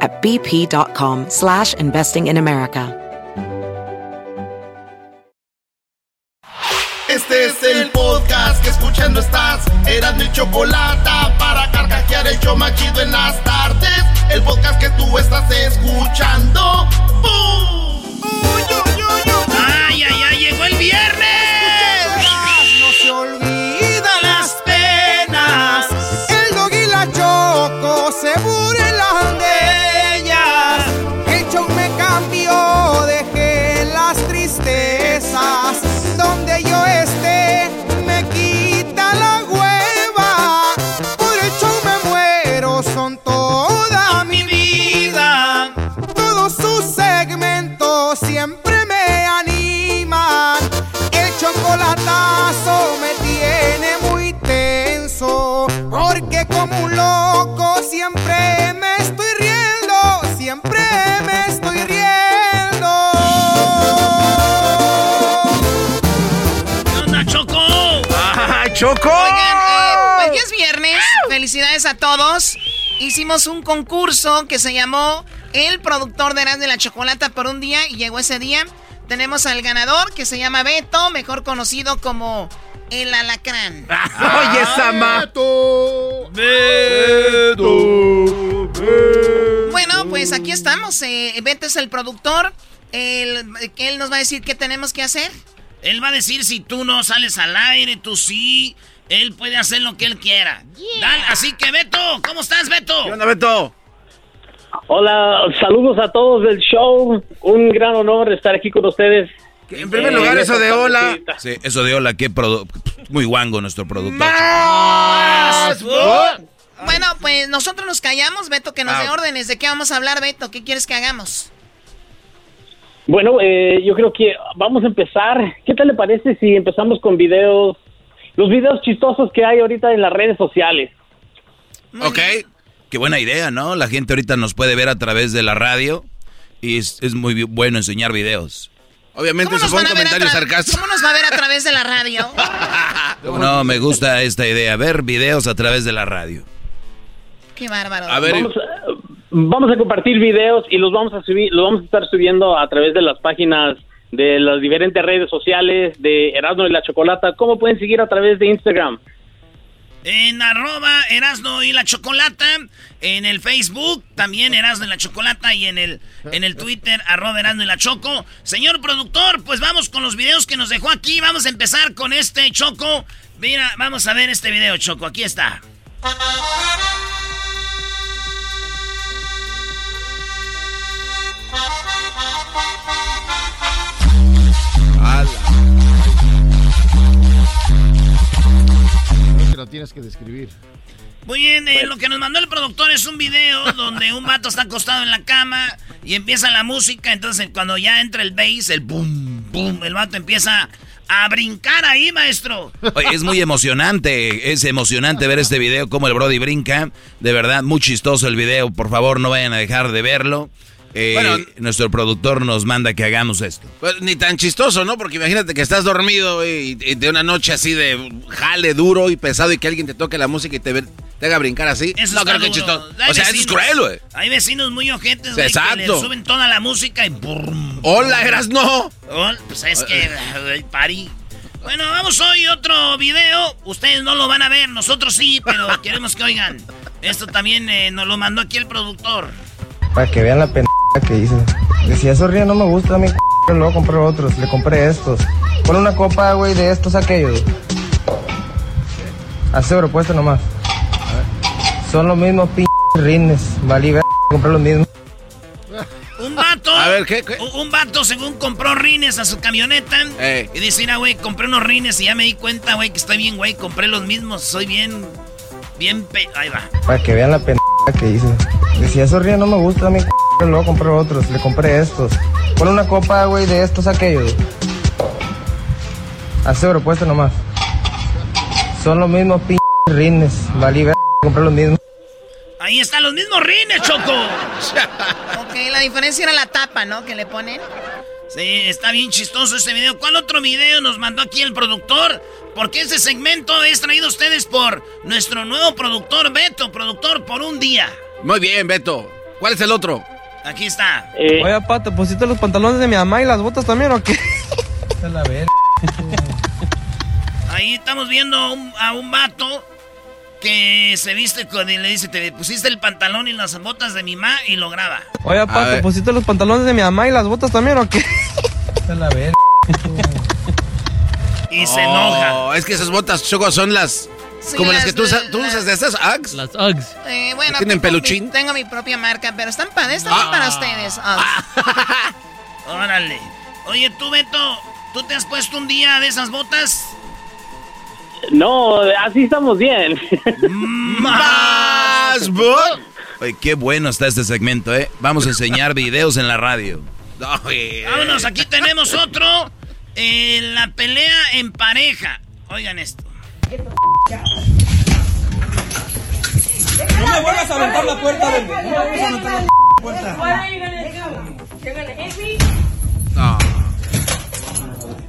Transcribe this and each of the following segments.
at bp.com slash investing in America. Este es el podcast que escuchando estás. Eran mi chocolate para carcajear el show machido en las tardes. El podcast que tú estás escuchando. ¡Bum! ¡Uy, uy, uy, uy! ¡Ay, ay, ay! ¡Llegó el viernes! Choco! Oigan, eh, pues ya es viernes. Felicidades a todos. Hicimos un concurso que se llamó El productor de Eras de la Chocolata por un día y llegó ese día. Tenemos al ganador que se llama Beto, mejor conocido como el alacrán. ¡Oye, Sama! Bueno, pues aquí estamos. eh, Beto es el productor. Él, él nos va a decir qué tenemos que hacer. Él va a decir si tú no sales al aire, tú sí. Él puede hacer lo que él quiera. Así que Beto, ¿cómo estás, Beto? ¿Qué onda, Beto? Hola, saludos a todos del show. Un gran honor estar aquí con ustedes. En primer Eh, lugar, eso de hola. Sí, eso de hola, qué muy guango nuestro productor. ¡Más! Bueno, pues nosotros nos callamos, Beto, que nos Ah. dé órdenes. ¿De qué vamos a hablar, Beto? ¿Qué quieres que hagamos? Bueno, eh, yo creo que vamos a empezar. ¿Qué tal le parece si empezamos con videos? Los videos chistosos que hay ahorita en las redes sociales. Ok, qué buena idea, ¿no? La gente ahorita nos puede ver a través de la radio y es, es muy bueno enseñar videos. Obviamente, ¿Cómo eso nos, fue un van a ver a comentario tra- sarcástico. ¿Cómo nos va a ver a través de la radio? No, me gusta esta idea, ver videos a través de la radio. Qué bárbaro. A ver, Vamos a, vamos a compartir videos y los vamos a subir, los vamos a estar subiendo a través de las páginas de las diferentes redes sociales de Erasmo y la Chocolata. ¿Cómo pueden seguir a través de Instagram? En arroba Erasno y la Chocolata, en el Facebook también Erasno y la Chocolata y en el, en el Twitter arroba Erasno y la Choco. Señor productor, pues vamos con los videos que nos dejó aquí. Vamos a empezar con este Choco. Mira, vamos a ver este video Choco, aquí está. Que lo tienes que describir. Muy bien, eh, lo que nos mandó el productor es un video donde un vato está acostado en la cama y empieza la música. Entonces, cuando ya entra el bass, el boom, boom, el vato empieza a brincar ahí, maestro. Oye, es muy emocionante, es emocionante ver este video, como el Brody brinca. De verdad, muy chistoso el video. Por favor, no vayan a dejar de verlo. Eh, Bueno. nuestro productor nos manda que hagamos esto. Pues, ni tan chistoso, ¿no? Porque imagínate que estás dormido y, y de una noche así de jale duro y pesado y que alguien te toque la música y te, ve- te haga brincar así. Eso no creo que chistoso. Hay O sea, eso es cruel, güey. Hay vecinos muy ojetes, güey, que le Exacto. suben toda la música y... brum, Hola, eras no. Oh, pues es que el parí. Bueno, vamos hoy otro video. Ustedes no lo van a ver, nosotros sí, pero queremos que oigan. Esto también eh, nos lo mandó aquí el productor. Para que vean la pendeja que hice. Si eso ríe no me gusta a mí. luego compré otros, le compré estos. Pon una copa, güey, de estos aquellos. Hace propuesta nomás. Son los mismos p rines. Valí, ver, compré los mismos. Un vato. A ver, ¿qué, qué? Un vato, según compró rines a su camioneta. Ey. Y dice, mira, güey, compré unos rines y ya me di cuenta, güey, que estoy bien, güey. Compré los mismos. Soy bien. Bien. Pe Ahí va. Para que vean la pendeja que hice. Decía, esos ríos no me gustan, mi luego compré otros. Le compré estos. Pon una copa, güey, de estos aquellos. Hace propuesta nomás. Son los mismos p rines. Valí, compré los mismos. Ahí están los mismos rines, Choco. Ok, la diferencia era la tapa, ¿no? Que le ponen. Sí, está bien chistoso este video. ¿Cuál otro video nos mandó aquí el productor? Porque este segmento es traído a ustedes por nuestro nuevo productor Beto, productor por un día. Muy bien, Beto. ¿Cuál es el otro? Aquí está. Eh, Oye, pato, ¿pusiste los pantalones de mi mamá y las botas también o qué? A la ver. Ahí estamos viendo a un, a un vato que se viste con y le dice, te pusiste el pantalón y las botas de mi ma y lo graba. Oye, ver. pato, ¿pusiste los pantalones de mi mamá y las botas también o qué? A la ver. Y se enoja. Oh, Es que esas botas, Choco, son las... Sí, como las, las que tú, de- usas- tú usas de estas, Axe. Las Uggs. Eh, bueno, ¿Tienen tengo peluchín? mi- tengo mi propia marca, pero están para, están Ah. para ustedes. Ah. Órale. Oye, tú, Beto, ¿tú te has puesto un día de esas botas? no, así estamos bien. ¡Más! bo- Oye, qué bueno está este segmento, ¿eh? Vamos a enseñar videos en la radio. Oye. Vámonos, aquí tenemos otro. eh, la pelea en pareja. Oigan esto. No me vuelvas a aventar la puerta, bebé. No me vuelvas a aventar la puerta. No.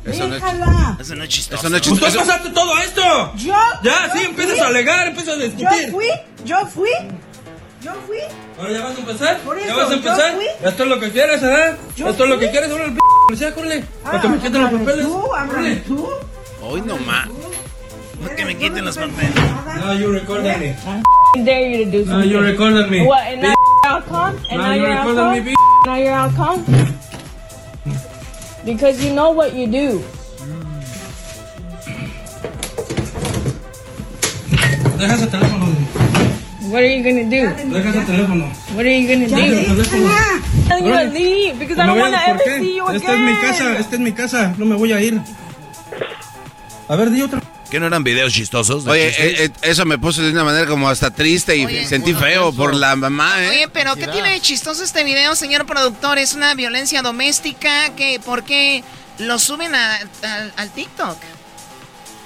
Eso no es... Eso no es chistoso. Eso no es ¿Tú chistoso. pasaste todo esto? Yo. Ya, sí, empiezas a alegar, empiezas a Yo discutir. fui, yo fui, yo fui. Ahora ya vas a empezar. Por ya vas a yo empezar. fui. Esto es lo que quieres, ¿eh? Yo Esto es lo fui. que quieres. Ahora el p policía, córrele. Para que me quiten los papeles. Tú, tú. Hoy no más. No que me quiten los papeles. Now you recording me. dare you to do something. you recording me. What? And now you're outcome? And Now now you you're recording me. Now you're outcome? Because you know what you do. Deja ese teléfono. What are you gonna do? Deja ese teléfono. What are you gonna Deja ese do? teléfono. I'm to leave because I No don't veas want to por ever see you again. Esta es mi casa, esta es mi casa. No me voy a ir. A ver, di otra. ¿Qué no eran videos chistosos? Oye, eh, eh, eso me puso de una manera como hasta triste y Oye, sentí feo por la mamá, ¿eh? Oye, pero ¿qué tiene de chistoso este video, señor productor? ¿Es una violencia doméstica? ¿Qué, ¿Por qué lo suben a- al- al TikTok?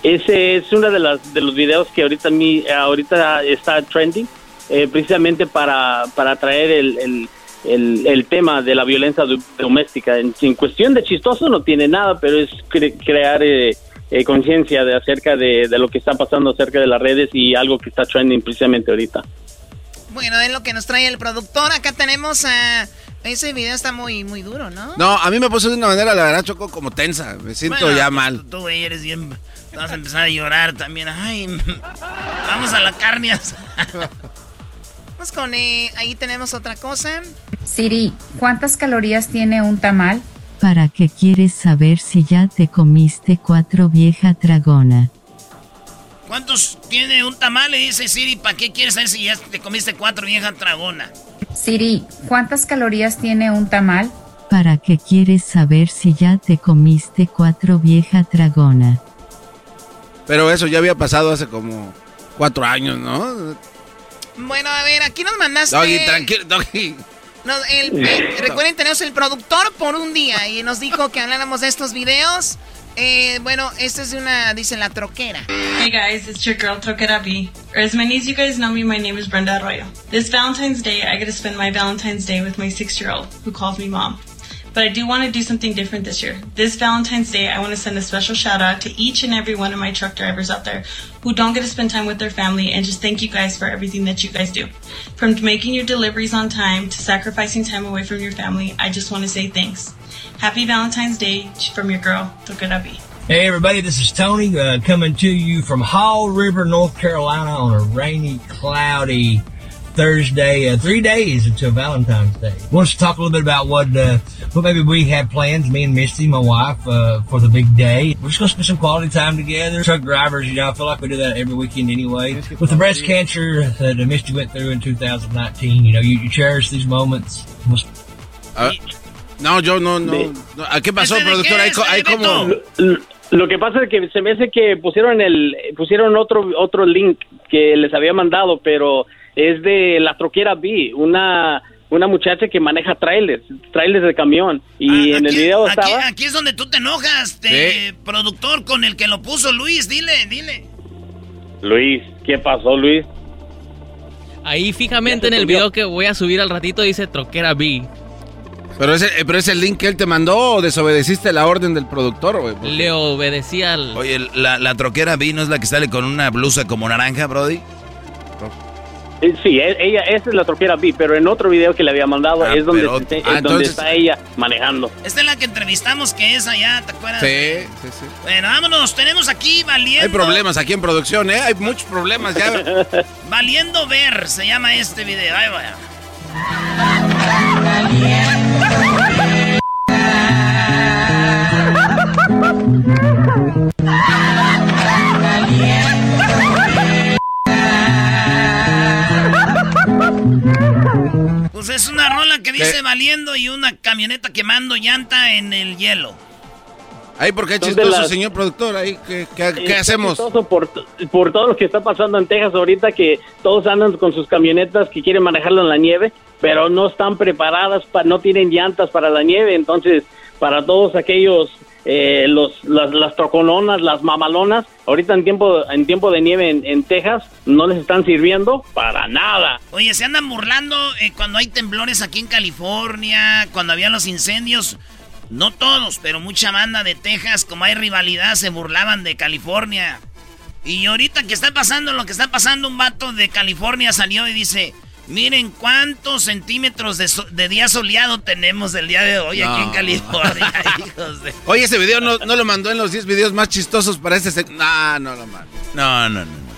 Ese es uno de, las, de los videos que ahorita, mi, ahorita está trending, eh, precisamente para, para traer el, el, el- el tema de la violencia do- doméstica. En, en cuestión de chistoso no tiene nada, pero es cre- crear eh, eh, conciencia de acerca de, de lo que está pasando acerca de las redes y algo que está trending precisamente ahorita. Bueno, es lo que nos trae el productor. Acá tenemos a... Ese video está muy, muy duro, ¿no? No, a mí me puso de una manera, la verdad, Choco, como tensa. Me siento Bueno, ya mal. Tú, güey, eres bien. Vas a empezar a llorar también. Ay, vamos a la carne. Vamos con... eh, ahí tenemos otra cosa. Siri, ¿cuántas calorías tiene un tamal? ¿Para qué quieres saber si ya te comiste cuatro vieja dragona? ¿Cuántos tiene un tamal? Le dice Siri, ¿para qué quieres saber si ya te comiste cuatro vieja tragona? Siri, ¿cuántas calorías tiene un tamal? ¿Para qué quieres saber si ya te comiste cuatro vieja dragona? Pero eso ya había pasado hace como cuatro años, ¿no? Bueno, a ver, aquí nos mandaste... Doggy, tranquilo, Doggy. Nos- el- eh, recuerden, tenemos el productor por un día y nos dijo que habláramos de estos videos. Eh, bueno, esta es de una, dice la troquera. Hey guys, it's your girl Troquera B. Or as many as you guys know me, my name is Brenda Arroyo. This Valentine's Day, I get to spend my Valentine's Day with my six-year-old, who calls me mom. But I do want to do something different this year. This Valentine's Day, I want to send a special shout out to each and every one of my truck drivers out there who don't get to spend time with their family and just thank you guys for everything that you guys do. From making your deliveries on time to sacrificing time away from your family, I just want to say thanks. Happy Valentine's Day from your girl, B. Hey everybody, this is Tony uh, coming to you from Hall River, North Carolina on a rainy, cloudy Thursday, uh, three days until Valentine's Day. Wants to talk a little bit about what, uh, what maybe we have plans, me and Misty, my wife, uh, for the big day. We're just gonna spend some quality time together. Truck drivers, you know, I feel like we do that every weekend anyway. With the breast cancer that uh, Misty went through in 2019, you know, you, you cherish these moments. Ah, no, yo no, no. De- no. ¿A qué pasó, ¿Este productor? qué Hay, co- hay como... Lo, lo que pasa es que se me hace que pusieron el pusieron otro otro link que les había mandado, pero es de la troquera B, una una muchacha que maneja trailers, trailers de camión y en el video Aquí, estaba aquí es donde tú te enojas, te- productor, con el que lo puso Luis. Dile, dile. Luis, ¿qué pasó, Luis? Ahí fijamente en el video que voy a subir al ratito dice Troquera B. Pero ese, eh, pero ese link que él te mandó o desobedeciste la orden del productor, güey. Le obedecí al... Oye, la, la troquera B no es la que sale con una blusa como naranja, Brody. Eh, Sí, e- ella esa es la troquera B, pero en otro video que le había mandado Ah, es donde, pero- se- es ah, donde entonces- está ella manejando. Esta es la que entrevistamos que es allá, ¿te acuerdas? Sí, sí, sí. Bueno, vámonos, tenemos aquí valiendo. Hay problemas aquí en producción, ¿eh? Hay muchos problemas ya. Valiendo ver, se llama este video. Ahí va. Pues es una rola que dice ¿Qué? valiendo y una camioneta quemando llanta en el hielo. Ahí porque es chistoso, las- señor productor. Ahí, ¿qué, qué- qué hacemos? chistoso Por, por todo lo que está pasando en Texas ahorita, que todos andan con sus camionetas que quieren manejarlo en la nieve, pero no están preparadas, pa- no tienen llantas para la nieve. Entonces, para todos aquellos, eh, los, las, las las mamalonas, ahorita en tiempo, en tiempo de nieve en, en Texas, no les están sirviendo para nada. Oye, se andan burlando eh, cuando hay temblores aquí en California, cuando había los incendios. No todos, pero mucha banda de Texas, como hay rivalidad, se burlaban de California. Y ahorita que está pasando lo que está pasando, un vato de California salió y dice, miren cuántos centímetros de, so- de día soleado tenemos el día de hoy aquí en. California, hijos de... Oye, ese video no, no lo mandó en los 10 videos más chistosos para este... No, no lo mandó. No, no, no.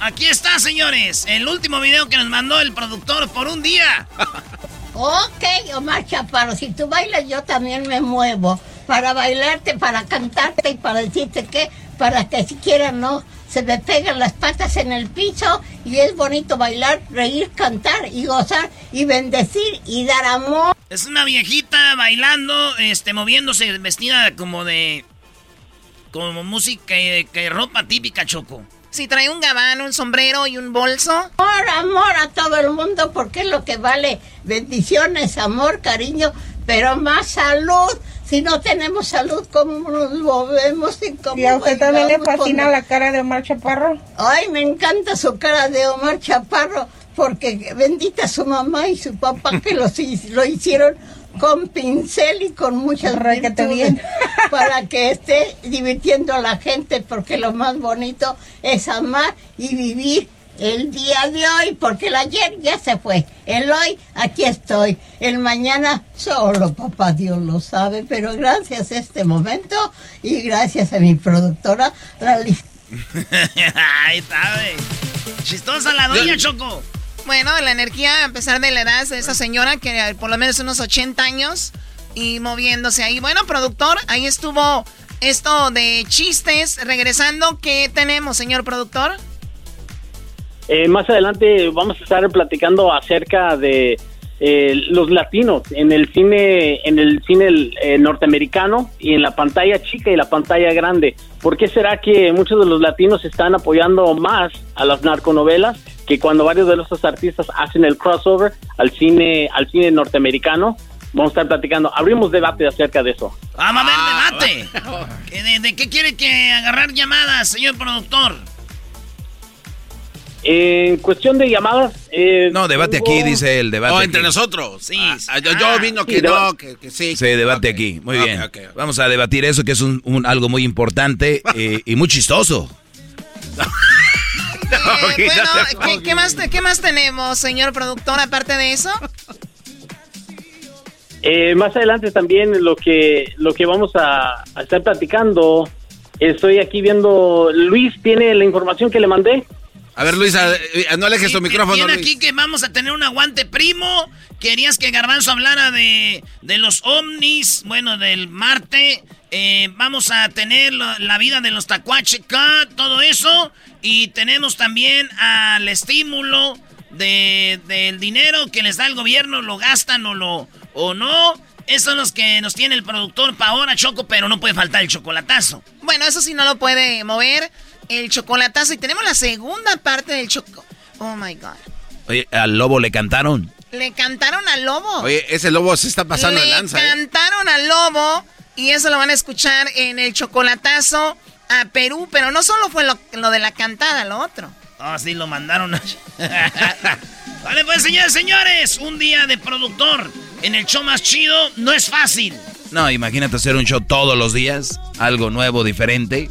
Aquí está, señores, el último video que nos mandó el productor por un día. Ok, Omar Chaparro, si tú bailas yo también me muevo para bailarte, para cantarte y para decirte que, para que siquiera no se me pegan las patas en el piso y es bonito bailar, reír, cantar y gozar y bendecir y dar amor. Es una viejita bailando, este, moviéndose, vestida como de. como música, eh, que ropa típica, Choco. Si trae un gabán, un sombrero y un bolso. Amor, amor a todo el mundo porque es lo que vale. Bendiciones, amor, cariño, pero más salud. Si no tenemos salud, ¿cómo nos movemos y cómo ¿Y a usted también le fascina la cara de Omar Chaparro? Ay, me encanta su cara de Omar Chaparro, porque bendita su mamá y su papá que los lo hicieron con pincel y con muchas bien. para que esté divirtiendo a la gente, porque lo más bonito es amar y vivir el día de hoy, porque el ayer ya se fue, el hoy aquí estoy, el mañana solo papá Dios lo sabe, pero gracias a este momento y gracias a mi productora, la lista. Ahí está, güey. Chistosa la doña, Choco. Bueno, la energía, a pesar de la edad de esa señora, que eh, por lo menos unos 80 años, y moviéndose ahí. Bueno, productor, ahí estuvo esto de chistes. Regresando, ¿qué tenemos, señor productor? Eh, más adelante vamos a estar platicando acerca de eh, los latinos en el cine, en el cine eh, norteamericano y en la pantalla chica y la pantalla grande. ¿Por qué será que muchos de los latinos están apoyando más a las narconovelas que cuando varios de nuestros artistas hacen el crossover al cine, al cine norteamericano? Vamos a estar platicando, abrimos debate acerca de eso. Vamos a ver, debate. ¿Que ¿De, de qué quiere que agarrar llamadas, señor productor? En cuestión de llamadas... eh, No, debate aquí, dice el debate. No, aquí. entre nosotros. Sí. Ah, yo, yo vino que sí, no, que, que sí. Sí, debate aquí. Muy bien. Vamos a debatir eso, que es un, un- algo muy importante eh, y muy chistoso. Eh, bueno, ¿qué, qué más, te- ¿qué más tenemos, señor productor, aparte de eso? Eh, más adelante también lo que lo que vamos a, a estar platicando. Estoy aquí viendo. Luis tiene la información que le mandé. A ver, Luisa, eh, no alejes tu micrófono, Luis. aquí que vamos a tener un aguante primo. Querías que Garbanzo hablara de, de los ovnis, bueno, del Marte. Eh, vamos a tener la, la vida de los tacuacheca, todo eso. Y tenemos también al estímulo de, del dinero que les da el gobierno, lo gastan o, lo, o no. Esos son los que nos tiene el productor pa' ahora, Choco, pero no puede faltar el chocolatazo. Bueno, eso sí no lo puede mover. El chocolatazo. Y tenemos la segunda parte del choco. Oh my God. Oye, al lobo le cantaron. Le cantaron al lobo. Oye, ese lobo se está pasando Le de lanza, ¿eh? cantaron al lobo. Y eso lo van a escuchar en el chocolatazo a Perú. Pero no solo fue lo, lo de la cantada, lo otro. Ah, sí, lo mandaron. a- vale, pues, señores, señores. Un día de productor en el show más chido no es fácil. No, imagínate hacer un show todos los días, algo nuevo, diferente.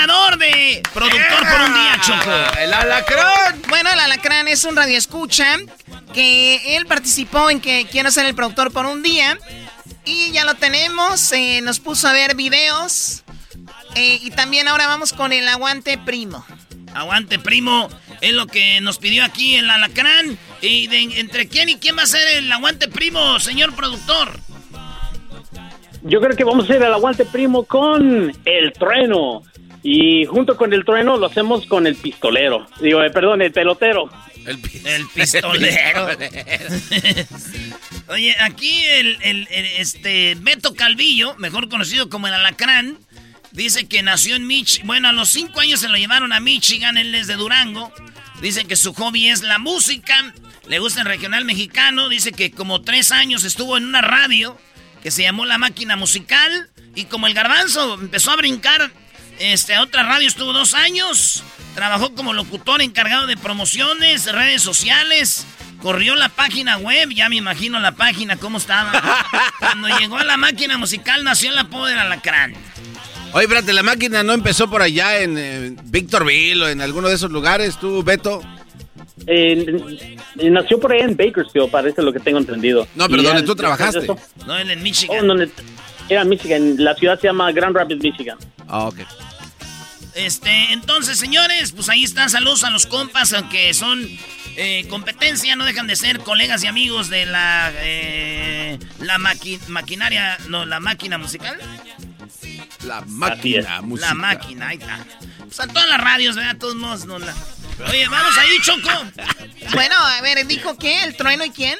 Ganador de Productor por un día, Choco. ¡El alacrán! Bueno, el alacrán es un radioescucha que él participó en que quiero ser el productor por un día. Y ya lo tenemos, eh, nos puso a ver videos. eh, y también ahora vamos con el aguante primo. Aguante, primo. Es lo que nos pidió aquí el alacrán. ¿Y de- entre quién y quién va a ser el aguante primo, señor productor? Yo creo que vamos a ir al aguante primo con el trueno. Y junto con el trueno lo hacemos con el pistolero. Digo, eh, perdón, el pelotero. El, pistolero. Oye, aquí el, el- el, este Beto Calvillo, mejor conocido como el Alacrán, dice que nació en Michigan. Bueno, a los cinco años se lo llevaron a Michigan, él es de Durango. Dice que su hobby es la música, le gusta el regional mexicano. Dice que como tres años estuvo en una radio que se llamó La Máquina Musical. Y como el garbanzo empezó a brincar este, a otra radio, estuvo dos años. Trabajó como locutor encargado de promociones, redes sociales. Corrió la página web, ya me imagino la página cómo estaba. Cuando llegó a la máquina musical nació el apodo del alacrán. Oye, espérate, la máquina no empezó por allá en eh, Victorville o en alguno de esos lugares, tú, Beto. Eh, nació por ahí en Bakersfield, parece lo que tengo entendido. No, pero ¿dónde tú trabajaste? No, él en Michigan. Oh, donde- era Michigan. La ciudad se llama Grand Rapids, Michigan. Ah, ok. Este, entonces, señores, pues ahí están. Saludos a los compas, aunque son eh, competencia, no dejan de ser colegas y amigos de la eh, la maquinaria, no, la máquina musical. La máquina musical. La máquina, ahí está. Pues a todas las radios, ¿verdad? Todos modos, no la... Oye, vamos ahí, Choco. Bueno, a ver, ¿dijo qué? ¿El trueno y quién?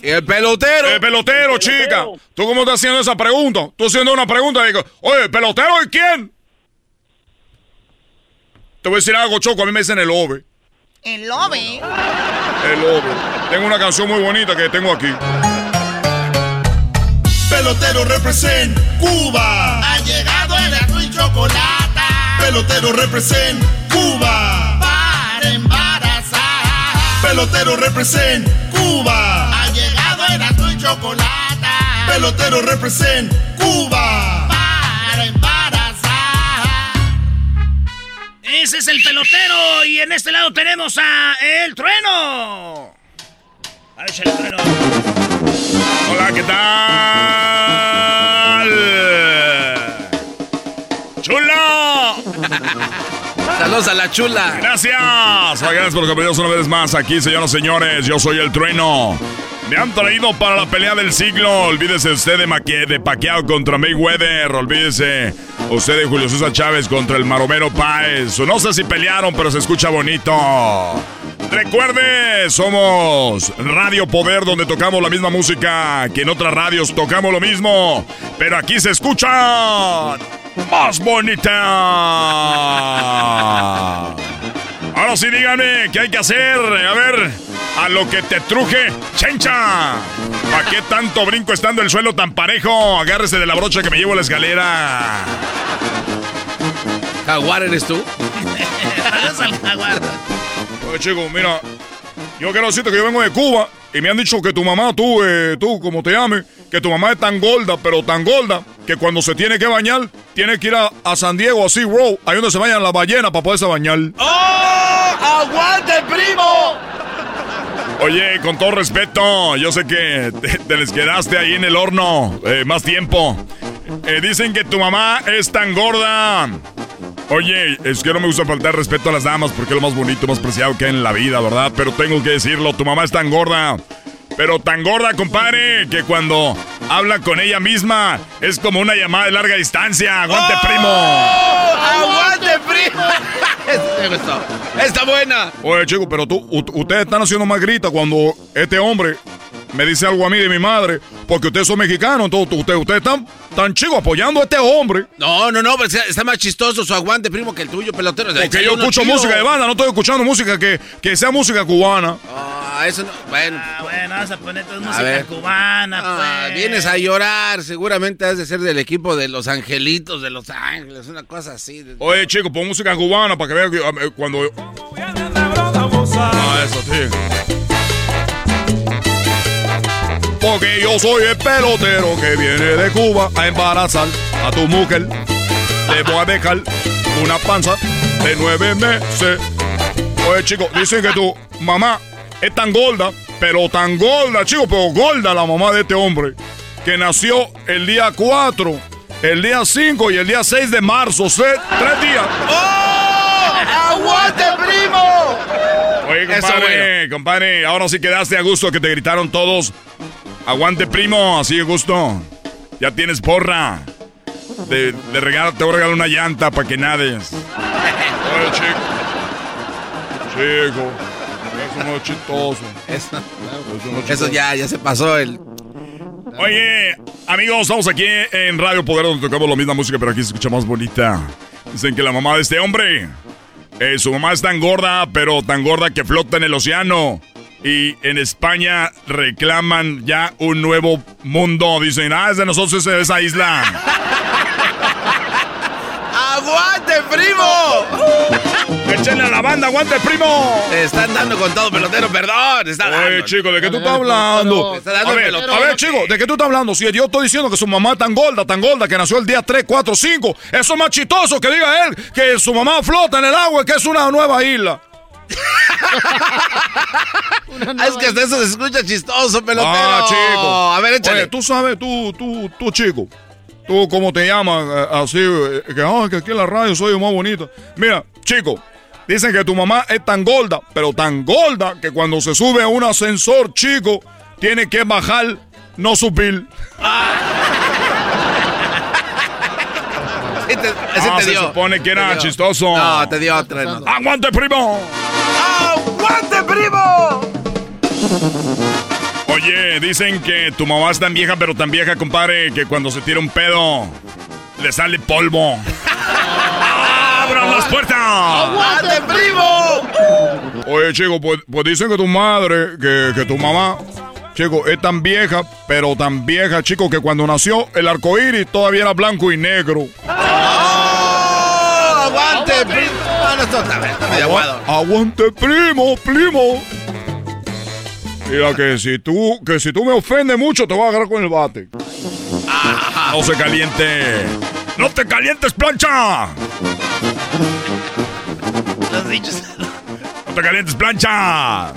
El pelotero. El pelotero, chica. ¿Tú cómo estás haciendo esa pregunta? Tú haciendo una pregunta y digo, oye, ¿el pelotero y quién? Te voy a decir algo, Choco, a mí me dicen el OVE. ¿El OVE? El OVE. Tengo una canción muy bonita que tengo aquí. Pelotero represent Cuba. Ha llegado el azul y chocolate. Pelotero represent Cuba. Para embarazar. Pelotero represent Cuba. Ha llegado el azul y chocolate. Pelotero represent Cuba. Ese es el pelotero. Y en este lado tenemos a El Trueno. A ver, el trueno. Hola, ¿qué tal? ¡Chulo! Saludos a la chula. Gracias. Gracias por acompañarnos una vez más aquí, señoras y señores. Yo soy el trueno. Me han traído para la pelea del siglo. Olvídese usted de, Maque de Pacquiao contra Mayweather. Olvídese usted de Julio César Chávez contra el Maromero Páez. No sé si pelearon, pero se escucha bonito. Recuerde, somos Radio Poder, donde tocamos la misma música que en otras radios tocamos lo mismo. Pero aquí se escucha más bonita. Ahora sí, díganme, ¿qué hay que hacer? A ver, a lo que te truje, chencha. ¿Para qué tanto brinco estando el suelo tan parejo? Agárrese de la brocha que me llevo a la escalera. ¿Jaguar eres tú? Saludos al jaguar. Oye, chico, mira, yo quiero decirte que yo vengo de Cuba y me han dicho que tu mamá, tú, eh, tú, como te llames, que tu mamá es tan gorda, pero tan gorda, que cuando se tiene que bañar, tiene que ir a, a San Diego, a Sea Road, ahí donde se bañan las ballenas para poderse bañar. ¡Oh! ¡Aguante, primo! Oye, con todo respeto, yo sé que te, te les quedaste ahí en el horno eh, más tiempo. Eh, dicen que tu mamá es tan gorda. Oye, es que no me gusta faltar respeto a las damas porque es lo más bonito, más preciado que hay en la vida, ¿verdad? Pero tengo que decirlo, tu mamá es tan gorda. Pero tan gorda, compadre, que cuando habla con ella misma es como una llamada de larga distancia. ¡Aguante, primo! ¡Aguante, primo! Está buena. Oye, chico, pero tú, ustedes están haciendo más grita cuando este hombre me dice algo a mí de mi madre, porque ustedes son mexicanos, entonces ustedes, ustedes están tan chicos apoyando a este hombre. No, no, no, pero está- más chistoso su aguante, primo, que el tuyo, pelotero. Porque yo escucho música de banda, no estoy escuchando música que, que sea música cubana. Ah, eso no. Bueno. Ah, bueno, vamos a poner toda A música ver. cubana, Ah, pues. vienes a llorar, seguramente has de ser del equipo de los angelitos de Los Ángeles, una cosa así. Oye, chico, pon música cubana para que vean que eh, cuando... Ah, eso, sí. Porque yo soy el pelotero que viene de Cuba a embarazar a tu mujer. Te voy a dejar una panza de nueve meses. Oye, chico, dicen que tu mamá es tan gorda, pero tan gorda, chico, pero gorda la mamá de este hombre, que nació el día 4, el día 5 y el día 6 de marzo, tres días. ¡Aguante, primo! Oye, compadre, compadre, ahora sí quedaste a gusto que te gritaron todos. Aguante, primo, así de gusto. Ya tienes porra. De, de regalo, te voy a regalar una llanta para que nades. Oye, chico. Chico, eso no es chistoso. Eso, no es Eso chistoso. ya, ya se pasó el. Oye, amigos, estamos aquí en Radio Poder donde tocamos la misma música, pero aquí se escucha más bonita. Dicen que la mamá de este hombre, eh, su mamá es tan gorda, pero tan gorda que flota en el océano. Y en España reclaman ya un nuevo mundo. Dicen, ah, es de nosotros esa, esa isla. ¡Aguante, primo! ¡Échenle a la banda, aguante, primo! Te están dando con todo, pelotero, perdón. Está Oye, chico, ¿de qué tú estás hablando? Está dando A el ver, pelotero. a ver, chico, ¿de qué tú estás hablando? Si yo estoy diciendo que su mamá es tan gorda, tan gorda, que nació el día 3, 4, 5, eso es más chistoso que diga él que su mamá flota en el agua y que es una nueva isla. Ah, es que hasta eso se escucha chistoso, pelotero. Ah, chico. A ver, échale. Oye, tú sabes, tú, tú, tú, chico. ¿Tú cómo te llamas? Eh, Así, eh, que, ah, que aquí en la radio soy más bonito. Mira, chico, dicen que tu mamá es tan gorda, pero tan gorda que cuando se sube a un ascensor, chico, tiene que bajar, no subir. Ese te, ese Ah, te se dio. supone que era chistoso. No, te dio otra. no. ¡Aguante, primo! ¡Aguante, primo! Oye, dicen que tu mamá es tan vieja, pero tan vieja, compadre, que cuando se tira un pedo, le sale polvo. ¡Abran las puertas! ¡Aguante, primo! Oye, chico, pues, pues dicen que tu madre, que, que tu mamá, chico, es tan vieja, pero tan vieja, chico, que cuando nació el arco iris todavía era blanco y negro. ¡Oh! ¡Aguante, primo! Aguado. Aguante, primo, primo. Mira que si tú, que si tú me ofendes mucho, te voy a agarrar con el bate. No se caliente. ¡No te calientes, plancha! ¡No te calientes, plancha!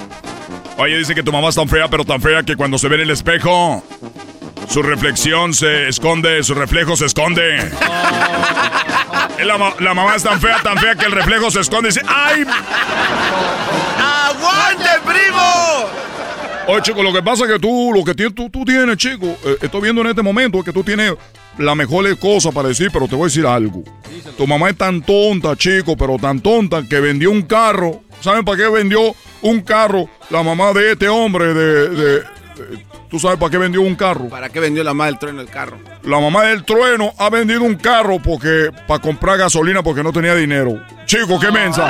Oye, dice que tu mamá es tan fea, pero tan fea que cuando se ve en el espejo, su reflexión se esconde, su reflejo se esconde. Es La, ma- la mamá es tan fea, tan fea que el reflejo se esconde y dice, ¡ay! ¡Aguante, primo! Oye, chico, lo que pasa es que tú, lo que tienes, tú, tú tienes, chico, eh, estoy viendo en este momento que tú tienes la mejor cosa para decir, pero te voy a decir algo. Tu mamá es tan tonta, chico, pero tan tonta que vendió un carro. ¿Saben para qué vendió un carro la mamá de este hombre? De, de- de- ¿Tú sabes para qué vendió un carro? ¿Para qué vendió la madre del trueno el carro? La mamá del trueno ha vendido un carro porque para comprar gasolina porque no tenía dinero. Chico, qué mensa.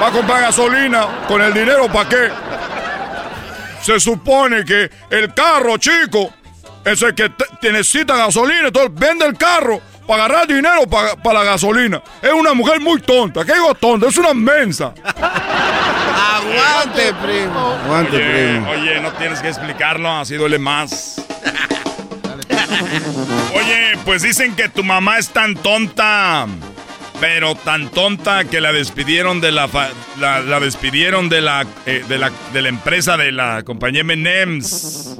Va a comprar gasolina con el dinero para qué? Se supone que el carro, chico, es el que necesita gasolina, entonces vende el carro para agarrar dinero para, para la gasolina. Es una mujer muy tonta. ¿Qué digo tonta? Es una mensa. ¡Aguante, primo! ¡Aguante, Oye, primo! oye, no tienes que explicarlo, así duele más. Oye, pues dicen que tu mamá es tan tonta, pero tan tonta que la despidieron de la fa- la, la despidieron de la, eh, de la de la empresa de la compañía M&M's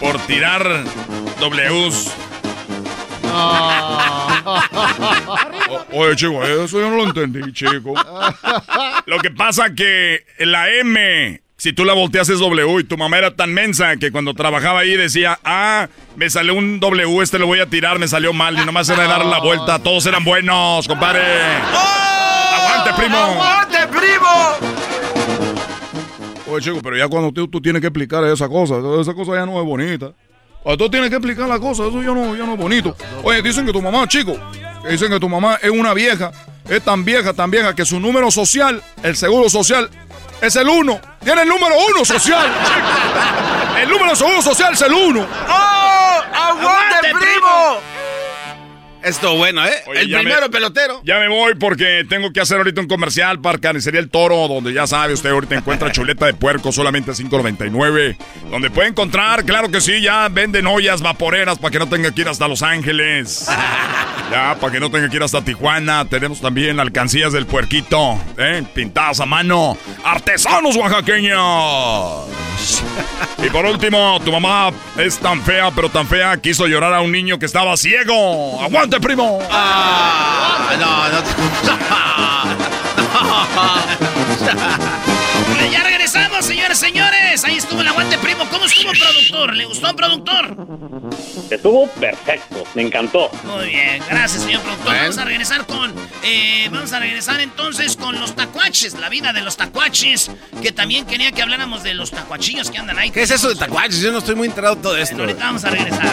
por tirar Ws. O- oye, chico, eso yo no lo entendí, chico. Lo que pasa que la M, si tú la volteas es W y tu mamá era tan mensa que cuando trabajaba ahí decía, ah, me salió un W, este lo voy a tirar, me salió mal y nomás era de dar la vuelta, todos eran buenos, compadre. ¡Aguante, primo! ¡Aguante, primo! Oye, chico, pero ya cuando tú, tú tienes que explicar esa cosa, esa cosa ya no es bonita. Cuando tú tienes que explicar la cosa, eso ya no, ya no es bonito. Oye, dicen que tu mamá, chico, dicen que tu mamá es una vieja, es tan vieja, tan vieja, que su número social, el seguro social, es el uno. Tiene el número uno social, chico. El número de seguro social es el uno. ¡Oh! ¡Aguante, primo! Esto bueno, ¿eh? Oye, el primero me- pelotero. Ya me voy porque tengo que hacer ahorita un comercial para Carnicería El Toro, donde ya sabe usted ahorita encuentra chuleta de puerco solamente a $5.99. Donde puede encontrar, claro que sí, ya venden ollas vaporeras para que no tenga que ir hasta Los Ángeles. Ya, para que no tenga que ir hasta Tijuana. Tenemos también alcancías del puerquito, ¿eh? pintadas a mano. Artesanos oaxaqueños. Y por último, tu mamá es tan fea, pero tan fea, quiso llorar a un niño que estaba ciego. ¡Aguante, primo! Ah, no, no. Ya regresamos, señores, señores. Ahí estuvo el aguante primo. ¿Cómo estuvo, productor? ¿Le gustó, productor? Estuvo perfecto, me encantó. Muy bien, gracias, señor productor. Vamos a regresar con. eh, vamos a regresar entonces con los tacuaches, la vida de los tacuaches. Que también quería que habláramos de los tacuachillos que andan ahí. ¿Qué es eso de tacuaches? Yo no estoy muy enterado de todo esto. Ahorita vamos a regresar.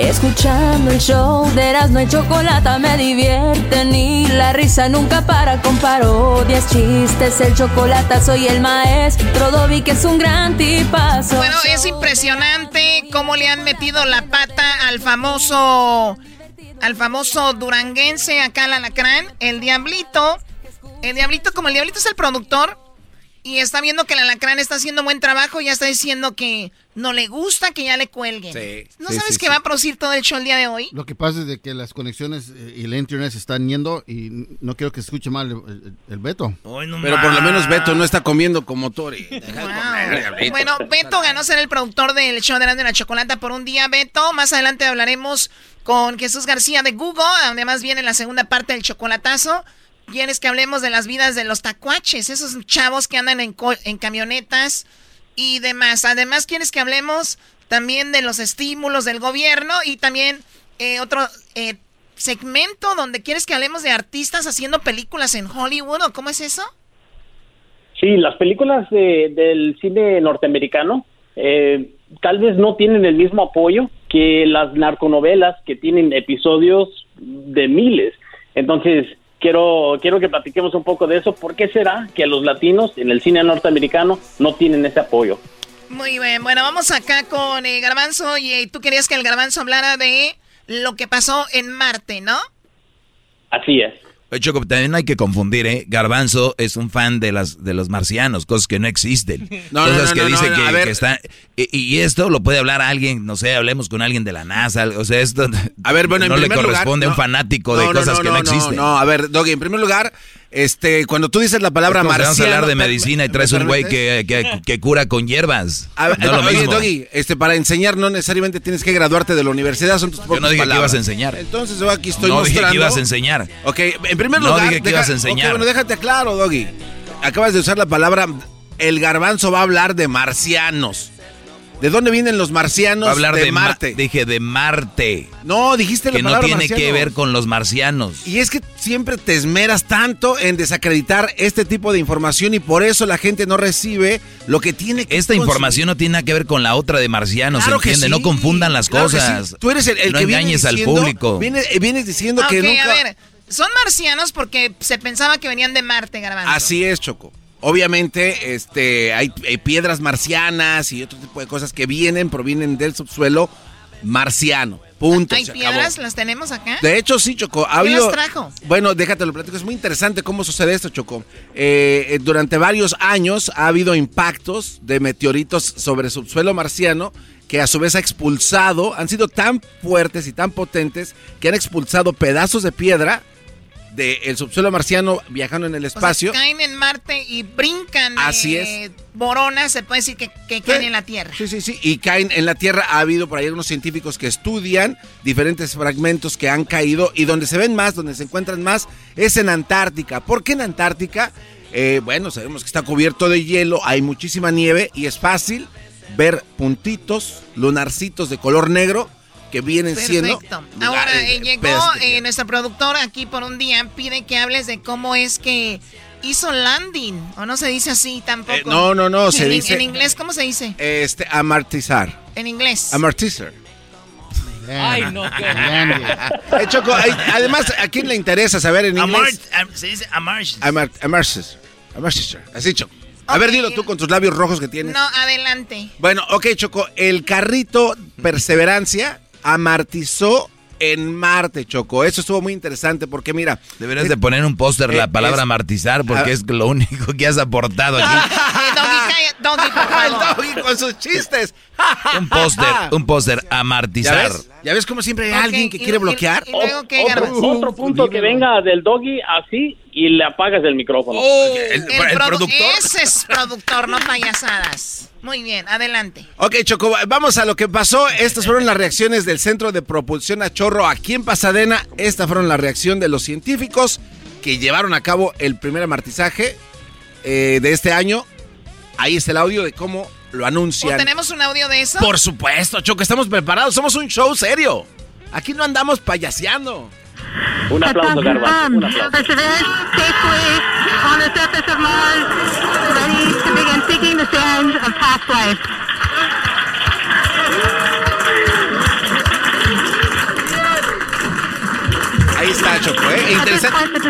Escuchando el show de Erasmo y Chocolata me divierte ni la risa nunca para con parodias, chistes, el chocolate soy el maestro Dobby que es un gran tipazo. Bueno, es impresionante cómo le han metido la pata al famoso, al famoso duranguense acá al alacrán, el Diablito. El Diablito, como el Diablito es el productor, Y está viendo que el alacrán está haciendo buen trabajo, ya está diciendo que no le gusta que ya le cuelguen. ¿No Sí, sabes sí, que sí. va a producir todo el show el día de hoy? Lo que pasa es de que las conexiones eh, y el internet se están yendo y no quiero que se escuche mal el, el- el Beto. Pero por lo menos Beto no está comiendo como Tori. De comer. Bueno, Beto ganó ser el productor del show de Erasmo y la Chocolata por un día. Beto, más adelante hablaremos con Jesús García de Google, donde más viene la segunda parte del chocolatazo. Quieres que hablemos de las vidas de los tacuaches, esos chavos que andan en, en camionetas y demás. Además, quieres que hablemos también de los estímulos del gobierno y también eh, otro eh, segmento donde quieres que hablemos de artistas haciendo películas en Hollywood, ¿o cómo es eso? Sí, las películas de- del cine norteamericano eh, tal vez no tienen el mismo apoyo que las narconovelas que tienen episodios de miles. Entonces, quiero, quiero que platiquemos un poco de eso. ¿Por qué será que los latinos en el cine norteamericano no tienen ese apoyo? Muy bien, bueno, vamos acá con eh, Garbanzo y eh, tú querías que el Garbanzo hablara de lo que pasó en Marte, ¿no? Así es. Choco, también no hay que confundir, ¿eh? Garbanzo es un fan de las de los marcianos, cosas que no existen. No, no, cosas no, que no, dice no, que, a ver. que está... Y, y esto lo puede hablar alguien, no sé, hablemos con alguien de la NASA, o sea, esto A ver, bueno, en no le lugar, corresponde a un no. fanático de No, no, cosas no, que no, no, existen. No, a ver, Doggy, en primer lugar, este, cuando tú dices la palabra marciano... Vamos a hablar de medicina y ¿me traes un güey que, que- que cura con hierbas. A ver, no es lo oye, mismo. Doggy, este, para enseñar no necesariamente tienes que graduarte de la universidad, son tus Yo no dije que ibas a enseñar. Entonces yo aquí estoy no mostrando... dije que ibas a enseñar. Ok, en primer No lugar... dije que ibas a enseñar. Bueno, déjate claro, Doggy. Acabas de usar la palabra... El garbanzo va a hablar de marcianos. ¿De dónde vienen los marcianos Va a hablar de, de, Ma- Marte? dije de Marte. No, dijiste la Que no palabra tiene que ver con los marcianos. Y es que siempre te esmeras tanto en desacreditar este tipo de información y por eso la gente no recibe lo que tiene que Esta información no tiene nada que ver con la otra de marcianos, Claro que ¿entiende? sí. No confundan las Claro cosas. sí. Tú eres el, el no que viene engañes al diciendo- público. Vienes, vienes diciendo que nunca... a ver, son marcianos porque se pensaba que venían de Marte, Garbanzo. Así es, Choco. Obviamente, este, hay, hay piedras marcianas y otro tipo de cosas que vienen, provienen del subsuelo marciano. Punto. ¿Hay piedras? acabó. ¿Las tenemos acá? De hecho, sí, Choco. Ha ¿Quién habido- las trajo? Bueno, déjate lo platico. Es muy interesante cómo sucede esto, Choco. Eh, eh, durante varios años ha habido impactos de meteoritos sobre subsuelo marciano que a su vez ha expulsado, han sido tan fuertes y tan potentes que han expulsado pedazos de piedra del subsuelo marciano viajando en el O sea, espacio. caen en Marte y brincan. Así eh, Boronas, se puede decir que, que caen en la Tierra. Sí, sí, sí. Y caen en la Tierra. Ha habido por ahí algunos científicos que estudian diferentes fragmentos que han caído y donde se ven más, donde se encuentran más, es en Antártica. ¿Por qué en Antártica? Eh, bueno, sabemos que está cubierto de hielo, hay muchísima nieve y es fácil ver puntitos, lunarcitos de color negro que vienen siendo... Perfecto. lugares Ahora, eh, llegó eh, nuestro productor aquí por un día, pide que hables de cómo es que hizo landing, o no se dice así tampoco. Eh, no, no, no, se en, dice- En inglés, ¿cómo se dice? Este, amortizar. En inglés. Amortizar. Ay, no, qué Eh, Choco, además, ¿a quién le interesa saber en inglés? Amart- am- se dice Amarsis. Amarsis. Así, Choco. A ver, dilo tú con tus labios rojos que tienes. No, adelante. Bueno, ok, Choco. El carrito Perseverancia amartizó en Marte, Choco. Eso estuvo muy interesante porque, mira. Deberías de poner un póster la Eh, palabra es- amartizar porque Ah. es lo único que has aportado aquí. Eh, Doggy, calla- Doggy, favor. Doggy con sus chistes. Un póster, un póster ¿Ya amartizar. ves? ¿Ya ves cómo siempre hay alguien que y- quiere y- bloquear? y luego qué, otro, Garbanzo? otro punto que venga del doggy así y le apagas el micrófono. el, El, el produ- productor. Ese es productor, no payasadas. Muy bien, adelante. Ok, Choco, vamos a lo que pasó. Estas fueron las reacciones del Centro de Propulsión a Chorro aquí en Pasadena. Esta fueron la reacción de los científicos que llevaron a cabo el primer amartizaje eh, de este año. Ahí está el audio de cómo lo ¿O anuncian. tenemos un audio de eso? Por supuesto, Choco, estamos preparados. Somos un show serio. Aquí no andamos payaseando. Un aplauso, Garbanzo. Un aplauso. Perseverance safely on the surface of Mars, ready to begin seeking the sands of past life. Ahí está, Choco, ¿eh? Interesante.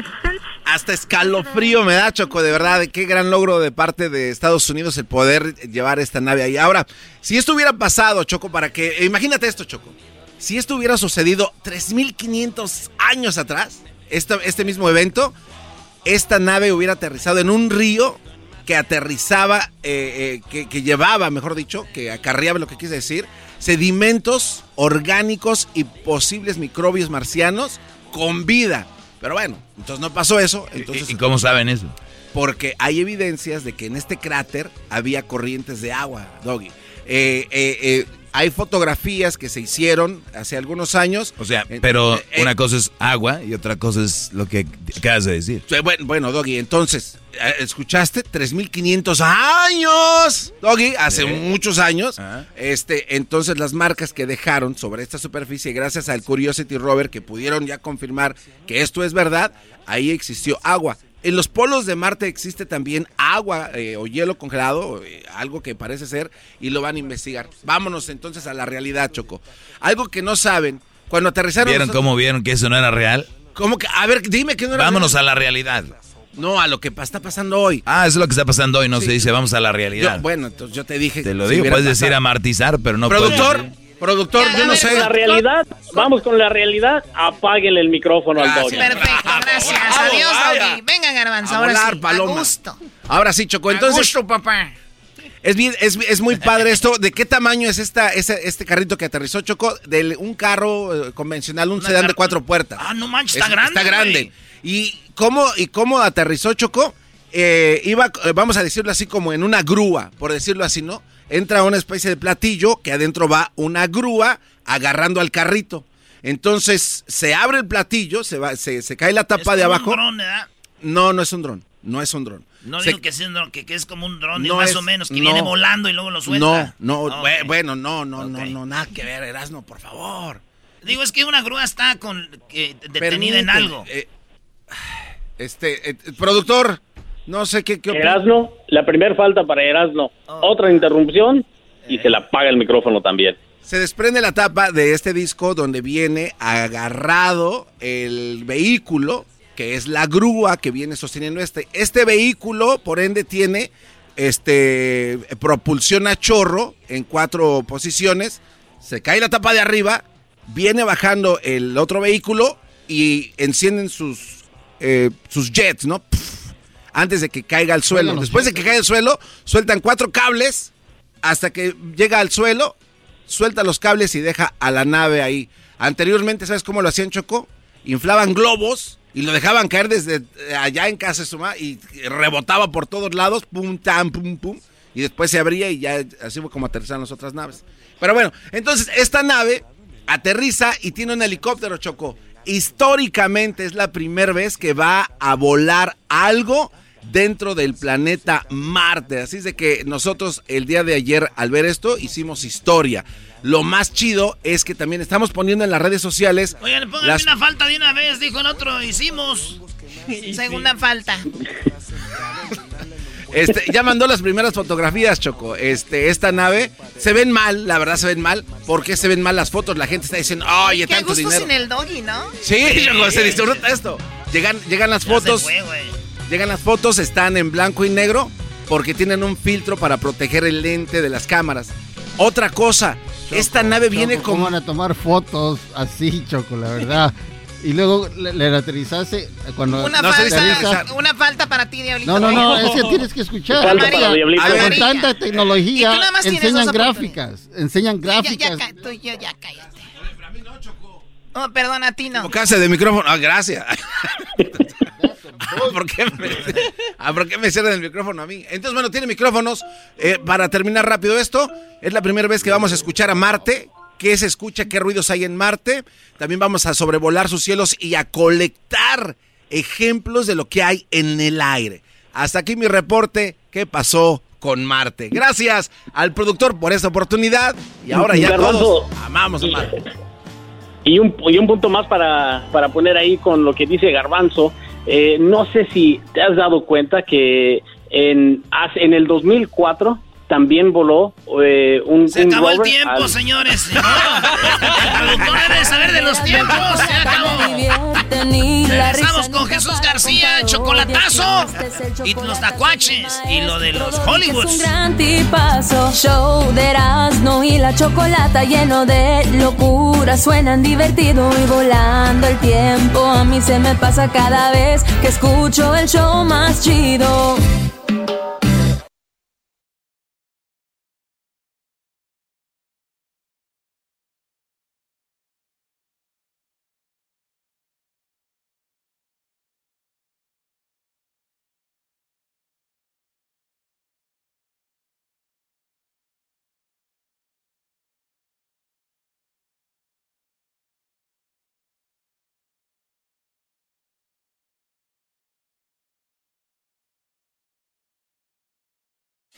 distance. Hasta escalofrío me da, Choco, de verdad. Qué gran logro de parte de Estados Unidos el poder llevar esta nave ahí. Ahora, si esto hubiera pasado, Choco, para que... Imagínate esto, Choco. Si esto hubiera sucedido 3.500 años atrás, este, este mismo evento, esta nave hubiera aterrizado en un río que aterrizaba, eh, eh, que, que llevaba, mejor dicho, que acarreaba lo que quise decir, sedimentos orgánicos y posibles microbios marcianos con vida. Pero bueno, entonces no pasó eso. Entonces, ¿Y cómo saben eso? porque hay evidencias de que en este cráter había corrientes de agua, Doggy. Eh, eh, eh, hay fotografías que se hicieron hace algunos años. O sea, Eh, pero eh, una cosa es agua y otra cosa es lo que acabas de decir. eh, Bueno, bueno, Doggy, entonces, eh, ¿escuchaste? 3.500 años, Doggy, hace muchos años. Este, entonces las marcas que dejaron sobre esta superficie, gracias al Curiosity Rover, que pudieron ya confirmar que esto es verdad, ahí existió agua. En los polos de Marte existe también agua eh, o hielo congelado, eh, algo que parece ser, y lo van a investigar. Vámonos entonces a la realidad, Choco. Algo que no saben, cuando aterrizaron... ¿Vieron nosotros- cómo vieron que eso no era real? ¿Cómo que? A ver, dime que no era Vámonos real. a la realidad. No, a lo que está pasando hoy. Ah, eso es lo que está pasando hoy, no Sí. se dice vamos a la realidad. Yo- bueno, entonces yo te dije. Te lo digo, puedes decir amartizar, pero no Productor, puedes- productor, yo no sé. La realidad, vamos con la realidad, apáguenle el micrófono al doggy. Perfecto, gracias. Adiós, Doggy. Venga, Garbanzo, ahora volar, sí. paloma. A gusto. Ahora sí, Choco. Entonces, a gusto, papá. es, bien, es, es muy padre esto. ¿De qué tamaño es esta, ese- este carrito que aterrizó, Choco? De un carro eh, convencional, un sedán de cuatro puertas. Ah, no manches, está Es- grande. Está grande. ¿Y cómo, ¿Y cómo aterrizó Choco? Eh, iba, eh, vamos a decirlo así, como en una grúa, por decirlo así, ¿no? Entra una especie de platillo que adentro va una grúa agarrando al carrito. Entonces se abre el platillo, se, va, se, se cae la tapa Es de abajo. un dron, ¿verdad? No, no es un dron. No es un dron. No Se- digo que, sea un dron, que, que es como un dron, No más es- o menos, que no. viene volando y luego lo No, suelta. no, Ah, bue- ok. bueno, no, no, no, no, nada que ver, Erasmo, por favor. Digo, es que una grúa está con, detenida en algo. eh, este, eh, productor, no sé qué, qué. Erasno, la primera falta para Erasno. Otra interrupción y se le apaga el micrófono también. Se desprende la tapa de este disco donde viene agarrado el vehículo, que es la grúa que viene sosteniendo este. Este vehículo, por ende, tiene este propulsión a chorro en cuatro posiciones. Se cae la tapa de arriba, viene bajando el otro vehículo y encienden sus, eh, sus jets, ¿no? Antes de que caiga al suelo. Después de que caiga al suelo, sueltan cuatro cables hasta que llega al suelo, suelta los cables y deja a la nave ahí. Anteriormente, ¿sabes cómo lo hacían Choco? Inflaban globos y lo dejaban caer desde eh, allá en casa de su mamá y rebotaba por todos lados, pum, tam, pum, pum. Y después se abría y ya así fue como aterrizaron las otras naves. Pero bueno, entonces esta nave aterriza y tiene un helicóptero, Choco. Históricamente es la primera vez que va a volar algo dentro del planeta Marte. Así es de que nosotros el día de ayer al ver esto hicimos historia. Lo más chido es que también estamos poniendo en las redes sociales Oigan, pónganme las- una falta de una vez, dijo el otro, hicimos. Segunda falta. Este, ya mandó las primeras fotografías, Choco. Este, esta nave se ven mal, la verdad se ven mal. ¿Por qué se ven mal las fotos? La gente está diciendo, oye, Qué tanto gusto dinero. sin el doggy, ¿no? Sí, Choco, se disfruta esto. Llegan, llegan las Ya fotos. se fue, güey. Llegan las fotos, están en blanco y negro porque tienen un filtro para proteger el lente de las cámaras. Otra cosa, esta nave viene Choco, ¿Cómo con... van a tomar fotos así, Choco, la verdad? Y luego le, le aterrizaste cuando Una, No, falta, dice- una falta para ti, Diablito. No, no, no, es que tienes que escuchar. Falta para Diablito. Con tanta tecnología enseñan gráficas, enseñan Ya, ya, gráficas. ca- tú y yo, ya cállate. Oh, perdón, a ti no. Casa de micrófono. Ah, gracias. ¿Por qué, me, ah, ¿Por qué me cierran el micrófono a mí? Entonces, bueno, tiene micrófonos. Eh, para terminar rápido esto, es la primera vez que vamos a escuchar a Marte. ¿Qué se escucha? ¿Qué ruidos hay en Marte? También vamos a sobrevolar sus cielos y a colectar ejemplos de lo que hay en el aire. Hasta aquí mi reporte. ¿Qué pasó con Marte? Gracias al productor por esta oportunidad. Y ahora ya Garbanzo. todos amamos a Marte. Y un, y un punto más para, para poner ahí con lo que dice Garbanzo. Eh, no sé si te has dado cuenta que en, en el 2004 también voló eh, un, Se un acabó el tiempo, al- señores. No. El productor debe saber de los tiempos. Se acabó. Regresamos con Jesús García, chocolatazo y los tacuaches y lo de los Es un Hollywoods. gran tipazo. Show de Erasmo y la chocolata lleno de locura. locura suenan divertido y volando el tiempo. A mí se me pasa cada vez que escucho el show más chido.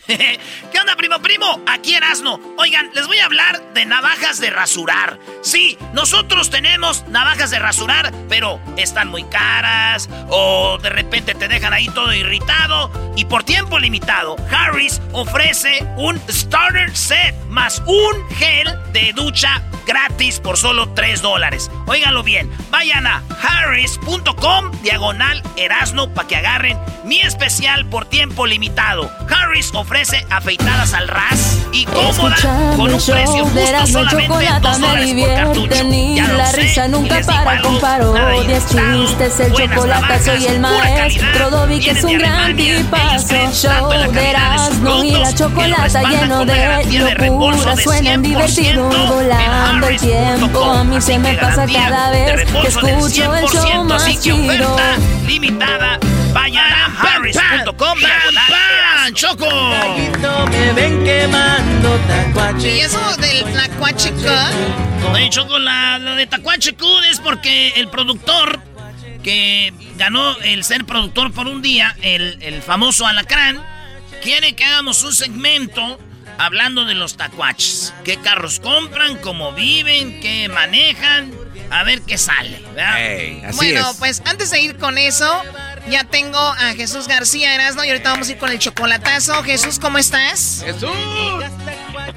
¿Qué onda, primo, primo? Aquí Erasno. Oigan, les voy a hablar de navajas de rasurar. Sí, nosotros tenemos navajas de rasurar, pero están muy caras o de repente te dejan ahí todo irritado. Y por tiempo limitado, Harris ofrece un starter set más un gel de ducha gratis por solo 3 dólares. Óiganlo bien, vayan a harris.com diagonal Erasno para que agarren mi especial por tiempo limitado. Harris ofrece afeitadas al ras y cómoda con un precio justo solamente 2 dólares por cartucho. Ni Ya lo la sé, risa nunca para parodias, ilustrado, chistes, el chocolate, soy el maestro, calidad, Dovic es un gran tipazo, show de Erasmo y la que chocolata lleno de locura, suenan 100% divertido y volando el tiempo, a mí se me pasa cada vez que escucho el show más así que chido. limitada. Vayan a. ¡Choco! Me ven quemando ¿Y eso del Tlacuache Cut? Oye, Choco, la, la de Tacuache Kud es porque el productor que ganó el ser productor por un día, el, el famoso Alacrán, quiere que hagamos un segmento hablando de los tacuaches. ¿Qué carros compran? ¿Cómo viven? ¿Qué manejan? A ver qué sale, bueno, pues antes de ir con eso, ya tengo a Jesús García Erasno y ahorita vamos a ir con el chocolatazo. Jesús, ¿cómo estás? Jesús.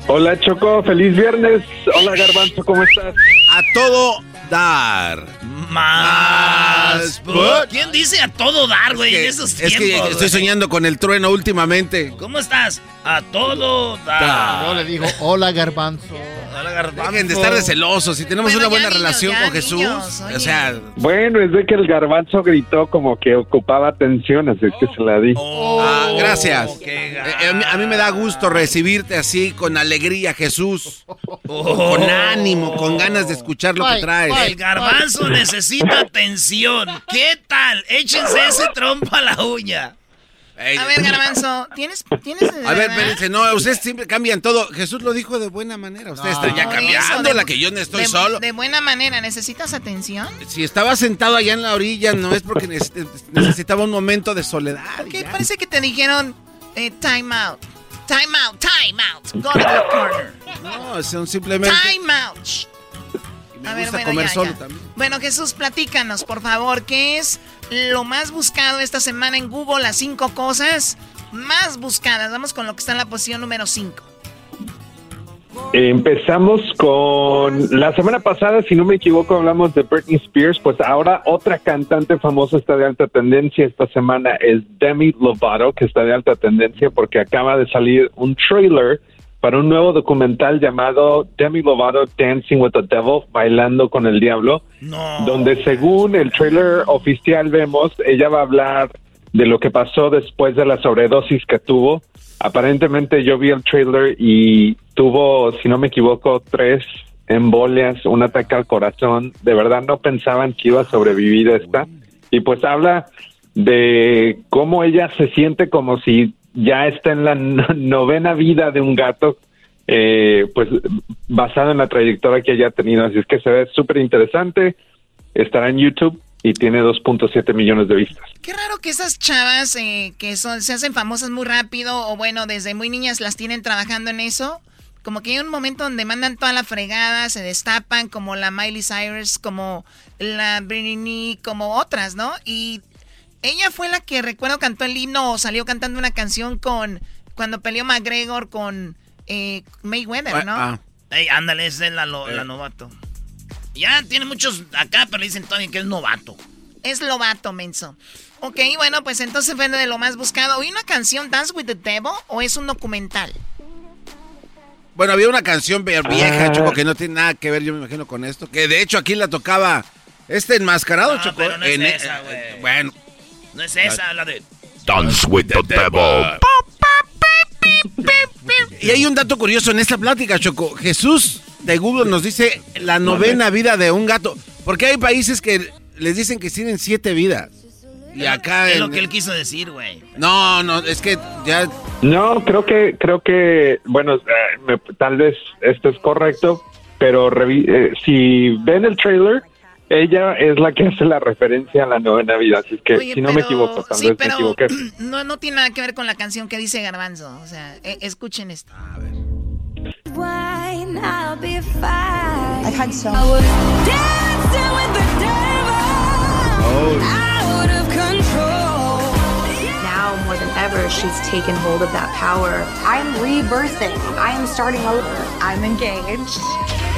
Hola Choco, feliz viernes. Hola Garbanzo, ¿cómo estás? A todo dar. Más. ¿Quién dice a todo dar, güey, en esos Es que tiempos? estoy soñando con el trueno últimamente. ¿Cómo estás? A todo dar. No le dijo, hola garbanzo. Dejen de estar de celosos. Si tenemos una buena relación con Jesús. o sea, Bueno, es de que el Garbanzo gritó como que ocupaba atención, así que se la di. ah, gracias. Eh, eh, a, mí, a mí me da gusto recibirte así, con alegría, Jesús. Con ánimo, con ganas de escuchar lo que traes. El garbanzo necesita atención. ¿Qué tal? Échense ese trompo a la uña. A ver, Garbanzo, ¿tienes, tienes A ver, espérense, no, ustedes siempre cambian todo. Jesús lo dijo de buena manera. Ustedes están ya Por cambiando la que yo no estoy de- solo. De buena manera, ¿necesitas atención? Si estaba sentado allá en la orilla, no es porque neces- necesitaba un momento de soledad. Que parece que te dijeron eh, time out. Time out, time out. Go to the corner. No, son simplemente. Time out. Me A ver, gusta bueno, comer ya, solo ya. también. Bueno, Jesús, platícanos, por favor, ¿qué es lo más buscado esta semana en Google? Las cinco cosas más buscadas. Vamos con lo que está en la posición número 5. Empezamos con la semana pasada, si no me equivoco, hablamos de Britney Spears, pues ahora otra cantante famosa está de alta tendencia esta semana es Demi Lovato, que está de alta tendencia porque acaba de salir un trailer para un nuevo documental llamado Demi Lovato Dancing with the Devil, bailando con el diablo, donde según el trailer oficial vemos, ella va a hablar de lo que pasó después de la sobredosis que tuvo. Aparentemente yo vi el trailer y tuvo, si no me equivoco, tres embolias, un ataque al corazón. De verdad no pensaban que iba a sobrevivir esta. Y pues habla de cómo ella se siente como si ya está en la no- novena vida de un gato, eh, pues basado en la trayectoria que ella ha tenido. Así es que se ve súper interesante. Estará en YouTube y tiene 2.7 millones de vistas. Qué raro que esas chavas eh, que son, se hacen famosas muy rápido o bueno, desde muy niñas las tienen trabajando en eso. Como que hay un momento donde mandan toda la fregada, se destapan, como la Miley Cyrus, como la Britney, como otras, ¿no? Y ella fue la que recuerdo cantó el himno o salió cantando una canción con cuando peleó McGregor con eh, Mayweather, ¿no? Ah, Ey, ándale, esa es la, lo- la novato. Ya tiene muchos acá, pero dicen todavía que es novato. Es Lobato, menso. Ok, bueno, pues entonces fue de lo más buscado. ¿Oí una canción Dance with the Devil o es un documental? Bueno, había una canción vie- vieja, Ah. Choco, que no tiene nada que ver, yo me imagino, con esto. Que de hecho aquí la tocaba este enmascarado, No, Choco. pero no es en- e- esa, güey. Bueno. No es esa, la de... Dance with the devil. Y hay un dato curioso en esta plática, Choco. Jesús de Google nos dice la novena vida de un gato. Porque hay países que les dicen que tienen siete vidas. Y acá Es en- lo que él quiso decir, güey. No, no, es que ya... No, creo que, creo que, bueno, eh, me- tal vez esto es correcto, pero revi- eh, si ven el trailer, ella es la que hace la referencia a la novena vida, así que Oye, si no me pero- equivoco, tal sí, vez pero me equivoqué. no, no tiene nada que ver con la canción que dice Garbanzo. O sea, e- escuchen esto. Wine, I'll be fine. I had so. I was dancing with the devil. Out of control. Now more than ever, she's taken hold of that power. I'm rebirthing. I am starting over. I'm engaged.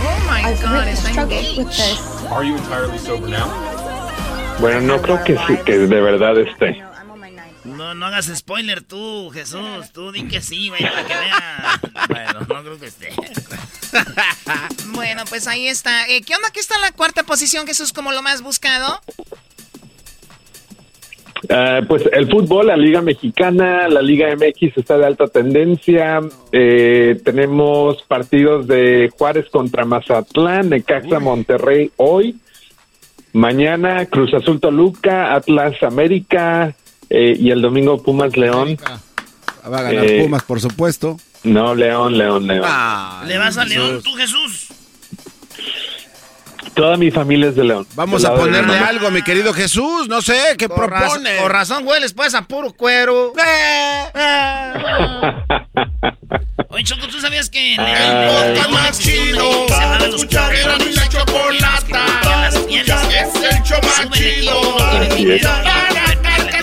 Oh my I've God, really struggled engaged. with this. Are you entirely sober now? Bueno, no creo que sí, que de verdad esté. No, no hagas spoiler tú, Jesús. Tú di que sí, güey, para que vea. Bueno, no creo que esté. Bueno, pues ahí está. Eh, ¿Qué onda? ¿Qué está en la cuarta posición, Jesús, como lo más buscado? Eh, pues el fútbol, la Liga Mexicana, la Liga MX está de alta tendencia. Eh, tenemos partidos de Juárez contra Mazatlán, Necaxa Monterrey hoy. Mañana Cruz Azul Toluca, Atlas América eh, y el domingo Pumas León. Va a ganar Eh, Pumas, por supuesto. No, León, León, León. ¿Le vas a León tú, Jesús? Toda mi familia es de León. Vamos a de ponerle algo, mi querido Jesús. No sé, ¿qué Por propone? por razón hueles pues a puro cuero. Oye, Choco, ¿tú sabías que en el Ah. León más chido se para los escuchar era mi la chocolata. Es el show más Suben aquí, chido uno tiene Así dinero, es. y otro tiene plata.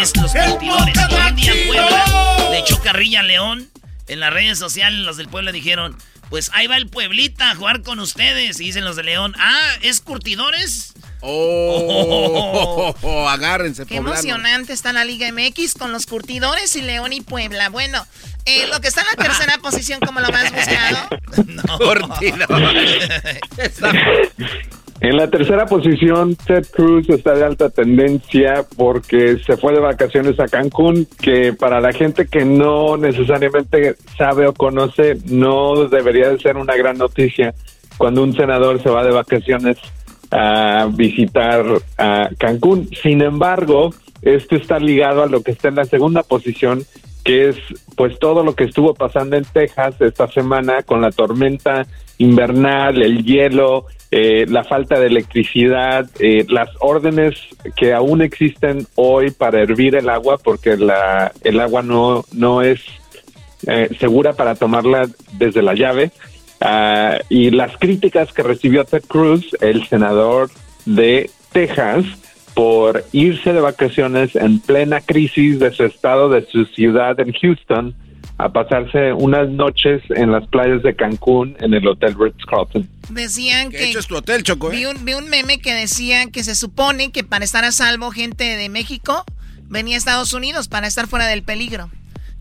Es los curtidores. Y un día Puebla le echó carrilla a León. En las redes sociales los del pueblo dijeron, pues ahí va el Pueblita a jugar con ustedes. Y dicen los de León, ah, ¿es curtidores? Oh, agárrense, Qué emocionante está la Liga MX con los curtidores y León y Puebla. Bueno, eh, lo que está en la tercera posición como lo más buscado. En la tercera posición, Ted Cruz está de alta tendencia porque se fue de vacaciones a Cancún, que para la gente que no necesariamente sabe o conoce, no debería de ser una gran noticia cuando un senador se va de vacaciones a visitar a Cancún. Sin embargo, esto está ligado a lo que está en la segunda posición, que es pues todo lo que estuvo pasando en Texas esta semana con la tormenta invernal, el hielo, eh, la falta de electricidad, eh, las órdenes que aún existen hoy para hervir el agua, porque la, el agua no, no es eh, segura para tomarla desde la llave. Ah, y las críticas que recibió Ted Cruz, el senador de Texas, por irse de vacaciones en plena crisis de su estado, de su ciudad en Houston, a pasarse unas noches en las playas de Cancún en el Hotel Ritz-Carlton. Decían que... hecho es tu hotel, Choco, ¿eh? Vi un, vi un meme que decía que se supone que para estar a salvo gente de México venía a Estados Unidos para estar fuera del peligro.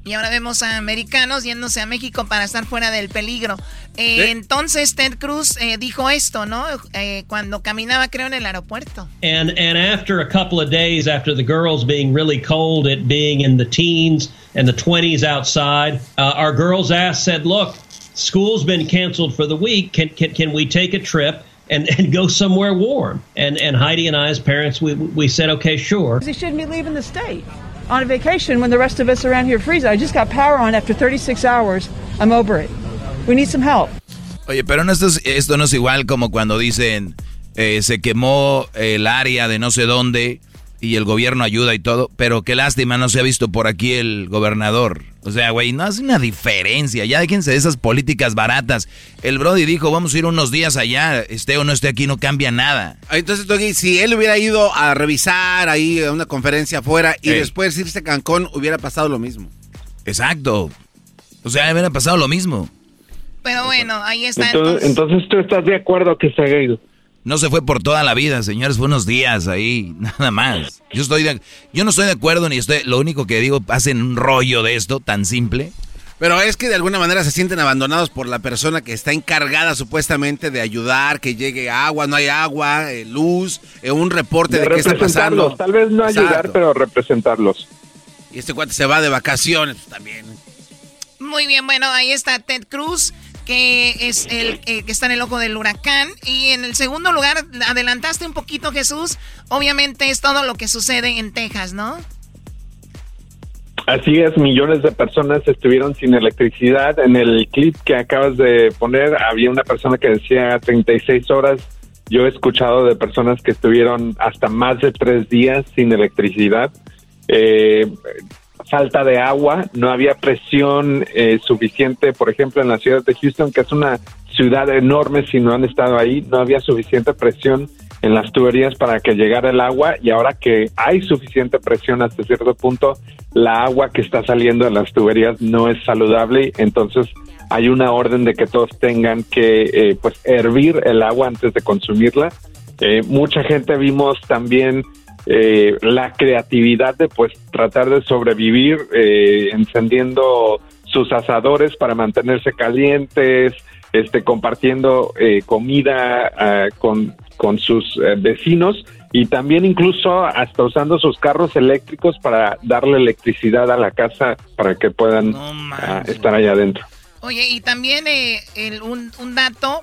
Y ahora vemos a americanos yéndose a México para estar fuera del peligro. Eh, ¿Eh? Entonces Ted Cruz eh, dijo esto, ¿no? Eh, cuando caminaba, creo, en el aeropuerto. And and after a couple of days after the girls being really cold at being in the teens and the 20s outside, uh, our girls asked said, "Look, school's been canceled for the week. Can can, can we take a trip and, and go somewhere warm?" And and Heidi and I as parents we we said, "Okay, sure." He shouldn't be leaving the state on a vacation when the rest of us around here freeze. I just got power on after 36 hours. I'm over it. We need some help. Oye, pero no esto, es, esto no es igual como cuando dicen eh, se quemó el área de no sé dónde y el gobierno ayuda y todo, pero qué lástima no se ha visto por aquí el gobernador. O sea, güey, no hace una diferencia. Ya déjense de esas políticas baratas. El Brody dijo, vamos a ir unos días allá, esté o no esté aquí, no cambia nada. Entonces, Doggy, si él hubiera ido a revisar ahí a una conferencia afuera y Ey. después irse a Cancún, hubiera pasado lo mismo. Exacto. O sea, hubiera pasado lo mismo. Pero bueno, ahí está. Entonces, entonces tú estás de acuerdo que se haya ido. No se fue por toda la vida, señores, fue unos días ahí, nada más. Yo estoy de- yo no estoy de acuerdo ni estoy, lo único que digo, hacen un rollo de esto tan simple. Pero es que de alguna manera se sienten abandonados por la persona que está encargada supuestamente de ayudar, que llegue agua, no hay agua, eh, luz, eh, un reporte de, qué está pasando. Tal vez no ayudar, Exacto. pero representarlos. Y este cuate se va de vacaciones también. Muy bien, bueno, ahí está Ted Cruz, que es el eh, que está en el ojo del huracán. Y en el segundo lugar, adelantaste un poquito, Jesús. Obviamente es todo lo que sucede en Texas, ¿no? Así es, millones de personas estuvieron sin electricidad. En el clip que acabas de poner había una persona que decía 36 horas. Yo he escuchado de personas que estuvieron hasta más de tres días sin electricidad. Eh, falta de agua, no había presión eh, suficiente, por ejemplo, en la ciudad de Houston, que es una ciudad enorme, si no han estado ahí, no había suficiente presión en las tuberías para que llegara el agua y ahora que hay suficiente presión hasta cierto punto, la agua que está saliendo de las tuberías no es saludable, entonces hay una orden de que todos tengan que eh, pues hervir el agua antes de consumirla. Eh, mucha gente vimos también eh, la creatividad de pues tratar de sobrevivir eh, encendiendo sus asadores para mantenerse calientes, este compartiendo eh, comida ah, con, con sus eh, vecinos y también incluso hasta usando sus carros eléctricos para darle electricidad a la casa para que puedan ah, estar allá adentro. Oye, y también eh, el- un, un dato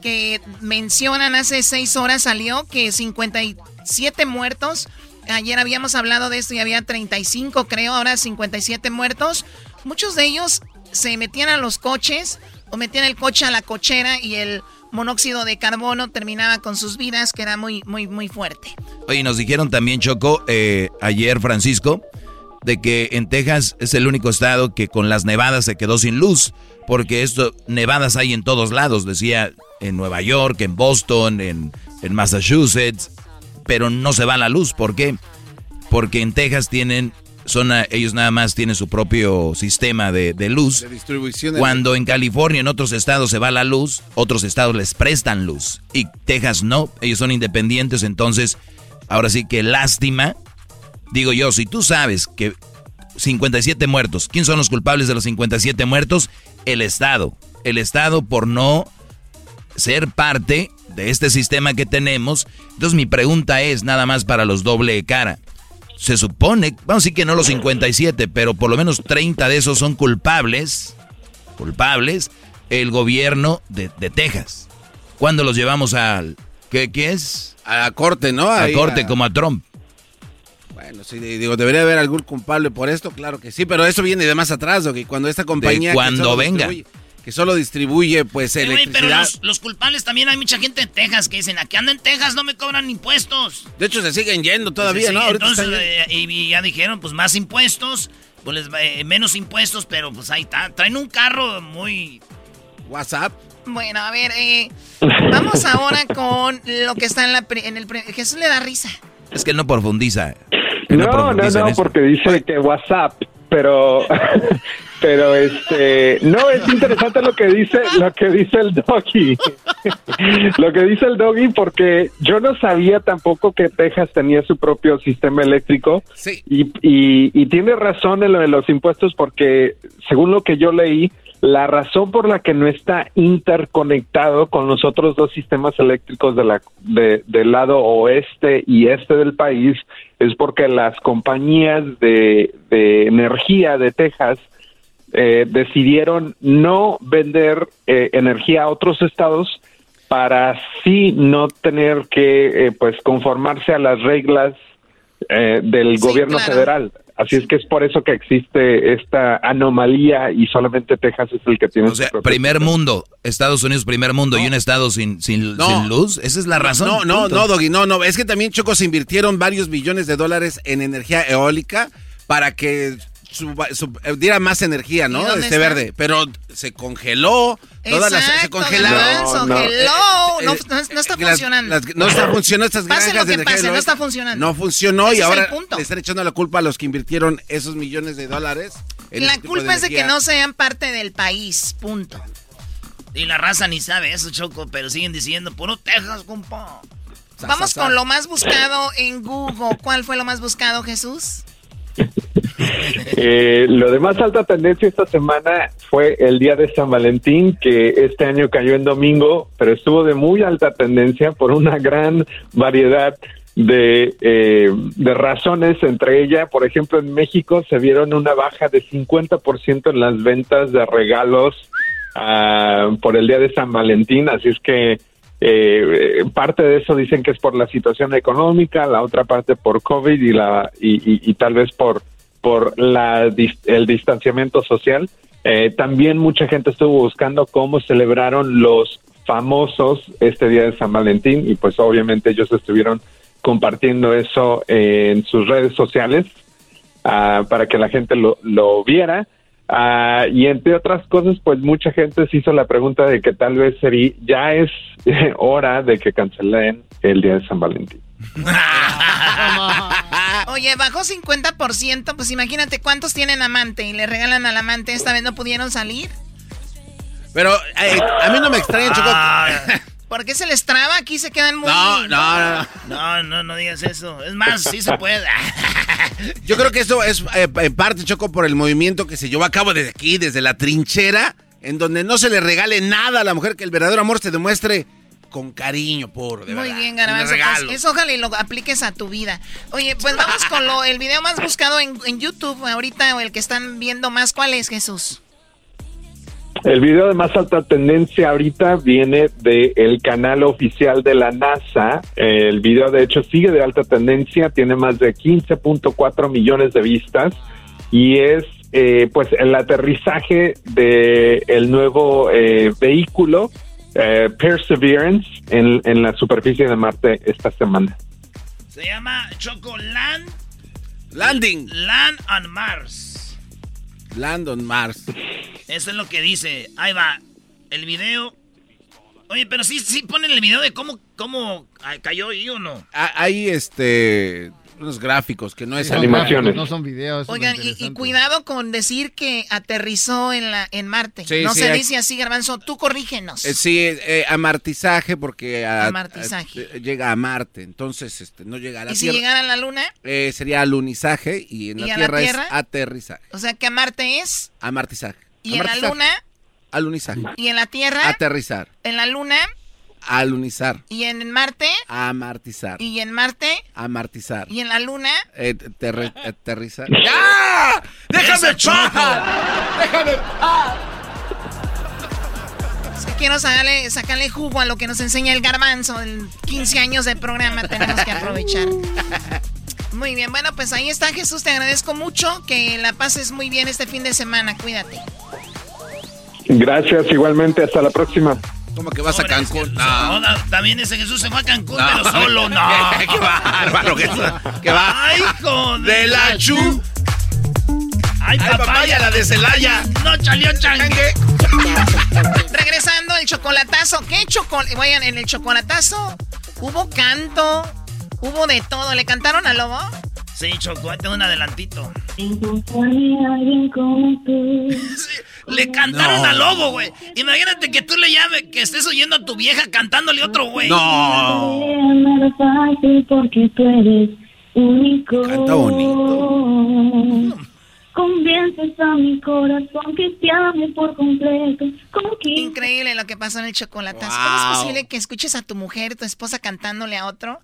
que mencionan hace seis horas salió que 57 muertos. Ayer habíamos hablado de esto y había 35, creo, ahora 57 muertos. Muchos de ellos se metían a los coches o metían el coche a la cochera y el monóxido de carbono terminaba con sus vidas, que era muy, muy, muy fuerte. Oye, nos dijeron también, Choco, eh, ayer, Francisco, de que en Texas es el único estado que con las nevadas se quedó sin luz, porque esto, nevadas hay en todos lados, decía en Nueva York, en Boston, en, en Massachusetts, pero no se va la luz. ¿Por qué? Porque en Texas tienen, son ellos nada más tienen su propio sistema de, de luz. De distribución. de- Cuando en California, en otros estados se va la luz, otros estados les prestan luz. Y Texas no, ellos son independientes, entonces, ahora sí que lástima. Digo yo, si tú sabes que 57 muertos, ¿quién son los culpables de los 57 muertos? El Estado. El Estado por no ser parte de este sistema que tenemos. Entonces mi pregunta es nada más para los doble cara. Se supone, vamos a decir que no los 57, pero por lo menos 30 de esos son culpables, culpables, el gobierno de, de Texas. ¿Cuándo los llevamos al... ¿Qué, qué es? A la corte, ¿no? A Ahí, corte, a- como a Trump. Bueno, sí, digo, debería haber algún culpable por esto, claro que sí, pero eso viene de más atrás, que cuando esta compañía... que cuando solo venga. distribuye- Que solo distribuye, pues, Eh, güey, pero electricidad. los, los culpables también hay mucha gente en Texas que dicen, aquí ando en Texas, no me cobran impuestos. De hecho, se siguen yendo todavía, Sí, ¿no? Ahorita entonces, eh, y, y ya dijeron, pues más impuestos, pues les eh, menos impuestos, pero pues ahí está. Traen un carro muy... WhatsApp. Bueno, a ver, eh, vamos ahora con lo que está en, la en el... Jesús le da risa. Es que él no profundiza. No, no, no, porque dice que WhatsApp, pero, pero este, no es interesante lo que dice, lo que dice el doggy, lo que dice el doggy, porque yo no sabía tampoco que Texas tenía su propio sistema eléctrico. Y, y, y tiene razón en lo de los impuestos, porque según lo que yo leí, la razón por la que no está interconectado con los otros dos sistemas eléctricos de la, de- del lado oeste y este del país es porque las compañías de, de energía de Texas eh, decidieron no vender eh, energía a otros estados para así no tener que eh, pues conformarse a las reglas eh, del Sí, gobierno claro. federal. Así es que es por eso que existe esta anomalía y solamente Texas es el que tiene O sea, primer mundo, Estados Unidos primer mundo y un estado sin, sin, No. sin luz. Esa es la razón. No, no, punto. no, Doggy, no, no. Es que también, Choco, se invirtieron varios billones de dólares en energía eólica para que eh, diera más energía, ¿Y ¿no? Este está? verde. Pero se congeló. Todas las, se congelaron. No, no. hello. Eh, No, eh, no- no está las- funcionando. las- no está funcionando estas Pase granjas lo de que energía pase, no está funcionando. No funcionó Ese y es ahora le están echando la culpa a los que invirtieron esos millones de dólares. en La tipo culpa es de que no sean parte del país, punto. Y la raza ni sabe eso, Choco, pero siguen diciendo, puro Texas, compa. Vamos con lo más buscado en Google. ¿Cuál fue lo más buscado, Jesús? Eh, lo de más alta tendencia esta semana fue el día de San Valentín, que este año cayó en domingo, pero estuvo de muy alta tendencia por una gran variedad de, eh, razones, entre ellas, por ejemplo, en México se vieron una baja de 50% en las ventas de regalos ah, por el día de San Valentín, así es que eh, parte de eso dicen que es por la situación económica, la otra parte por COVID y, la, y, y- y tal vez por, por la, el distanciamiento social. Eh, también mucha gente estuvo buscando cómo celebraron los famosos este día de San Valentín y pues obviamente ellos estuvieron compartiendo eso en sus redes sociales ah, para que la gente lo, lo viera. Ah, y entre otras cosas, pues mucha gente se hizo la pregunta de que tal vez sería, ya es hora de que cancelen el día de San Valentín. Oye, bajó 50%, pues imagínate cuántos tienen amante y le regalan al amante, esta vez no pudieron salir. Pero eh, a mí no me extraña, Choco. ¿Por qué se les traba? Aquí se quedan muy... No, no, no. No, no, no digas eso. Es más, sí se puede. Yo creo que eso es eh, en parte, Choco, por el movimiento que se llevó a cabo desde aquí, desde la trinchera, en donde no se le regale nada a la mujer, que el verdadero amor se demuestre con cariño, por de Muy verdad, bien, Garbanzo. Pues eso ojalá y lo apliques a tu vida. Oye, pues vamos con lo, el video más buscado en, en YouTube ahorita, o el que están viendo más. ¿Cuál es, Jesús? El video de más alta tendencia ahorita viene del canal oficial de la NASA. El video de hecho sigue de alta tendencia, tiene más de 15.4 millones de vistas y es eh, pues el aterrizaje de el nuevo eh, vehículo eh, Perseverance en, en la superficie de Marte esta semana. Se llama Choco Land. Landing. Land on Mars. Land on Mars. Eso es lo que dice. Ahí va. El video. Oye, pero sí, sí ponen el video de cómo, cómo ah, cayó ahí o no. Ah, Hay este unos gráficos que no es gráficos, No son videos. Oigan, y, y cuidado con decir que aterrizó en, la, en Marte. Sí, no sí, se hay- dice así, Garbanzo. Tú corrígenos. Eh, sí, eh, amartizaje porque a- Amartizaje. a- llega a Marte, entonces este, no llega a la ¿Y si Tierra. llegara a la Luna? Eh, sería alunizaje y en ¿Y la Tierra, es aterrizaje. O sea que a Marte es. Amartizaje. ¿Y en la. Luna? Alunizaje. ¿Y en la Tierra? Aterrizar. ¿En la Luna? Alunizar. ¿Y en Marte? Amartizar. ¿Y en Marte? Amartizar. ¿Y en la Luna? Eh, aterrizar. ¡Ya! ¡Déjame en paz! ¡Déjame en paz! Es que quiero sacarle, sacarle jugo a lo que nos enseña el garbanzo. En 15 años de programa tenemos que aprovechar. Muy bien, bueno, pues ahí está Jesús, te agradezco mucho. Que la pases muy bien este fin de semana, cuídate. Gracias, igualmente, hasta la próxima. ¿Cómo que vas a Cancún? No, da- también ese Jesús se fue a Cancún, No. pero solo, no. Qué bárbaro, Jesús. Qué va. Ay, hijo De la chu. Ay, Ay, papaya, la de Celaya. No chalió changue. Regresando el chocolatazo. ¿Qué chocolate? Vayan, en el chocolatazo hubo canto, hubo de todo. ¿Le cantaron al lobo? Sí, Choco, ahí tengo un adelantito. Le cantaron No. al lobo, güey. Imagínate que tú le llames, que estés oyendo a tu vieja cantándole otro güey. No. Nada fácil porque tú eres único. Canta bonito. Convences a mi corazón que te ame por completo. Increíble lo que pasó en el chocolatazo. ¿Cómo Wow. es posible que escuches a tu mujer, tu esposa cantándole a otro?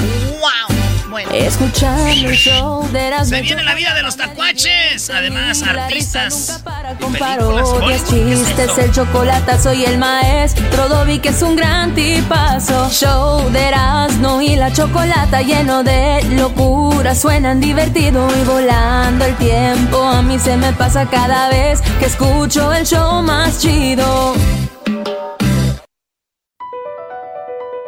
¡Wow! Bueno. Escuchando el show de Erasmo Se viene la vida de los tacuaches. Además, artistas. con y películas. parodias, Hollywood, ¿qué es chistes, el chocolate soy el maestro Dobby que es un gran tipazo. Show de Erasmo y la chocolata lleno de locura, suenan divertido y volando el tiempo. A mí se me pasa cada vez que escucho el show más chido.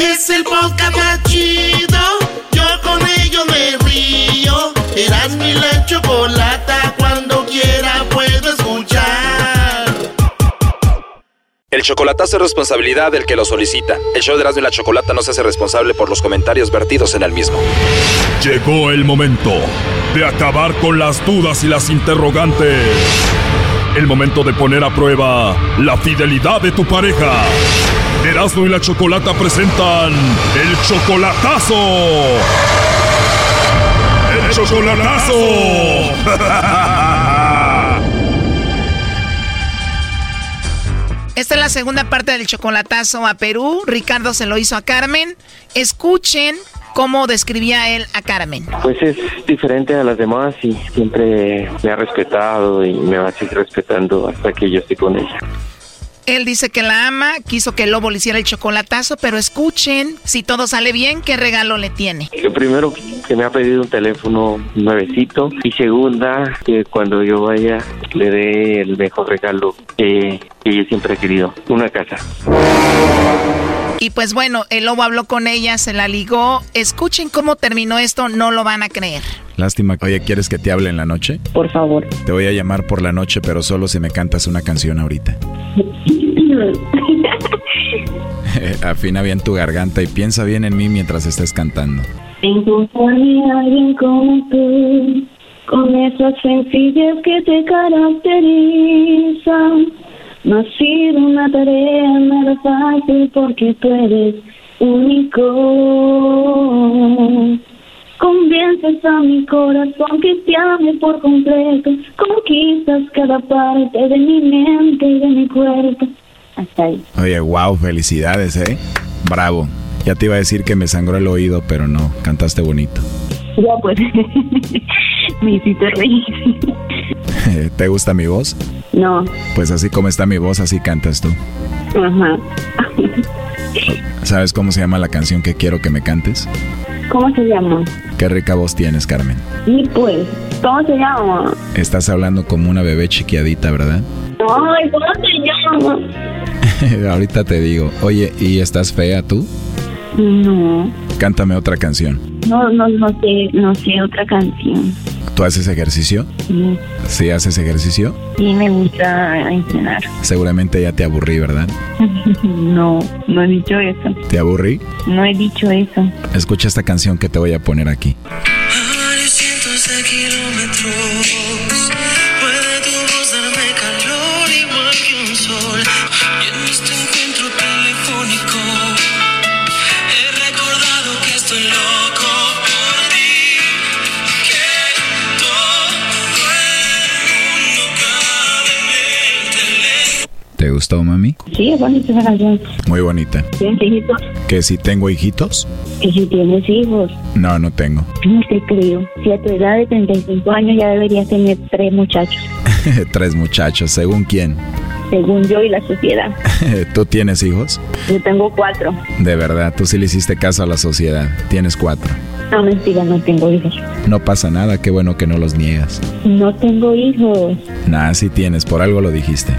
Es el podcast más chido. Yo con ello me río. Eras mi la chocolata. Cuando quiera puedo escuchar. El chocolatazo es responsabilidad del que lo solicita. El show de Erasmo y la Chocolata no se hace responsable por los comentarios vertidos en el mismo. Llegó el momento de acabar con las dudas y las interrogantes. El momento de poner a prueba la fidelidad de tu pareja. Erasmo y la Chocolata presentan el chocolatazo. ¡El chocolatazo! Esta es la segunda parte del chocolatazo a Perú. Ricardo se lo hizo a Carmen. Escuchen cómo describía él a Carmen. Pues es diferente a las demás y siempre me ha respetado y me va a seguir respetando hasta que yo esté con ella. Él dice que la ama, quiso que el lobo le hiciera el chocolatazo, pero escuchen, si todo sale bien, ¿qué regalo le tiene? Lo primero que me ha pedido un teléfono nuevecito y segunda que cuando yo vaya le dé el mejor regalo que, que yo siempre he querido, una casa. Y pues bueno, el lobo habló con ella, se la ligó. Escuchen cómo terminó esto, no lo van a creer. Lástima. Oye, ¿quieres que te hable en la noche? Por favor. Te voy a llamar por la noche, pero solo si me cantas una canción ahorita. Afina bien tu garganta y piensa bien en mí mientras estés cantando. Encontrarme a alguien como tú, con esas sencillas que te caracterizan. No ha sido una tarea nada fácil porque tú eres único. Convences a mi corazón que te ame por completo. Conquistas cada parte de mi mente y de mi cuerpo. Hasta ahí. Oye, wow, felicidades, ¿eh? Bravo. Ya te iba a decir que me sangró el oído, pero no, cantaste bonito. Ya pues, me hiciste reír. ¿Te gusta mi voz? No, Pues así como está mi voz, así cantas tú. ajá. ¿Sabes cómo se llama la canción que quiero que me cantes? ¿Cómo se llama? Qué rica voz tienes, Carmen. Y pues, ¿cómo se llama? Estás hablando como una bebé chiquiadita, ¿verdad? Ay, ¿cómo se llama? Ahorita te digo. Oye, ¿y estás fea tú? No, Cántame otra canción. no, no, no sé, no sé otra canción. ¿Tú haces ejercicio? Sí, Sí, haces ejercicio. sí me gusta entrenar. Seguramente ya te aburrí, ¿verdad? No, no he dicho eso. ¿Te aburrí? No he dicho eso. Escucha esta canción que te voy a poner aquí. Gustó, mami? Sí, es bonita esa canción. Muy bonita. ¿Tienes hijitos? ¿Que si tengo hijitos? Y si tienes hijos, No, no tengo. no te creo. Si a tu edad de 35 años ya deberías tener tres muchachos, Tres muchachos, ¿según quién? según yo y la sociedad. ¿Tú tienes hijos? Yo tengo cuatro. De verdad, tú sí le hiciste caso a la sociedad. Tienes cuatro. No, mentira, no tengo hijos. No pasa nada, qué bueno que no los niegas. No tengo hijos. Nah, sí tienes, por algo lo dijiste.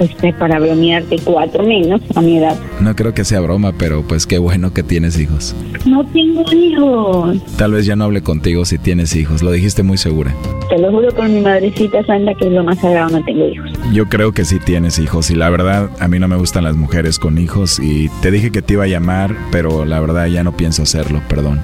Este, para bromearte, cuatro menos a mi edad. No creo que sea broma, pero pues qué bueno que tienes hijos. No tengo hijos. Tal vez ya no hable contigo si tienes hijos, lo dijiste muy segura. Te lo juro por mi madrecita santa que es lo más sagrado, no tengo hijos. Yo creo que sí tienes hijos y la verdad a mí no me gustan las mujeres con hijos y te dije que te iba a llamar, pero la verdad ya no pienso hacerlo, perdón.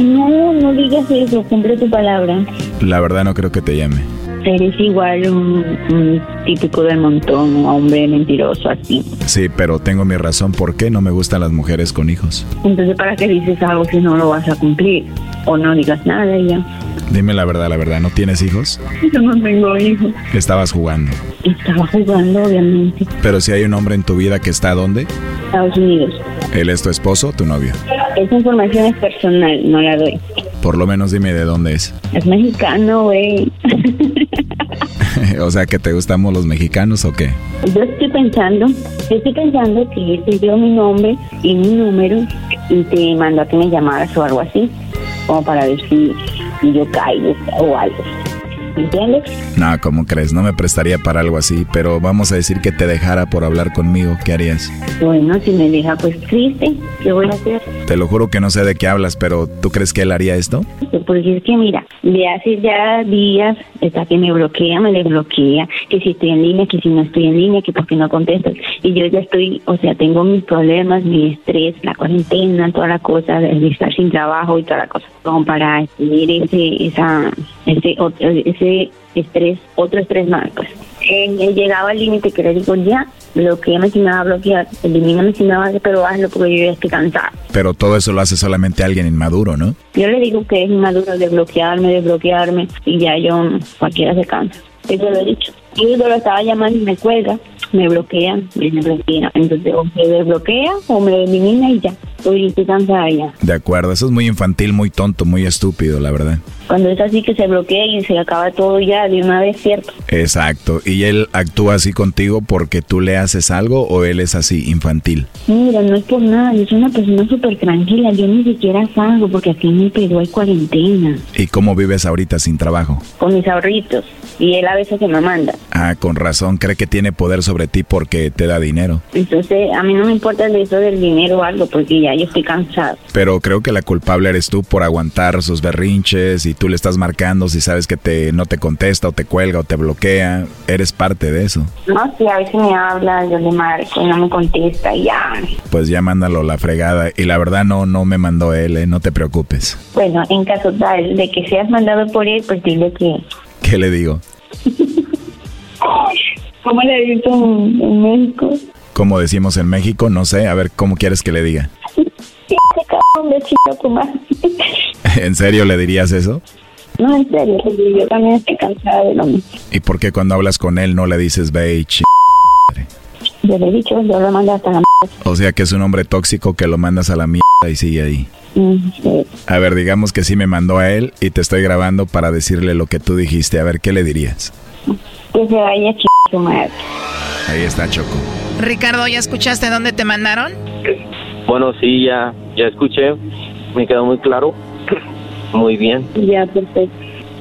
No, no digas eso, cumple tu palabra. La verdad no creo que te llame. Eres igual un, un típico del montón, un hombre mentiroso así. Sí, pero tengo mi razón por qué no me gustan las mujeres con hijos. Entonces, ¿para qué dices algo si no lo vas a cumplir? O no digas nada y ya. Dime la verdad, la verdad, ¿no tienes hijos? Yo no tengo hijos. Estabas jugando. Estaba jugando, obviamente. Pero si hay un hombre en tu vida que está ¿dónde? Estados Unidos. ¿Él es tu esposo o tu novio? Esa información es personal, no la doy. Por lo menos dime de dónde es. Es mexicano, güey. o sea, que te gustamos los mexicanos o qué? Yo estoy pensando, yo estoy pensando que te dio mi nombre y mi número y te mandó a que me llamaras o algo así, como para ver si, si yo caigo o algo. ¿Entiendes? No, ¿cómo crees? No me prestaría para algo así, pero vamos a decir que te dejara por hablar conmigo. ¿Qué harías? Bueno, si me deja, pues triste. ¿Qué voy a hacer? Te lo juro que no sé de qué hablas, pero ¿tú crees que él haría esto? Porque es que mira, de hace ya días está que me bloquea, me desbloquea, que si estoy en línea, que si no estoy en línea, que porque no contesto. Y yo ya estoy, o sea, tengo mis problemas, mi estrés, la cuarentena, toda la cosa, de estar sin trabajo y toda la cosa. Como para tener ese, esa, ese, ese estrés, otro estrés más, pues. Él, él llegaba al límite que le digo, ya, bloqueame si me va a bloquear, elimíname si me va a hacer, pero hazlo porque yo ya estoy cansada. Pero todo eso lo hace solamente alguien inmaduro, ¿no? Yo le digo que es inmaduro de bloquearme, de bloquearme, y ya yo, cualquiera se cansa. Eso lo he dicho. Y yo lo estaba llamando y me cuelga, me bloquea, me bloquea. Entonces, o me desbloquea o me elimina y ya. Estoy, estoy cansada ya. De acuerdo, eso es muy infantil, muy tonto, muy estúpido, la verdad. Cuando es así que se bloquea y se acaba todo ya de una vez, ¿cierto? Exacto. ¿Y él actúa así contigo porque tú le haces algo o él es así infantil? Mira, no es por nada, yo soy una persona súper tranquila, yo ni siquiera salgo porque aquí en mi Perú hay cuarentena, ¿Y cómo vives ahorita sin trabajo? con mis ahorritos, y él a veces que me manda. Ah, con razón, cree que tiene poder sobre ti porque te da dinero. Entonces, a mí no me importa de eso del dinero o algo, porque ya yo estoy cansada. Pero creo que la culpable eres tú por aguantar sus berrinches y tú le estás marcando si sabes que te no te contesta o te cuelga o te bloquea. Eres parte de eso. No, si a veces me habla, yo le marco y no me contesta, y ya. Pues ya mándalo la fregada. Y la verdad no, no me mandó él, ¿eh? no te preocupes. Bueno, en caso tal de que seas mandado por él, pues dile que... ¿Qué le digo? ¿Cómo le dices en, en México? Como decimos en México, no sé, a ver cómo quieres que le diga. Sí, cabrón de chico tu madre. ¿En serio le dirías eso? No, en serio, porque yo también estoy cansada de lo mismo. ¿Y por qué cuando hablas con él no le dices ve y ch... Yo le he dicho, yo lo mandé hasta la m***. O sea que es un hombre tóxico que lo mandas a la mierda y sigue ahí. Mm, sí. A ver, digamos que sí me mandó a él y te estoy grabando para decirle lo que tú dijiste. A ver, ¿qué le dirías? Que se vaya ch... su madre. Ahí está Choco. Ricardo, ¿ya escuchaste dónde te mandaron? Bueno, sí, ya, ya escuché. Me quedó muy claro. Muy bien, Ya, perfecto.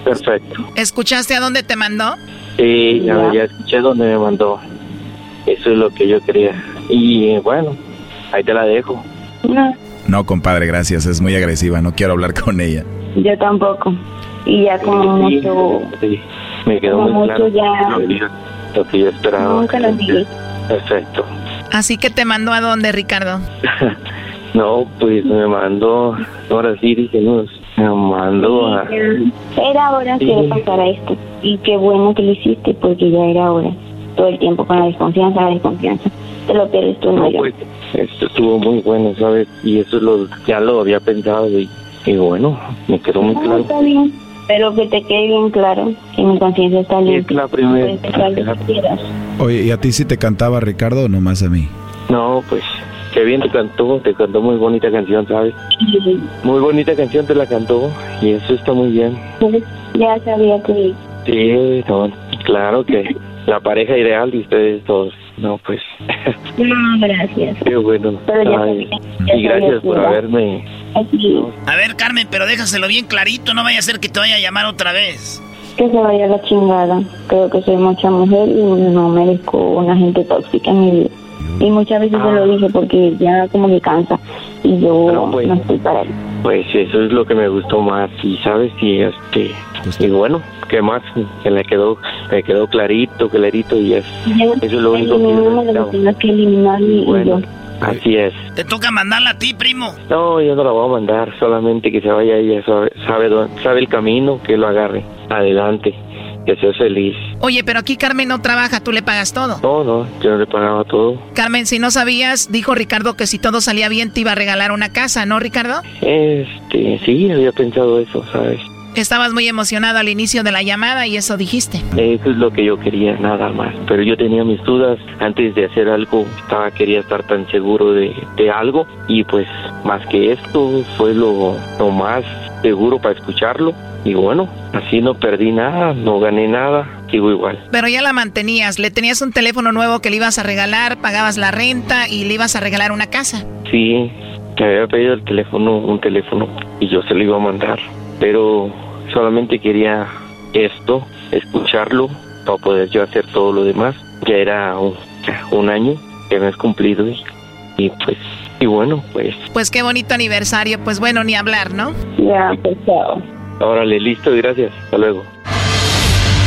perfecto. ¿Escuchaste a dónde te mandó? Sí, ya, Ya. ya escuché donde me mandó. Eso es lo que yo quería. Y bueno, ahí te la dejo. No, No, compadre, gracias. Es muy agresiva. No quiero hablar con ella. yo tampoco. Y ya como Sí, mucho... sí, me quedó muy mucho claro ya- lo, que yo, lo que yo esperaba. Nunca lo digas. Perfecto. Así que te mandó a dónde, Ricardo. No, pues me mandó, ahora sí dije, no, me mandó a... Era hora que Sí. pasara esto. Y qué bueno que lo hiciste, porque ya era hora. Todo el tiempo con la desconfianza, la desconfianza. Te lo pierdes tú, no No, yo. pues, esto estuvo muy bueno, ¿sabes? Y eso lo, ya lo había pensado y, y bueno, me quedó muy Ah, claro. está bien. Pero que te quede bien claro que mi conciencia está Es limpia. la primera. Que. Oye, ¿y a ti sí te cantaba Ricardo o nomás a mí? No, pues, qué bien te cantó, te cantó muy bonita canción, ¿sabes? Muy bonita canción te la cantó y eso está muy bien. Pues, ya sabía que... Sí, no, claro que la pareja ideal de ustedes todos. No, pues, No, gracias. qué bueno. Pero ya Ay, sabía, ya y gracias por que haberme... A ver, Carmen, pero déjaselo bien clarito, no vaya a ser que te vaya a llamar otra vez. que se vaya la chingada. Creo que soy mucha mujer y no merezco una gente tóxica en mi vida. Y muchas veces se lo dije porque ya como que cansa y yo Pero, pues, no estoy para él. Pues eso es lo que me gustó más y sabes y este y bueno qué más que le quedó le quedó clarito clarito y es eso es lo único que yo necesitaba. que que eliminar y, y Bueno. yo. Así es Te toca mandarla a ti, primo. no yo no la voy a mandar solamente que se vaya ella sabe sabe, dónde- sabe el camino que lo agarre adelante que sea feliz Oye, pero aquí Carmen no trabaja, tú le pagas todo. no no yo le pagaba todo Carmen, si no sabías, dijo Ricardo que si todo salía bien te iba a regalar una casa, ¿no, Ricardo? este sí había pensado eso sabes Estabas muy emocionado al inicio de la llamada y eso dijiste. Eso es lo que yo quería, nada más. Pero yo tenía mis dudas antes de hacer algo. Estaba, quería estar tan seguro de, de algo. Y pues, más que esto, fue lo, lo más seguro para escucharlo. Y bueno, así no perdí nada, no gané nada, sigo igual. Pero ya la mantenías, le tenías un teléfono nuevo que le ibas a regalar, pagabas la renta y le ibas a regalar una casa. Sí, me había pedido el teléfono, un teléfono, y yo se lo iba a mandar. Pero solamente quería esto, escucharlo, para poder yo hacer todo lo demás. Ya era un, un año que me has cumplido y, y pues, y bueno, pues Pues qué bonito aniversario, pues bueno, ni hablar, ¿no? Ya, pues chao. Órale, listo, gracias. Hasta luego.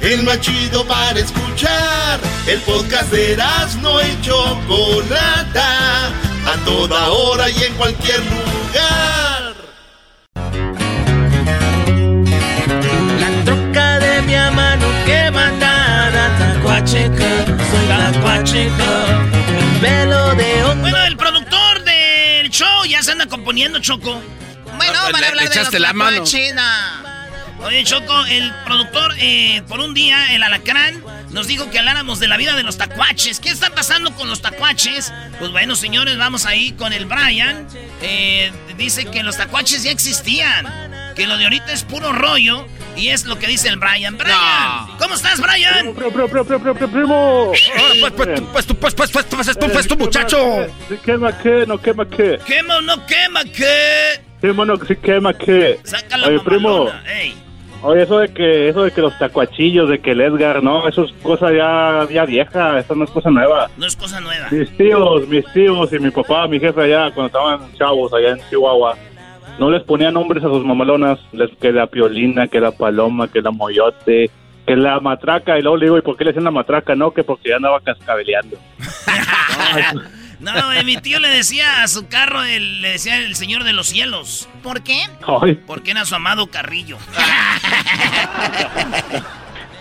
El más chido para escuchar. El podcast de no y Chocolata. A toda hora y en cualquier lugar. La troca de mi mano que mandada tacuacheca, soy tacuacheca, mi pelo de onda. Bueno, el productor del show ya se anda componiendo, Choco. Bueno, para hablar de los tlacuaches, Oye, Choco, el productor, eh, por un día, el alacrán, nos dijo que habláramos de la vida de los tacuaches. ¿Qué está pasando con los tacuaches? Pues bueno, señores, vamos ahí con el Brian. Eh, dice que los tacuaches ya existían. Que lo de ahorita es puro rollo. Y es lo que dice el Brian. Brian, ¿cómo estás, Brian? Primo, primo, primo, primo, pues, pues, tú, pues, tú, pues, pues, pues, pues, tú, pues, tú, muchacho. Si quema qué, no quema qué. ¿Quema o no quema qué? Primo, no, si quema qué. Saca la Oye, primo. ey. Oye, eso de que, eso de que los tacuachillos, de que el Edgar, no, eso es cosa ya, ya vieja, eso no es cosa nueva. No es cosa nueva. Mis tíos, mis tíos y mi papá, mi jefe allá, cuando estaban chavos allá en Chihuahua, no les ponían nombres a sus mamalonas, les, que la piolina, que la paloma, que la moyote, que la matraca, y luego le digo, ¿y por qué le decían la matraca? No, que porque ya andaba cascabeleando. No, eh, mi tío le decía a su carro, el- le decía el señor de los cielos. ¿Por qué? Ay. Porque era su amado Carrillo.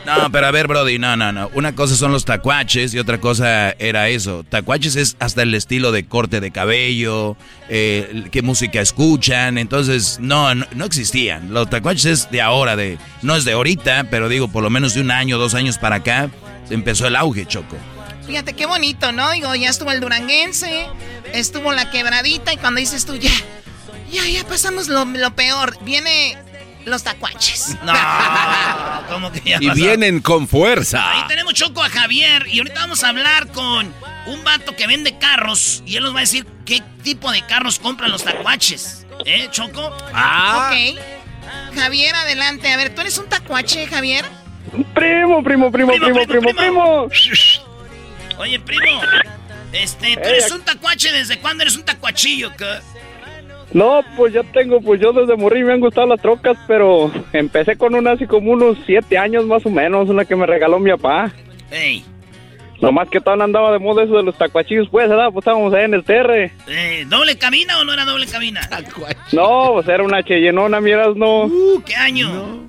No, pero a ver, Brody, no, no, no. Una cosa son los tacuaches y otra cosa era eso. Tacuaches es hasta el estilo de corte de cabello, eh, qué música escuchan. Entonces, no, no, no existían. Los tacuaches es de ahora, de no es de ahorita, pero digo, por lo menos de un año, dos años para acá, empezó el auge, Choco. Fíjate qué bonito, ¿no? Digo, ya estuvo el duranguense, estuvo la quebradita y cuando dices tú, ya, ya, ya pasamos lo, lo peor. Viene los tacuaches. No, ¿cómo que ya Y pasó? vienen con fuerza. Ahí tenemos Choco a Javier y ahorita vamos a hablar con un vato que vende carros y él nos va a decir qué tipo de carros compran los tacuaches. ¿Eh, Choco? Ah. Ok. Javier, adelante. A ver, ¿tú eres un tacuache, Javier? Primo, primo, primo, primo, primo, primo. Oye, primo, este, ¿tú eres un tacuache? ¿Desde cuándo eres un tacuachillo? No, pues ya tengo, pues yo desde morir me han gustado las trocas, pero empecé con una así como unos siete años más o menos, una que me regaló mi papá. Ey, Nomás que todavía andaba de moda eso de los tacuachillos, pues, ¿verdad? Pues estábamos ahí en el terre. eh, ¿doble cabina o no era doble cabina? No, pues era una Cheyenona, miras, no. Uh, ¿Qué año?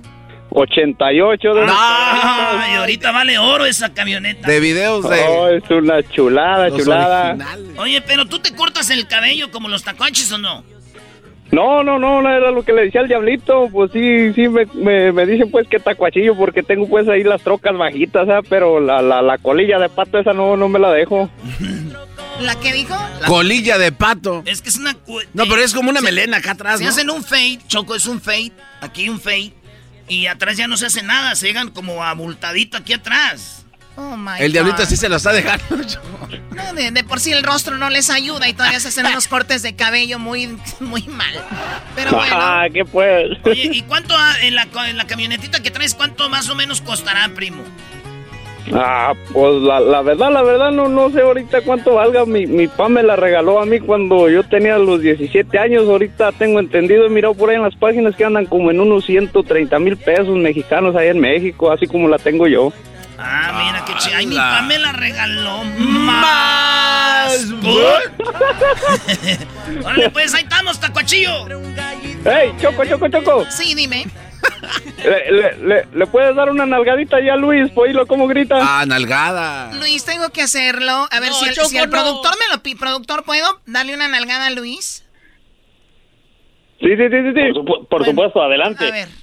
88 de... Ay, ahorita vale oro esa camioneta. De videos de. Oh, es una chulada, Los chulada. Oye, pero tú te cortas el cabello como los tacuaches o no? No, no, no, no era lo que le decía al diablito. Pues sí, sí, me, me, me dicen pues que tacuachillo porque tengo pues ahí las trocas bajitas, ¿ah? pero la, la, la colilla de pato esa no, no me la dejo. ¿La que dijo? Colilla de pato. Es que es una... No, pero es como una se- melena acá atrás, Se ¿no? hacen un fade, Choco, es un fade. Aquí un fade. Y atrás ya no se hace nada, se llegan como abultadito aquí atrás. Oh, my El diablito God. sí se lo está dejando. No, de, de por sí el rostro no les ayuda y todavía se hacen unos cortes de cabello muy, muy mal. Pero bueno. Ah, ¿qué pues? Oye, ¿y cuánto ah, en la, co- en la camionetita que traes, cuánto más o menos costará, primo? Ah, pues la, la verdad, la verdad, no, no sé ahorita cuánto valga. Mi, mi papá me la regaló a mí cuando yo tenía los 17 años. Ahorita tengo entendido, he mirado por ahí en las páginas que andan como en unos 130 mil pesos mexicanos ahí en México, así como la tengo yo. Ah, mira qué chido. Ay, mi papá me la regaló. Más. Órale, pues ahí estamos, tacuachillo. ¡Ey, Choco, Choco, Choco! Sí, dime. ¿Le, le, le, le puedes dar una nalgadita ya a Luis? Por oírlo cómo grita. Ah, nalgada. Luis, tengo que hacerlo. A ver No, si, el, Choco, si el no. productor me lo pide. ¿Productor, puedo darle una nalgada a Luis? Sí, sí, sí, sí. sí. Por, supuesto, adelante. A ver.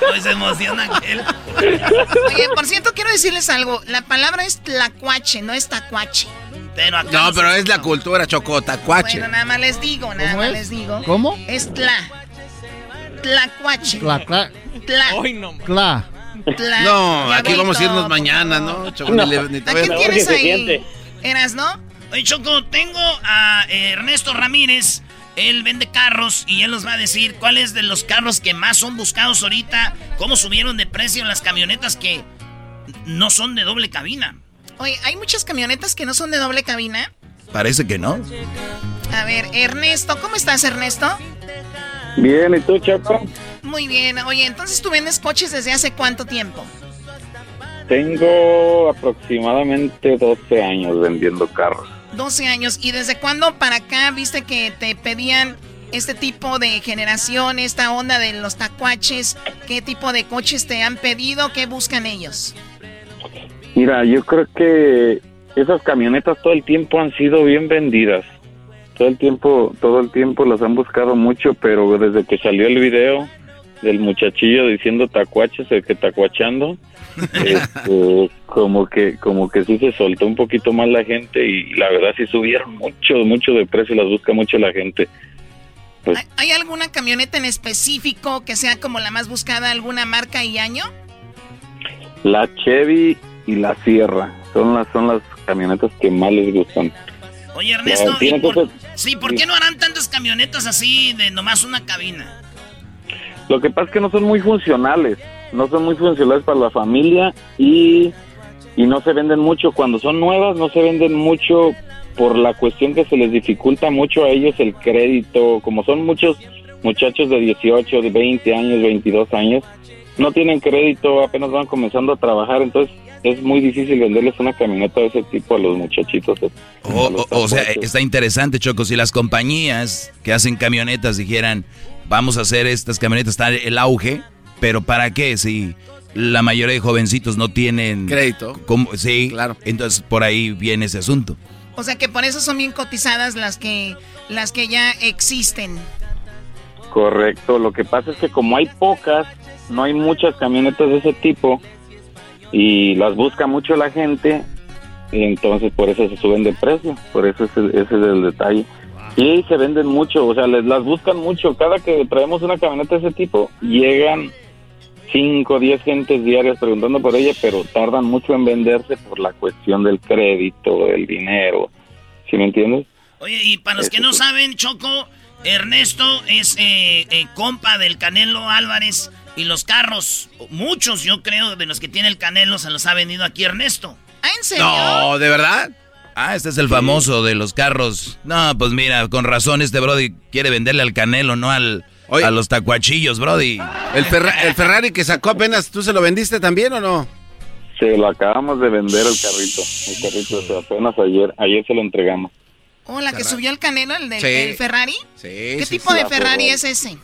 Pues se emociona aquel. Oye, por cierto, quiero decirles algo. La palabra es tlacuache, no es tacuache. Pero No, pero es la cultura, Chocota, cuache. Bueno, nada más les digo, nada ¿Cómo más es? les digo. ¿Cómo? Es tla. Tlacuache. Cla, cla, Tla. cla. Tla. No, aquí vamos a irnos mañana. ¿no? Choco, ni le- ni te ¿A voy a- quién tienes ahí? ¿Eras, no? Oye, Choco, tengo a eh, Ernesto Ramírez. Él vende carros y él nos va a decir cuáles de los carros que más son buscados ahorita, cómo subieron de precio las camionetas que no son de doble cabina. Oye, hay muchas camionetas que no son de doble cabina. Parece que no. A ver, Ernesto, ¿cómo estás, Ernesto? Bien, ¿y tú, Choco? Muy bien. Oye, entonces tú vendes coches desde hace cuánto tiempo? Tengo aproximadamente 12 años vendiendo carros. 12 años. ¿Y desde cuándo para acá viste que te pedían este tipo de generación, esta onda de los tacuaches? ¿Qué tipo de coches te han pedido? ¿Qué buscan ellos? Mira, yo creo que esas camionetas todo el tiempo han sido bien vendidas. Todo el tiempo, todo el tiempo las han buscado mucho, pero desde que salió el video del muchachillo diciendo tacuaches, el que tacuachando, este, como que, como que sí se soltó un poquito más la gente y la verdad sí subieron mucho, mucho de precio, las busca mucho la gente. Pues, ¿Hay alguna camioneta en específico que sea como la más buscada, alguna marca y año? la Chevy y la Sierra son las, son las camionetas que más les gustan. Oye, Ernesto, Ya, tiene ¿y por- sí, ¿por qué no harán tantas camionetas así de nomás una cabina? Lo que pasa es que no son muy funcionales, no son muy funcionales para la familia y, y no se venden mucho. Cuando son nuevas no se venden mucho por la cuestión que se les dificulta mucho a ellos el crédito. Como son muchos muchachos de 18, de 20 años, 22 años, no tienen crédito, apenas van comenzando a trabajar, entonces es muy difícil venderles una camioneta de ese tipo a los muchachitos. O, o- o sea, está interesante, Choco, si las compañías que hacen camionetas dijeran, vamos a hacer estas camionetas, está el auge, pero ¿para qué? Si la mayoría de jovencitos no tienen... Crédito. ¿cómo? Sí, claro. Entonces por ahí viene ese asunto. O sea que por eso son bien cotizadas las que las que ya existen. Correcto, lo que pasa es que como hay pocas, no hay muchas camionetas de ese tipo y las busca mucho la gente y entonces por eso se suben de precio, por eso ese, ese es el detalle. Y se venden mucho, o sea, les, las buscan mucho. Cada que traemos una camioneta de ese tipo, llegan 5 o 10 gentes diarias preguntando por ella, pero tardan mucho en venderse por la cuestión del crédito, del dinero. ¿Sí me entiendes? Oye, y para los que no saben, Choco, Ernesto es eh, eh, compa del Canelo Álvarez y los carros, muchos yo creo de los que tiene el Canelo se los ha vendido aquí Ernesto. ¿Ah, en serio? No, ¿de verdad? Ah, este es el famoso de los carros. No, pues mira, con razón este Brody quiere venderle al Canelo, no al, a los tacuachillos, Brody. El, Ferra- el Ferrari que sacó apenas, ¿tú se lo vendiste también o no? Se lo acabamos de vender el carrito. El carrito, o sea, apenas ayer, ayer se lo entregamos. Oh, la que subió el Canelo, el del Sí. Ferrari. Sí, ¿Qué sí, tipo sí. de Ferrari. es ese?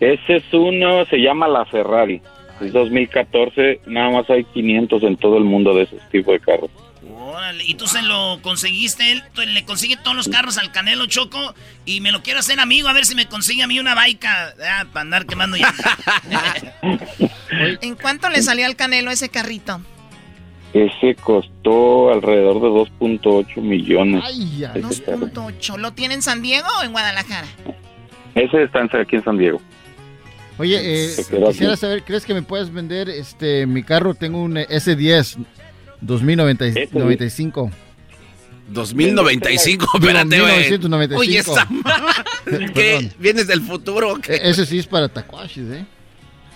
Ese es uno, se llama la Ferrari. Es 2014, nada más hay 500 en todo el mundo de ese tipo de carros. Órale, y tú se lo conseguiste, él le consigue todos los carros al Canelo Choco y me lo quiero hacer amigo, a ver si me consigue a mí una baica ah, para andar quemando ya. ¿En cuánto le salió al Canelo ese carrito? Ese costó alrededor de 2.8 millones. Carro. 2.8. ¿Lo tiene en San Diego o en Guadalajara? Ese está aquí en San Diego. Oye, eh, quisiera aquí. saber, ¿crees que me puedes vender este mi carro? Tengo un eh, S10 2095. 2095, espérate, güey. 1995. Oye, esa ¿Qué? ¿Vienes del futuro? o qué? Ese sí es para tacuaches, ¿eh?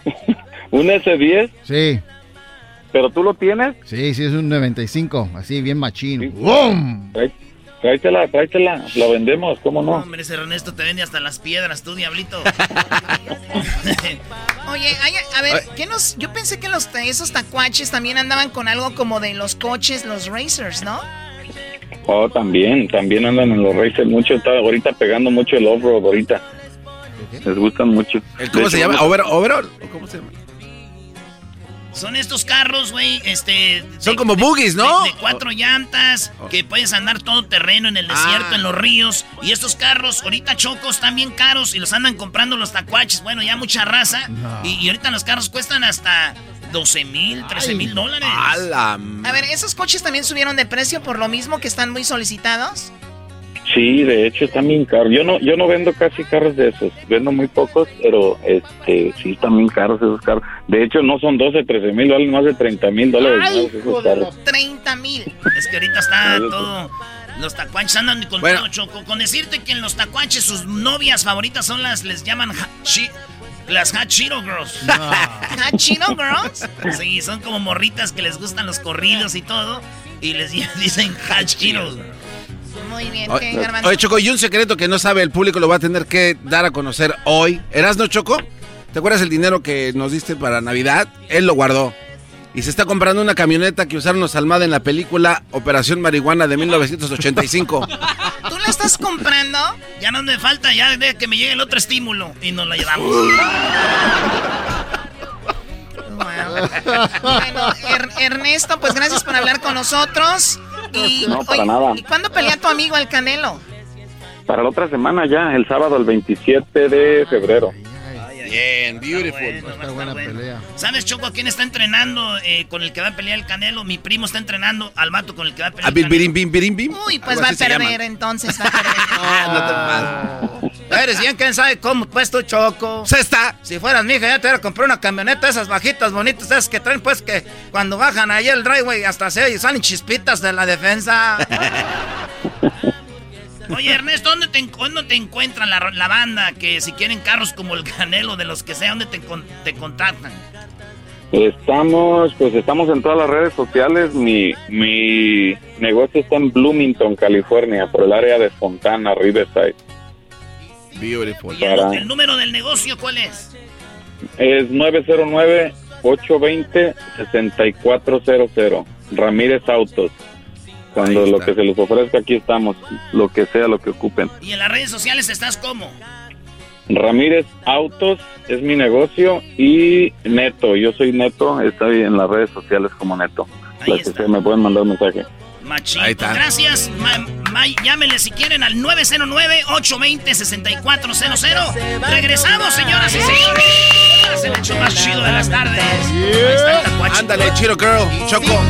¿Un S10? Sí. ¿Pero tú lo tienes? Sí, sí, es un 95, así bien machín. ¡Bum! Tráetela, tráetela, la vendemos, ¿cómo no? Hombre, ese Ernesto te vende hasta las piedras, tú, diablito. Oye, ay, a ver, ¿qué nos, yo pensé que los, esos tacuaches también andaban con algo como de los coches, los racers, ¿no? Oh, también, también andan en los races mucho, está ahorita pegando mucho el off-road ahorita. Les gustan mucho. ¿Cómo De se hecho, llama? vamos- ¿Over, overall? ¿O ¿Cómo se llama? Son estos carros, güey, este... Son como buggies, ¿no? De, de cuatro llantas, que puedes andar todo terreno en el desierto, Ah. en los ríos. Y estos carros, ahorita chocos, están bien caros y los andan comprando los tacuaches. Bueno, ya mucha raza. No. Y, y ahorita los carros cuestan hasta 12 mil, 13 mil dólares. ¡Hala! A ver, ¿esos coches también subieron de precio por lo mismo que están muy solicitados? Sí, de hecho están bien caros. Yo no, yo no vendo casi carros de esos, vendo muy pocos, pero este, sí están bien caros esos carros. De hecho no son 12, 13 mil, valen más de 30 mil dólares más esos carros. 30 mil. Es que ahorita está todo... Los tacuaches andan con Bueno. todo choco. Con decirte que en los tacuaches sus novias favoritas son las, les llaman ha- chi- las Cheeto Girls. ¿Hot Cheeto Girls? Sí, son como morritas que les gustan los corridos y todo. Y les dicen Hot Cheetos. Muy bien, Oye, ¿qué, Garbanzo? oye, Choco, y un secreto que no sabe el público lo va a tener que dar a conocer hoy. ¿Erasno, Choco? ¿Te acuerdas el dinero que nos diste para Navidad? Él lo guardó. Y se está comprando una camioneta que usaron los Almada en la película Operación Marihuana de 1985. ¿Tú la estás comprando? Ya no me falta, ya de que me llegue el otro estímulo. Y nos la llevamos. Bueno, Er- Ernesto, pues gracias por hablar con nosotros. Y, No, para nada. ¿y cuándo pelea tu amigo el Canelo? Para la otra semana ya, el sábado, el 27 de febrero. Bien, beautiful. Está buena pelea. ¿Sabes, Choco, a quién está entrenando eh, con el que va a pelear el Canelo? Mi primo está entrenando al mato con el que va a pelear ¿A el Bil Canelo. Bim Birim Bim? Uy, pues va a perder entonces, va a perder. Ah, no te. Eres bien, quién sabe cómo, pues tú, Choco. Se está. Si fueras mi hija, ya te hubiera comprado una camioneta, esas bajitas bonitas, esas que traen, pues que cuando bajan ahí el driveway hasta se oye, salen chispitas de la defensa. Oye, Ernesto, ¿dónde te, en- dónde te encuentra la, la banda? Que si quieren carros como el Canelo, de los que sea, ¿dónde te, con- te contactan? Estamos, pues estamos en todas las redes sociales. Mi, mi negocio está en Bloomington, California, por el área de Fontana, Riverside. Beautiful. ¿Y el, el número del negocio cuál es? Es 909-820-6400. Ramírez Autos. Cuando lo que se les ofrezca, aquí estamos. Lo que sea, lo que ocupen. ¿Y en las redes sociales estás como? Ramírez Autos es mi negocio y Neto. Yo soy Neto. Estoy en las redes sociales como Neto. Ahí que está. sea, me pueden mandar un mensaje. Machito. Ahí está. Gracias. Ma- ma- llámenle si quieren al 909-820-6400. Regresamos, señoras y señores. Es el hecho más chido de las tardes. Ahí está el tacuache. Ándale, Chiro Girl, Choco.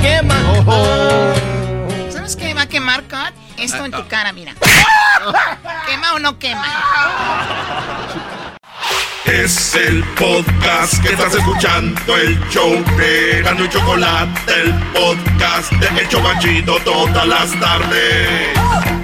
¿Sabes qué va a quemar, Cut? Esto en tu cara, mira. ¿Quema o no quema? Es el podcast que estás escuchando, el show de Gano y Chocolate, el podcast de El Chocachito todas las tardes.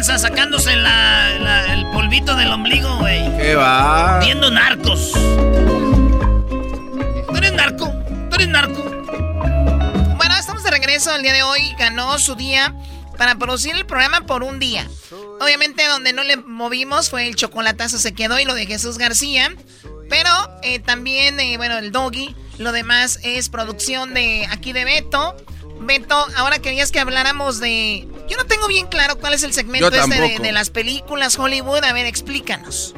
Panza, sacándose la- la- el polvito del ombligo, güey. ¿Qué va? Viendo narcos. ¿Tú eres narco? ¿Tú eres narco? Bueno, estamos de regreso el día de hoy. Ganó su día para producir el programa por un día. Obviamente donde no le movimos fue el chocolatazo se quedó y lo de Jesús García. Pero eh, también, eh, bueno, el doggy. Lo demás es producción de aquí de Beto. Beto, ahora querías que habláramos de... Yo no tengo bien claro cuál es el segmento este de las películas Hollywood. A ver, explícanos.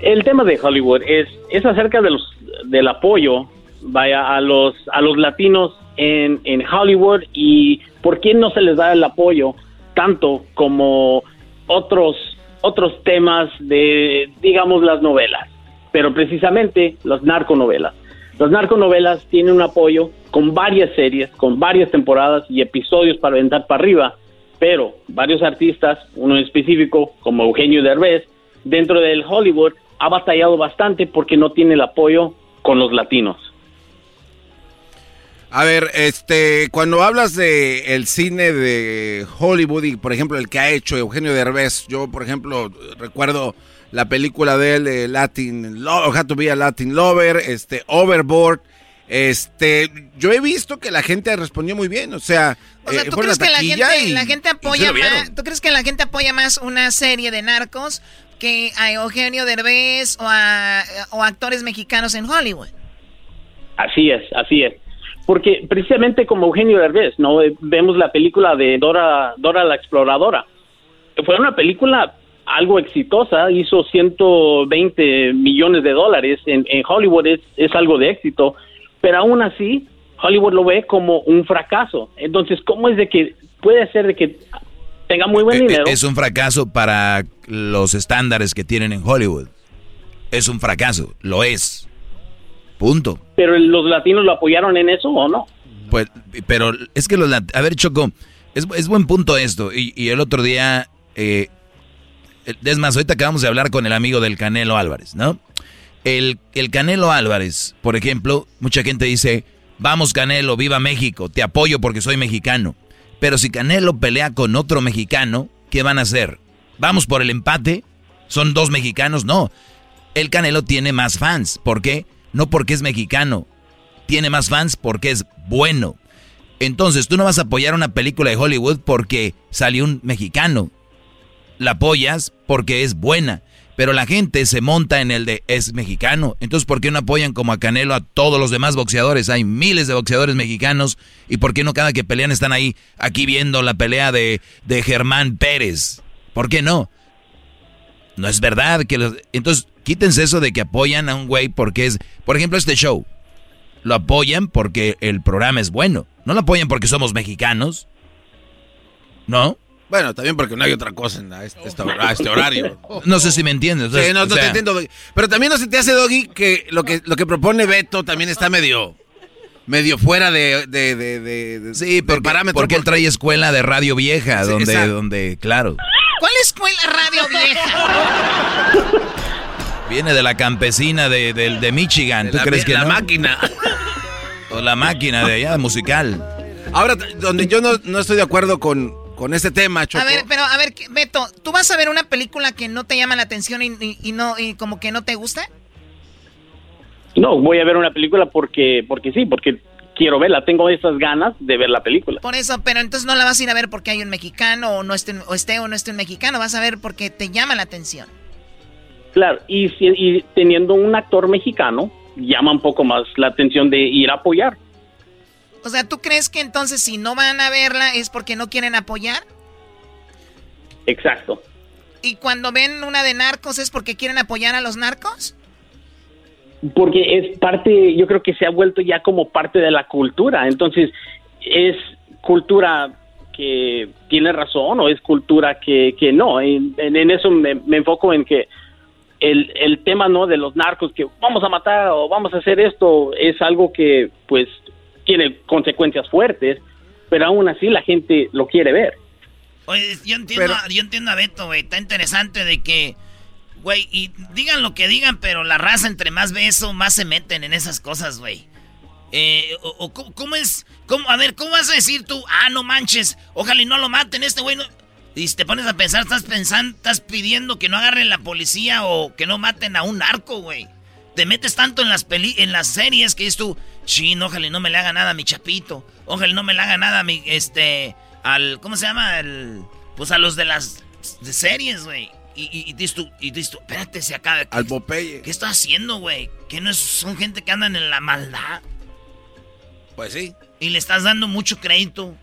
el tema de Hollywood es, es acerca de los, del apoyo vaya a los a los latinos en, en Hollywood y por qué no se les da el apoyo tanto como otros otros temas de, digamos, las novelas, pero precisamente las narconovelas. Las narconovelas tienen un apoyo con varias series, con varias temporadas y episodios para aventar para arriba, pero varios artistas, uno en específico como Eugenio Derbez, dentro del Hollywood ha batallado bastante porque no tiene el apoyo con los latinos. A ver, este, cuando hablas de el cine de Hollywood y por ejemplo el que ha hecho Eugenio Derbez, yo por ejemplo recuerdo la película de él de Latin Lover, Had to be a Latin Lover, este, Overboard, este, yo he visto que la gente respondió muy bien, o sea, O sea, eh, ¿tú crees, que la gente, y- la gente apoya más, ¿Tú crees que la gente apoya más una serie de narcos que a Eugenio Derbez o a, o actores mexicanos en Hollywood? Así es, así es. Porque precisamente como Eugenio Derbez, ¿no? Vemos la película de Dora, Dora la Exploradora. Fue una película algo exitosa, hizo 120 millones de dólares en, en Hollywood, es, es algo de éxito, pero aún así Hollywood lo ve como un fracaso. Entonces, ¿cómo es de que puede ser de que tenga muy buen Eh, eh, dinero? Es un fracaso para los estándares que tienen en Hollywood. Es un fracaso, lo es. Punto. pero los latinos lo apoyaron en eso o no? Pues, pero es que los... lat- A ver, Choco, es, es buen punto esto. Y, y el otro día... eh, es más, ahorita acabamos de hablar con el amigo del Canelo Álvarez, ¿no? El, el Canelo Álvarez, por ejemplo, mucha gente dice, vamos Canelo, viva México, te apoyo porque soy mexicano. Pero si Canelo pelea con otro mexicano, ¿qué van a hacer? ¿Vamos por el empate? ¿Son dos mexicanos? No. El Canelo tiene más fans. ¿Por qué? No porque es mexicano. Tiene más fans porque es bueno. Entonces, tú no vas a apoyar una película de Hollywood porque salió un mexicano. La apoyas porque es buena. Pero la gente se monta en el de es mexicano. Entonces, ¿por qué no apoyan como a Canelo a todos los demás boxeadores? Hay miles de boxeadores mexicanos. ¿Y por qué no cada que pelean están ahí, aquí viendo la pelea de, de Germán Pérez? ¿Por qué no? No es verdad que los... Entonces, quítense eso de que apoyan a un güey porque es... Por ejemplo, este show. Lo apoyan porque el programa es bueno. No lo apoyan porque somos mexicanos. ¿No? Bueno, también porque no hay otra cosa en a este, a este horario. No sé si me entiendes. Sí, no, te entiendo, Doggy. Pero también no se te hace, Doggy, que lo que, lo que propone Beto también está medio, medio fuera de, de, de, de- de- Sí, porque, parámetro. porque él trae escuela de radio vieja, Sí, donde, exacto. donde, claro, ¿Cuál escuela radio vieja? viene de la campesina de, de- de Michigan. ¿Tú la- crees que la no? máquina. O la máquina de allá, musical. Ahora, donde yo no, no estoy de acuerdo con, con este tema, Choco. A ver, pero a ver, Beto, ¿tú vas a ver una película que no te llama la atención y, y- y no y como que no te gusta? No, voy a ver una película porque, porque sí, porque quiero verla, tengo esas ganas de ver la película. Por eso, pero entonces no la vas a ir a ver porque hay un mexicano o no esté, o esté o no esté un mexicano, vas a ver porque te llama la atención. Claro, y, y teniendo un actor mexicano, llama un poco más la atención de ir a apoyar. O sea, ¿tú crees que entonces si no van a verla es porque no quieren apoyar? Exacto. ¿Y cuando ven una de narcos es porque quieren apoyar a los narcos? Porque es parte, yo creo que se ha vuelto ya como parte de la cultura. Entonces, es cultura que tiene razón o es cultura que, que no. En, eso me, me enfoco en que el, el tema no de los narcos que vamos a matar o vamos a hacer esto es algo que pues tiene consecuencias fuertes, pero aún así la gente lo quiere ver. Oye, yo entiendo, a- yo entiendo a Beto, güey. Está interesante de que, güey, y digan lo que digan, pero la raza entre más ve eso, más se meten en esas cosas, güey. Eh, o, o ¿cómo, cómo es? Cómo, a ver, ¿cómo vas a decir tú? Ah, no manches, ojalá y no lo maten, este güey no... Y si te pones a pensar, estás pensando, estás pidiendo que no agarren la policía o que no maten a un narco, güey. Te metes tanto en las peli en las series que es tú, chin, ojalá y no me le haga nada a mi chapito. Ojalá no me le haga nada a mi, este, al, ¿cómo se llama? El, pues a los de las de series, güey. Y, y, y dices tú, y dices tú, espérate, se acaba. Al Popeye. ¿Qué está haciendo, güey? Que no es, son gente que andan en la maldad. Pues sí. Y le estás dando mucho crédito.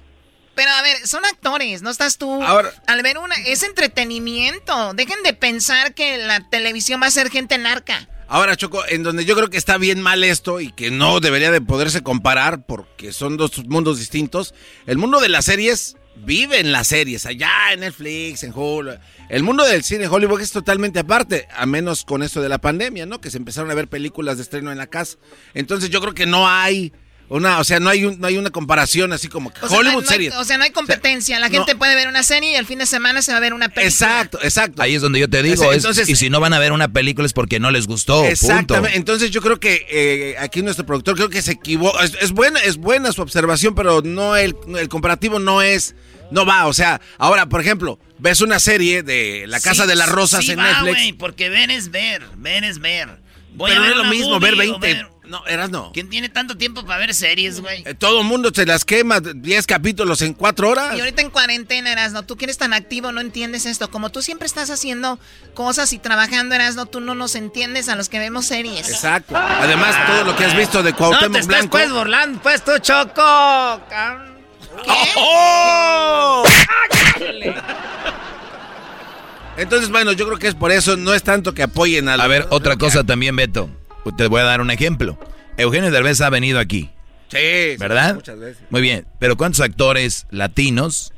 Pero a ver, son actores, no estás tú. Ahora- Al ver una, es entretenimiento. Dejen de pensar que la televisión va a ser gente narca. Ahora, Choco, en donde yo creo que está bien mal esto y que no debería de poderse comparar porque son dos mundos distintos. El mundo de las series vive en las series, allá en Netflix, en Hulu. El mundo del cine Hollywood es totalmente aparte, a menos con esto de la pandemia, ¿no? Que se empezaron a ver películas de estreno en la casa. Entonces yo creo que no hay una, o sea, no hay, un- no hay una comparación así como sea, no hay- Hollywood no hay- series. o sea, no hay competencia. La no. gente puede ver una serie y el fin de semana se va a ver una película. Exacto, exacto. Ahí es donde yo te digo, es- entonces- y si no van a ver una película es porque no les gustó, Exactamente. punto. Entonces yo creo que eh, aquí nuestro productor creo que se equivocó. Es, es buena, es buena su observación, pero no el, el comparativo no es, no va. O sea, ahora, por ejemplo, ves una serie de La Casa Sí, de las Rosas sí en va, Netflix. güey, porque ver es ver, ver es ver. Voy Pero a no ver es lo mismo ver o 20. No, eras no. ¿Quién tiene tanto tiempo para ver series, güey? Eh, todo el mundo se las quema 10 capítulos en 4 horas. Y ahorita en cuarentena, Erasno, tú que eres tan activo, no entiendes esto. Como tú siempre estás haciendo cosas y trabajando, Erasno, tú no nos entiendes a los que vemos series. Exacto. Además, todo lo que has visto de No Cuauhtémoc te estés Blanco. pues burlando, pues tú, Choco. cabrón. ¡Oh! Entonces, bueno, yo creo que es por eso, no es tanto que apoyen a la... A ver, otra cosa también, Beto. Te voy a dar un ejemplo. Eugenio Derbez ha venido aquí, Sí, ¿verdad? Muchas veces. Muy bien, pero ¿cuántos actores latinos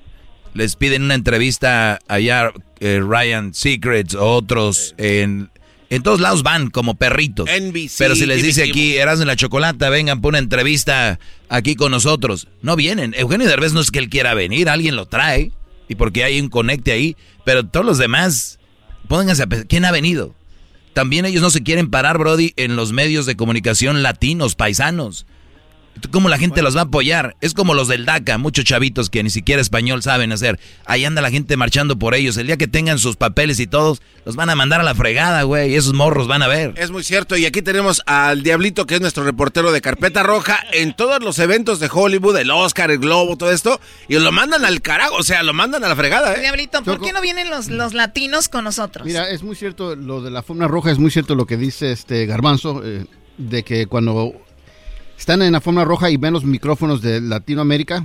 les piden una entrevista allá, eh, Ryan Secrets o otros, en, en todos lados van como perritos? NBC, pero si les dice aquí, Eras en la Chocolata, vengan por una entrevista aquí con nosotros, no vienen. Eugenio Derbez no es que él quiera venir, alguien lo trae, y porque hay un conecte ahí, pero todos los demás, pónganse a pensar, ¿quién ha venido? También ellos no se quieren parar, Brody, en los medios de comunicación latinos, paisanos. ¿Cómo la gente los va a apoyar? Es como los del DACA, muchos chavitos que ni siquiera español saben hacer. Ahí anda la gente marchando por ellos. El día que tengan sus papeles y todos, los van a mandar a la fregada, güey. Y esos morros van a ver. Es muy cierto. Y aquí tenemos al Diablito, que es nuestro reportero de Carpeta Roja, en todos los eventos de Hollywood, el Oscar, el Globo, todo esto. Y lo mandan al carajo, o sea, lo mandan a la fregada, ¿eh? Diablito, ¿por Choco. qué no vienen los, los latinos con nosotros? Mira, es muy cierto lo de la fórmula roja, es muy cierto lo que dice este Garbanzo, eh, de que cuando están en la fórmula roja y ven los micrófonos de Latinoamérica,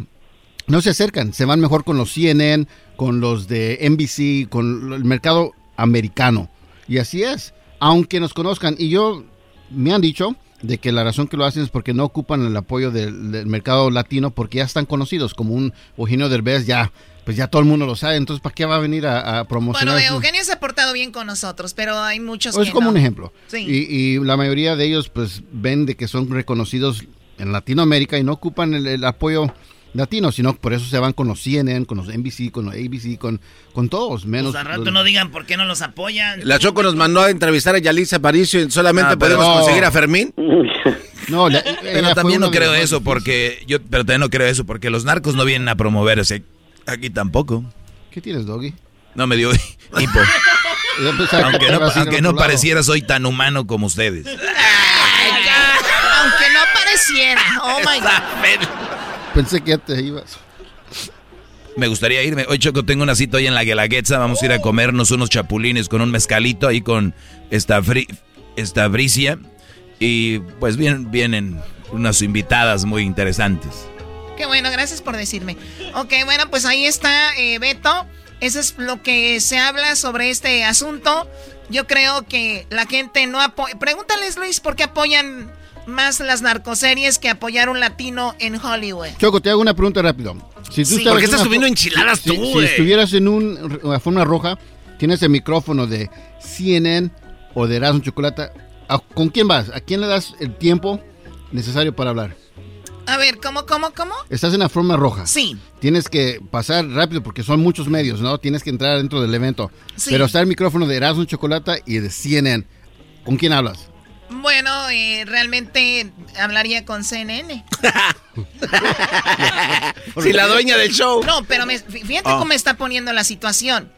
no se acercan, se van mejor con los CNN, con los de NBC, con el mercado americano. Y así es, aunque nos conozcan. Y yo, me han dicho de que la razón que lo hacen es porque no ocupan el apoyo del, del mercado latino porque ya están conocidos, como un Eugenio Derbez, ya, pues ya todo el mundo lo sabe, entonces ¿para qué va a venir a, a promocionar? Bueno, Eugenio se ha portado bien con nosotros, pero hay muchos o es como no. un ejemplo. Sí. Y, y la mayoría de ellos pues ven de que son reconocidos en Latinoamérica y no ocupan el, el apoyo latino, sino por eso se van con los CNN, con los NBC, con los ABC, con, con todos, menos... Pues al rato los- no digan por qué no los apoyan. La Choco nos mandó a entrevistar a Yalitza Aparicio y solamente Ah, podemos No. conseguir a Fermín. No, la- Pero también no creo eso porque yo, pero también no creo eso porque los narcos no vienen a promoverse aquí tampoco. ¿Qué tienes, Doggy? No me dio hipo. Aunque no, aunque no pareciera soy tan humano como ustedes. Aunque no pareciera. Oh my God. Pensé que ya te ibas. Me gustaría irme. Hoy Choco tengo una cita hoy en la Guelaguetza. Vamos a ir a comernos unos chapulines con un mezcalito ahí con esta, fri- esta bricia. Y pues vienen, vienen unas invitadas muy interesantes. Qué bueno, gracias por decirme. Ok, bueno, pues ahí está eh, Beto. Eso es lo que se habla sobre este asunto. Yo creo que la gente no apoya. Pregúntales, Luis, ¿por qué apoyan más las narcoseries que apoyar un latino en Hollywood? Choco, te hago una pregunta rápido. Si tú Sí. estabas ¿Por qué en estás fo- enchiladas si- tú, Si, estuvieras en un- una forma roja, tienes el micrófono de CNN o de Erasmo Chocolata, ¿a- ¿con quién vas? ¿A quién le das el tiempo necesario para hablar? A ver, ¿cómo, cómo, cómo? Estás en la forma roja. Sí. Tienes que pasar rápido porque son muchos medios, ¿no? Tienes que entrar dentro del evento. Sí. Pero está el micrófono de Erasmo Chocolata y de CNN. ¿Con quién hablas? Bueno, eh, realmente hablaría con CNN. Si la dueña del show. No, pero me- fí- fíjate Ah. cómo me está poniendo la situación.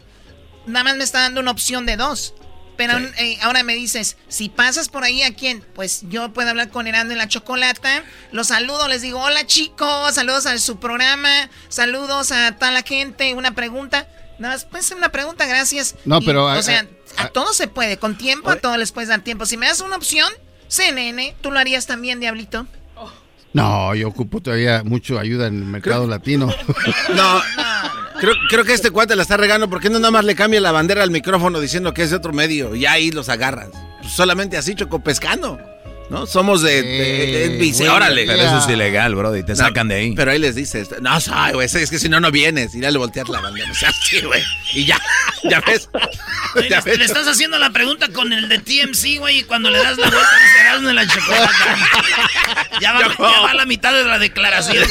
Nada más me está dando una opción de dos. Pero eh, ahora me dices, si pasas por ahí, ¿a quién? Pues yo puedo hablar con Herando en la Chocolata. Los saludo, les digo, hola chicos, saludos a su programa, saludos a toda la gente, una pregunta. Nada más, pues una pregunta, gracias. No, Y, pero, O a- sea, a- a todos se puede, con tiempo a todos les puedes dar tiempo. Si me das una opción, CNN, ¿tú lo harías también, Diablito? No, yo ocupo todavía mucho ayuda en el mercado latino. No, creo, creo que este cuate la está regando. ¿Por qué no nada más le cambia la bandera al micrófono diciendo que es de otro medio? Y ahí los agarras. Pues solamente así, Choco, pescando. ¿No? Somos de... de- órale. Pero eso es ilegal, bro, y te sacan de ahí. Pero ahí les dices, no, soy, güey, es que si no, no vienes. Y ya le volteas la bandera. O sea, sí, güey. Y ya, ya ves. Oye, le, le estás haciendo la pregunta con el de TMC, güey, y cuando le das la vuelta Erasmo de la chocolata. Ya va, ya va a la mitad de la declaración.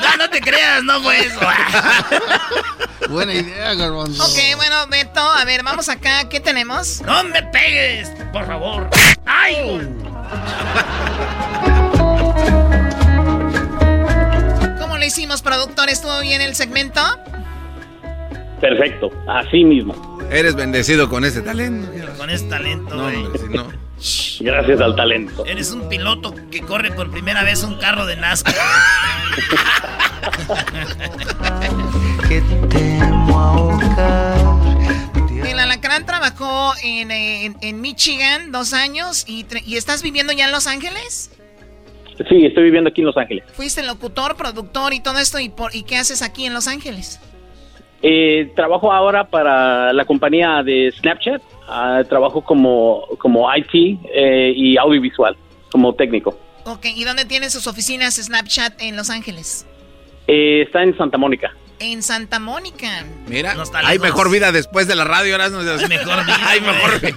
No, no te creas, no fue eso. Buena idea, Garbanzo. Ok, bueno, Beto, a ver, vamos acá. ¿Qué tenemos? No me pegues, por favor. ¡Ay! ¿Cómo le hicimos, productor? ¿Estuvo bien el segmento? Perfecto, así mismo. Eres bendecido con ese talento. Con ese talento, No, hombre, si no. Gracias al talento. Eres un piloto que corre por primera vez un carro de NASCAR. El alacrán trabajó en, eh, en- en Michigan dos años y, estás viviendo ya en Los Ángeles. Sí, estoy viviendo aquí en Los Ángeles. Fuiste locutor, productor y todo esto. ¿Y, por, ¿y qué haces aquí en Los Ángeles? Eh, trabajo ahora para la compañía de Snapchat. Ah, trabajo como, como IT eh, y audiovisual, como técnico. Ok, ¿y dónde tienen sus oficinas Snapchat en Los Ángeles? Eh, está en Santa Mónica. En Santa Mónica. Mira, está hay mejor vida después de la radio. Ahora no Hay mejor vida, Hay güey. mejor vida.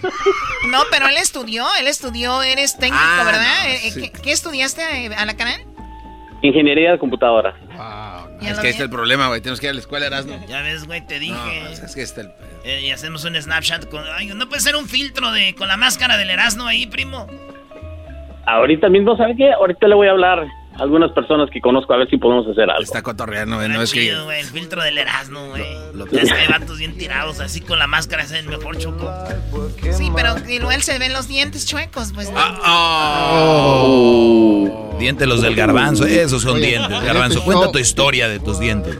No, pero él estudió, él estudió, eres técnico, Ah, ¿verdad? no, Eh, eh, sí. ¿qué, qué estudiaste, eh, Alacrán? Ingeniería de computadora. Ya Es que ahí está el problema, güey. Tenemos que ir a la escuela, Erasmo. Ya ves, güey, te dije. No, es que está el... Eh, y hacemos un Snapchat con. Ay, no puede ser un filtro de con la máscara del Erasmo ahí, primo. Ahorita mismo, ¿sabe qué? Ahorita le voy a hablar algunas personas que conozco a ver si podemos hacer algo. Está cotorreando, güey. No es que... güey, el filtro del Erasmo, güey. Ya es que hay vatos bien tirados así con la máscara, es el mejor choco. Sí, pero igual se ven los dientes chuecos, pues. no. Dientes los del garbanzo, esos son Oye, dientes. en Garbanzo, este cuenta show- tu historia de tus dientes.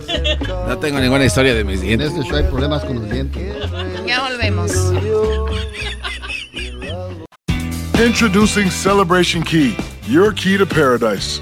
No tengo ninguna historia de mis En dientes. este show hay problemas con los dientes. Ya volvemos. Introducing Celebration Key, your key to paradise.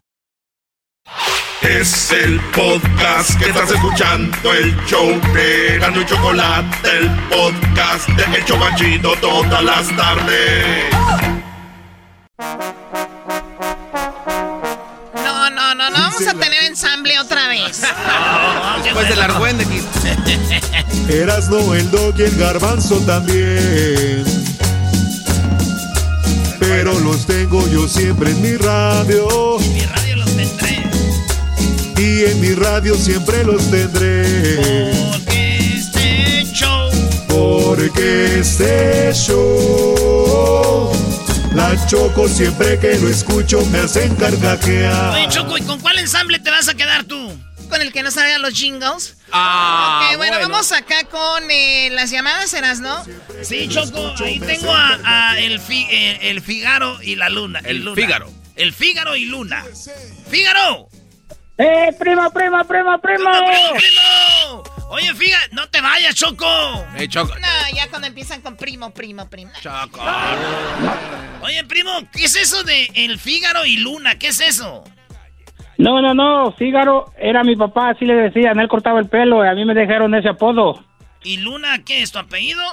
Es el podcast que estás escuchando, el show de Gano y Chocolate, el podcast de El Chobachito todas las tardes. No, no, no, no vamos a tener ensamble otra vez. Después del argüende, Erasno, el dog y el garbanzo también. Pero los tengo yo siempre en mi radio. Mi radio. Y en mi radio siempre los tendré. Porque este show. Porque este show. La choco siempre que lo escucho me hacen carcajear. Oye, Choco, ¿y con cuál ensamble te vas a quedar tú? Con el que no salgan los jingles. Ah, ok, bueno, vamos acá con eh, las llamadas, ¿eras, no? Sí, Choco, ahí tengo a, a el, Fi- eh, el Figaro y la Luna. El Luna. Fígaro. El Fígaro y Luna. ¡Fígaro! ¡Eh, primo, primo, primo, primo! ¡Primo, primo! Oye, Fígaro, no te vayas, Choco. Eh, Choco. No, ya cuando empiezan con primo, primo, primo. Choco. Oye, primo, ¿qué es eso de El Fígaro y Luna? ¿Qué es eso? No, no, no, Fígaro era mi papá, así le decían, él cortaba el pelo y a mí me dejaron ese apodo. ¿Y Luna qué es tu apellido?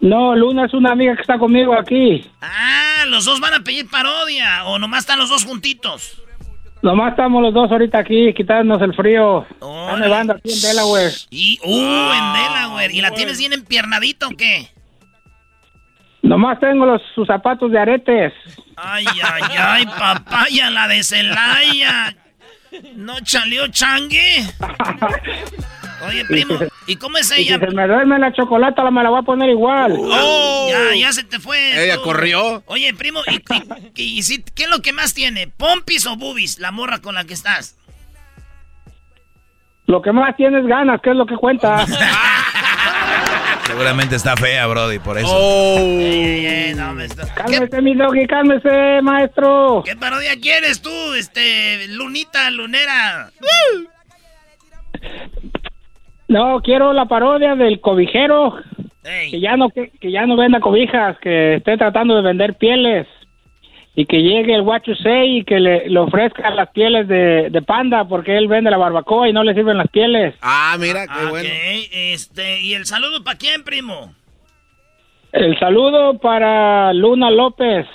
No, Luna es una amiga que está conmigo aquí. Ah, los dos van a pedir parodia. O nomás están los dos juntitos. Nomás estamos los dos ahorita aquí, quitándonos el frío. Está nevando aquí en Delaware. Y, uh, en Delaware. ¿Y la tienes bien empiernadita o qué? Nomás tengo los, sus zapatos de aretes. Ay, ay, ay, papaya, la de Celaya. ¿No chaleó changue? Oye, primo, ¿y cómo es Y si ella? se me duerme la chocolata, la me la voy a poner igual. Oh, ya, ya se te fue. Ella tú. corrió. Oye, primo, ¿y, y- y si- qué es lo que más tiene? ¿Pompis o boobies? La morra con la que estás. Lo que más tienes ganas, ¿qué es lo que cuenta? Seguramente está fea, Brody, por eso. Oh. Cálmese, mi doggy, cálmese, maestro. ¿Qué parodia quieres tú, este, lunita, lunera? No, quiero la parodia del cobijero. Que ya no que, que ya no venda cobijas, que esté tratando de vender pieles. Y que llegue el Sei y que le, le ofrezca las pieles de, de panda porque él vende la barbacoa y no le sirven las pieles. Ah, mira, qué bueno. este, ¿y el saludo para quién, primo? El saludo para Luna López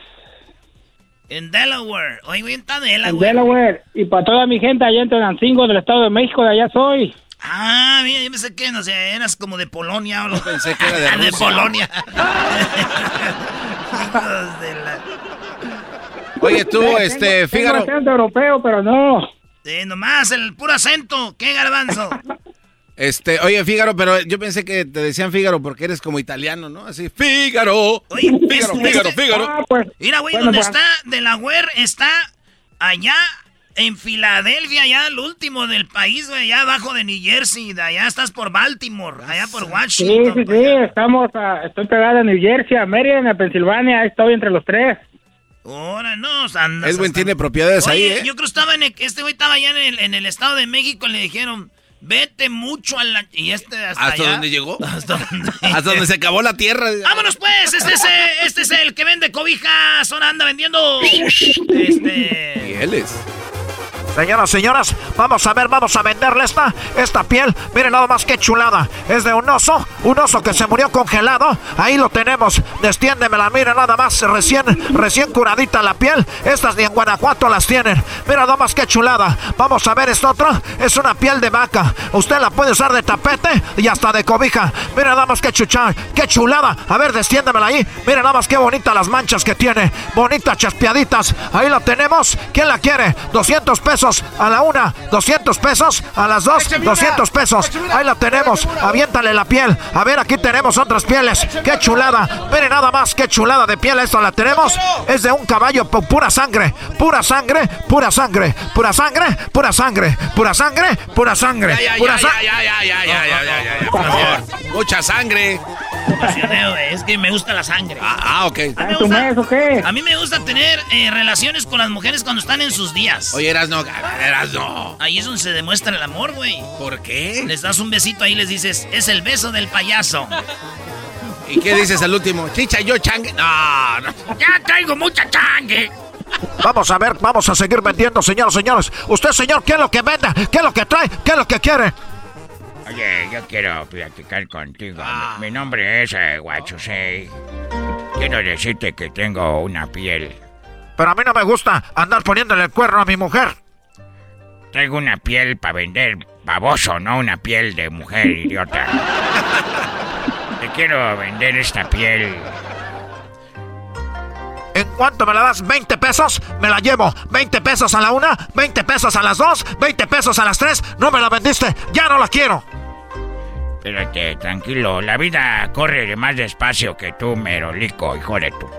En Delaware. Oye, güey, está en Delaware. Delaware y para toda mi gente allá en Tenancingo del Estado de México, de allá soy. Ah, mira, yo pensé que, no sé, eras como de Polonia o lo pensé que era de de Rusia. Polonia. Hijos de la- Oye, tú, Tengo- este, tengo Fígaro. acento europeo, pero no. Sí, nomás el puro acento. ¿Qué garbanzo? Este, oye, Fígaro, pero yo pensé que te decían Fígaro porque eres como italiano, ¿no? Así, Fígaro. Fígaro, Fígaro, Fígaro. Ah, pues, Mira, güey, Bueno, donde pues- está Delaware está allá en Filadelfia, allá el último del país, güey, allá abajo de New Jersey. De allá estás por Baltimore, allá por Sí, Washington. sí, sí, estamos, a- estoy pegada a New Jersey, a Maryland, a Pensilvania, ahí estoy entre los tres. Ahora no, andas Edwin hasta- tiene propiedades ahí, ¿eh? Yo creo que estaba en el- este güey estaba allá en el, en el Estado de México y le dijeron, vete mucho a la... Y este hasta, ¿Hasta allá. dónde llegó? Hasta donde... Hasta donde se acabó la tierra. ¡Vámonos pues! Este es, el- este es el que vende cobijas. Ahora anda vendiendo... Este... Pieles. Señoras, señoras, vamos a ver, vamos a venderle esta, esta piel. Miren nada más que chulada. Es de un oso, un oso que se murió congelado. Ahí lo tenemos. Destiéndemela, miren nada más, recién, recién curadita la piel. Estas ni en Guanajuato las tienen. Mira nada más que chulada. Vamos a ver esto otro. Es una piel de vaca. Usted la puede usar de tapete y hasta de cobija. Mira nada más que chucha, qué chulada. A ver, destiéndemela ahí. Mira nada más qué bonita las manchas que tiene. Bonitas chaspeaditas. Ahí la tenemos. ¿Quién la quiere? 200 pesos a la una, 200 pesos a las dos, 200 pesos. Ahí la tenemos. Aviéntale la piel. A ver, aquí tenemos otras pieles. Qué chulada. Mire nada más, qué chulada de piel. Esta la tenemos. Es de un caballo pu- pura sangre. Pura sangre, pura sangre. Pura sangre, pura sangre. Pura sangre, pura sangre. Pura ya, sa- ya, ya, ya, ya, ya, ya, ya, ya, por favor. Mucha sangre. Güey, Es que me gusta la sangre. Ah, ok. A mí me gusta, a mí me gusta tener eh, relaciones con las mujeres cuando están en sus días. Oye, eras no, eras no. Ahí es donde se demuestra el amor, güey. ¿Por qué? Les das un besito ahí y les dices, es el beso del payaso. ¿Y qué dices al último? Chicha, yo changue. No, no. Ya traigo mucha changue. Vamos a ver, vamos a seguir vendiendo, señores, señores. Usted, señor, ¿qué es lo que vende? ¿Qué es lo que trae? ¿Qué es lo que quiere? Oye, yo quiero platicar contigo. Mi, mi nombre es eh. Quiero decirte que tengo una piel. Pero a mí no me gusta andar poniéndole el cuerno a mi mujer. Traigo una piel para vender baboso, no una piel de mujer idiota. Te quiero vender esta piel. ¿En cuánto me la das? ¿20 pesos? Me la llevo. ¿20 pesos a la una? ¿20 pesos a las dos? ¿20 pesos a las tres? No me la vendiste. Ya no la quiero. Espérate, tranquilo. La vida corre de más despacio que tú, merolico, hijo de tú.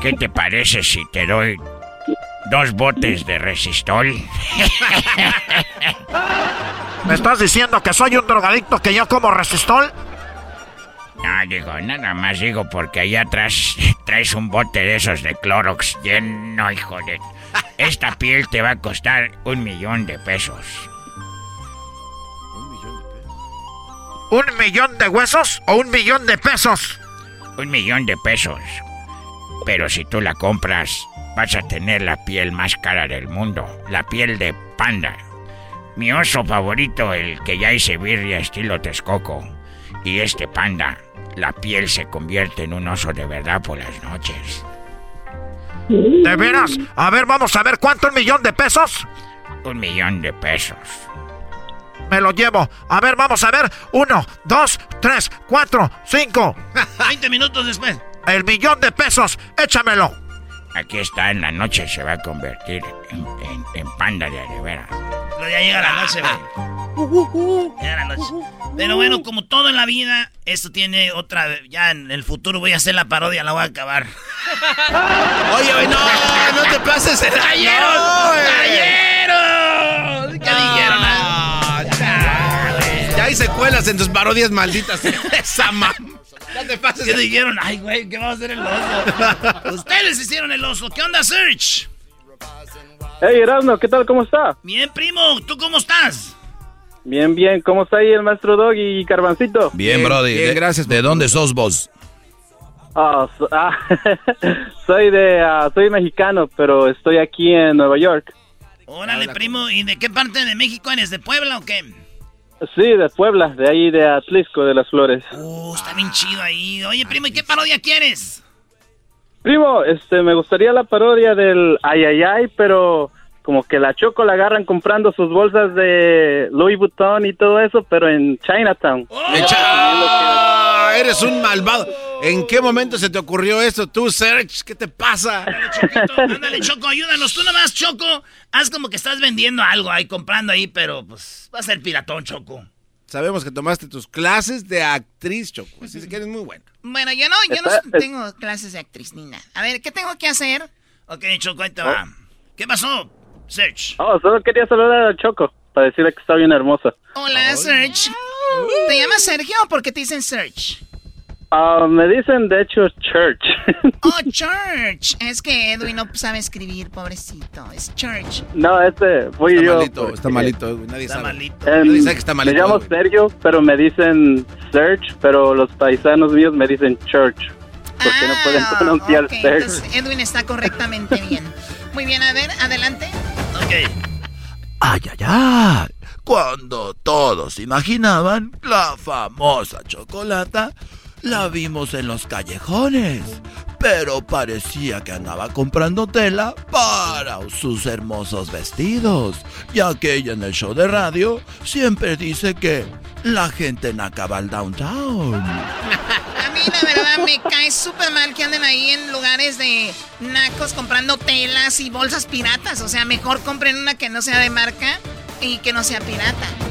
¿Qué te parece si te doy dos botes de resistol? ¿Me estás diciendo que soy un drogadicto que yo como resistol? No, digo, nada más digo porque allá atrás traes un bote de esos de Clorox lleno, hijo de... Esta piel te va a costar un millón de pesos. ¿Un millón de huesos o un millón de pesos? Un millón de pesos. Pero si tú la compras, vas a tener la piel más cara del mundo. La piel de panda. Mi oso favorito, el que ya hice birria estilo Texcoco. Y este panda, la piel se convierte en un oso de verdad por las noches. ¿De veras? A ver, vamos a ver cuánto un millón de pesos. Un millón de pesos. Me lo llevo. A ver, vamos a ver. Uno, dos, tres, cuatro, cinco. 20 minutos después. El millón de pesos. Échamelo. Aquí está, en la noche se va a convertir en, en- en panda de veras. Pero ya llega la noche, güey. Llega la noche. Pero bueno, como todo en la vida, esto tiene otra... Ya en el futuro voy a hacer la parodia, la voy a acabar. Oye, güey, no, no te pases el ¡Cayeron! No. ¡Cayeron! ¿Qué dijeron? Hay secuelas en tus parodias malditas. Esa ma... Ya te pases. ¿Qué dijeron? Ay, güey, ¿qué va a hacer el oso? Ustedes hicieron el oso. ¿Qué onda, Search? Hey, Erasmo, ¿qué tal? ¿Cómo está? Bien, primo. ¿Tú cómo estás? Bien, bien. ¿Cómo está ahí el maestro Dog y Carbancito? Bien, Brody. bien, De- gracias, ¿De dónde sos vos? Ah, so- ah, soy de, ah, soy mexicano, pero estoy aquí en Nueva York. Órale, primo. ¿Y de qué parte de México eres? ¿De Puebla o qué? Sí, de Puebla, de ahí de Atlisco, de las Flores. Uh, está bien chido ahí. Oye, primo, ¿y qué parodia quieres? Primo, este, me gustaría la parodia del ay ay ay, pero como que la Choco la agarran comprando sus bolsas de Louis Vuitton y todo eso, pero en Chinatown. Ah, eres un malvado. ¿En qué momento se te ocurrió esto tú, Serge? ¿Qué te pasa? Ándale, Choco, ayúdanos. Tú nomás, Choco, haz como que estás vendiendo algo ahí, comprando ahí, pero pues va a ser piratón, Choco. Sabemos que tomaste tus clases de actriz, Choco. Así que eres muy buena. Bueno, yo no, yo no tengo clases de actriz ni nada. A ver, ¿qué tengo que hacer? Ok, Choco, ahí te va. ¿Qué pasó, Serge? Oh, solo quería saludar a Choco para decirle que está bien hermosa. Hola, Serge. ¿Te llamas Sergio o por qué te dicen Serge? Ah, me dicen, de hecho, Church. Oh, Church. Es que Edwin no sabe escribir, pobrecito. Es Church. no, este fui Está yo. malito, porque- está malito, Edwin, nadie Está sabe. malito. Em, Nadie sabe que está malito, Me llamo Edwin. Sergio, pero me dicen Search, pero los paisanos míos me dicen Church. Porque no pueden pronunciar Ah, ok, Search. entonces Edwin está correctamente bien. Muy bien, a ver, adelante. Ok. Ay, ay, ay. Cuando todos imaginaban la famosa chocolata, la vimos en los callejones. Pero parecía que andaba comprando tela para sus hermosos vestidos, ya que ella en el show de radio siempre dice que la gente naca va al downtown. A mí, la verdad, me cae súper mal que anden ahí en lugares de nacos comprando telas y bolsas piratas. O sea, mejor compren una que no sea de marca y que no sea pirata.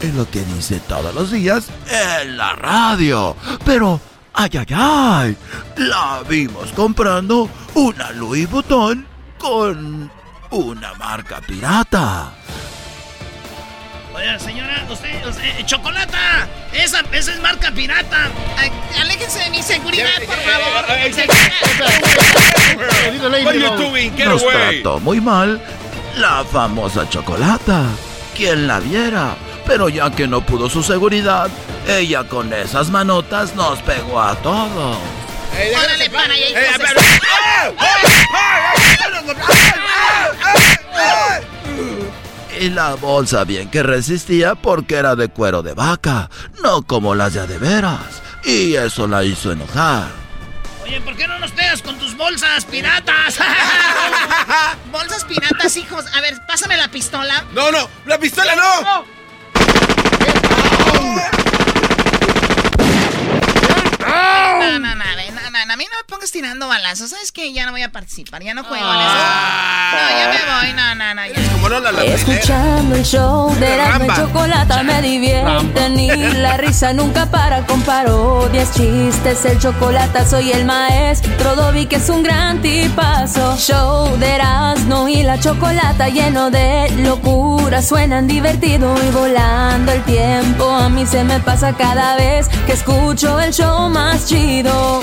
Es lo que dice todos los días en la radio. Pero, ay, ay, ay, la vimos comprando una Louis Vuitton con una marca pirata. Oye, señora, usted, usted eh, chocolata, esa, esa es marca pirata. Ay, aléjense de mi seguridad, por favor. Nos trató muy mal la famosa chocolata. Quien la viera. Pero ya que no pudo su seguridad, ella con esas manotas nos pegó a todos. Órale, para allá, Y la bolsa bien que resistía porque era de cuero de vaca, no como las de veras. Y eso la hizo enojar. Oye, ¿por qué no nos pegas con tus bolsas piratas? Bolsas piratas, hijos. A ver, pásame la pistola. No, no, la pistola no. No, no, no, a ver, no, no, no, a mí no me pongas tirando balazos. ¿Sabes qué? Ya no voy a participar, ya no juego en eso. No, ya me voy, no, no, no. Ya. Como no la la Escuchando el show de y Ramba. Chocolata me divierte Ni la risa nunca para con parodias, chistes El chocolate soy el maestro Dobby que es un gran tipazo Show de Erasmo y la Chocolata Lleno de locura Suenan divertido y volando el tiempo A mí se me pasa cada vez que escucho el show más chido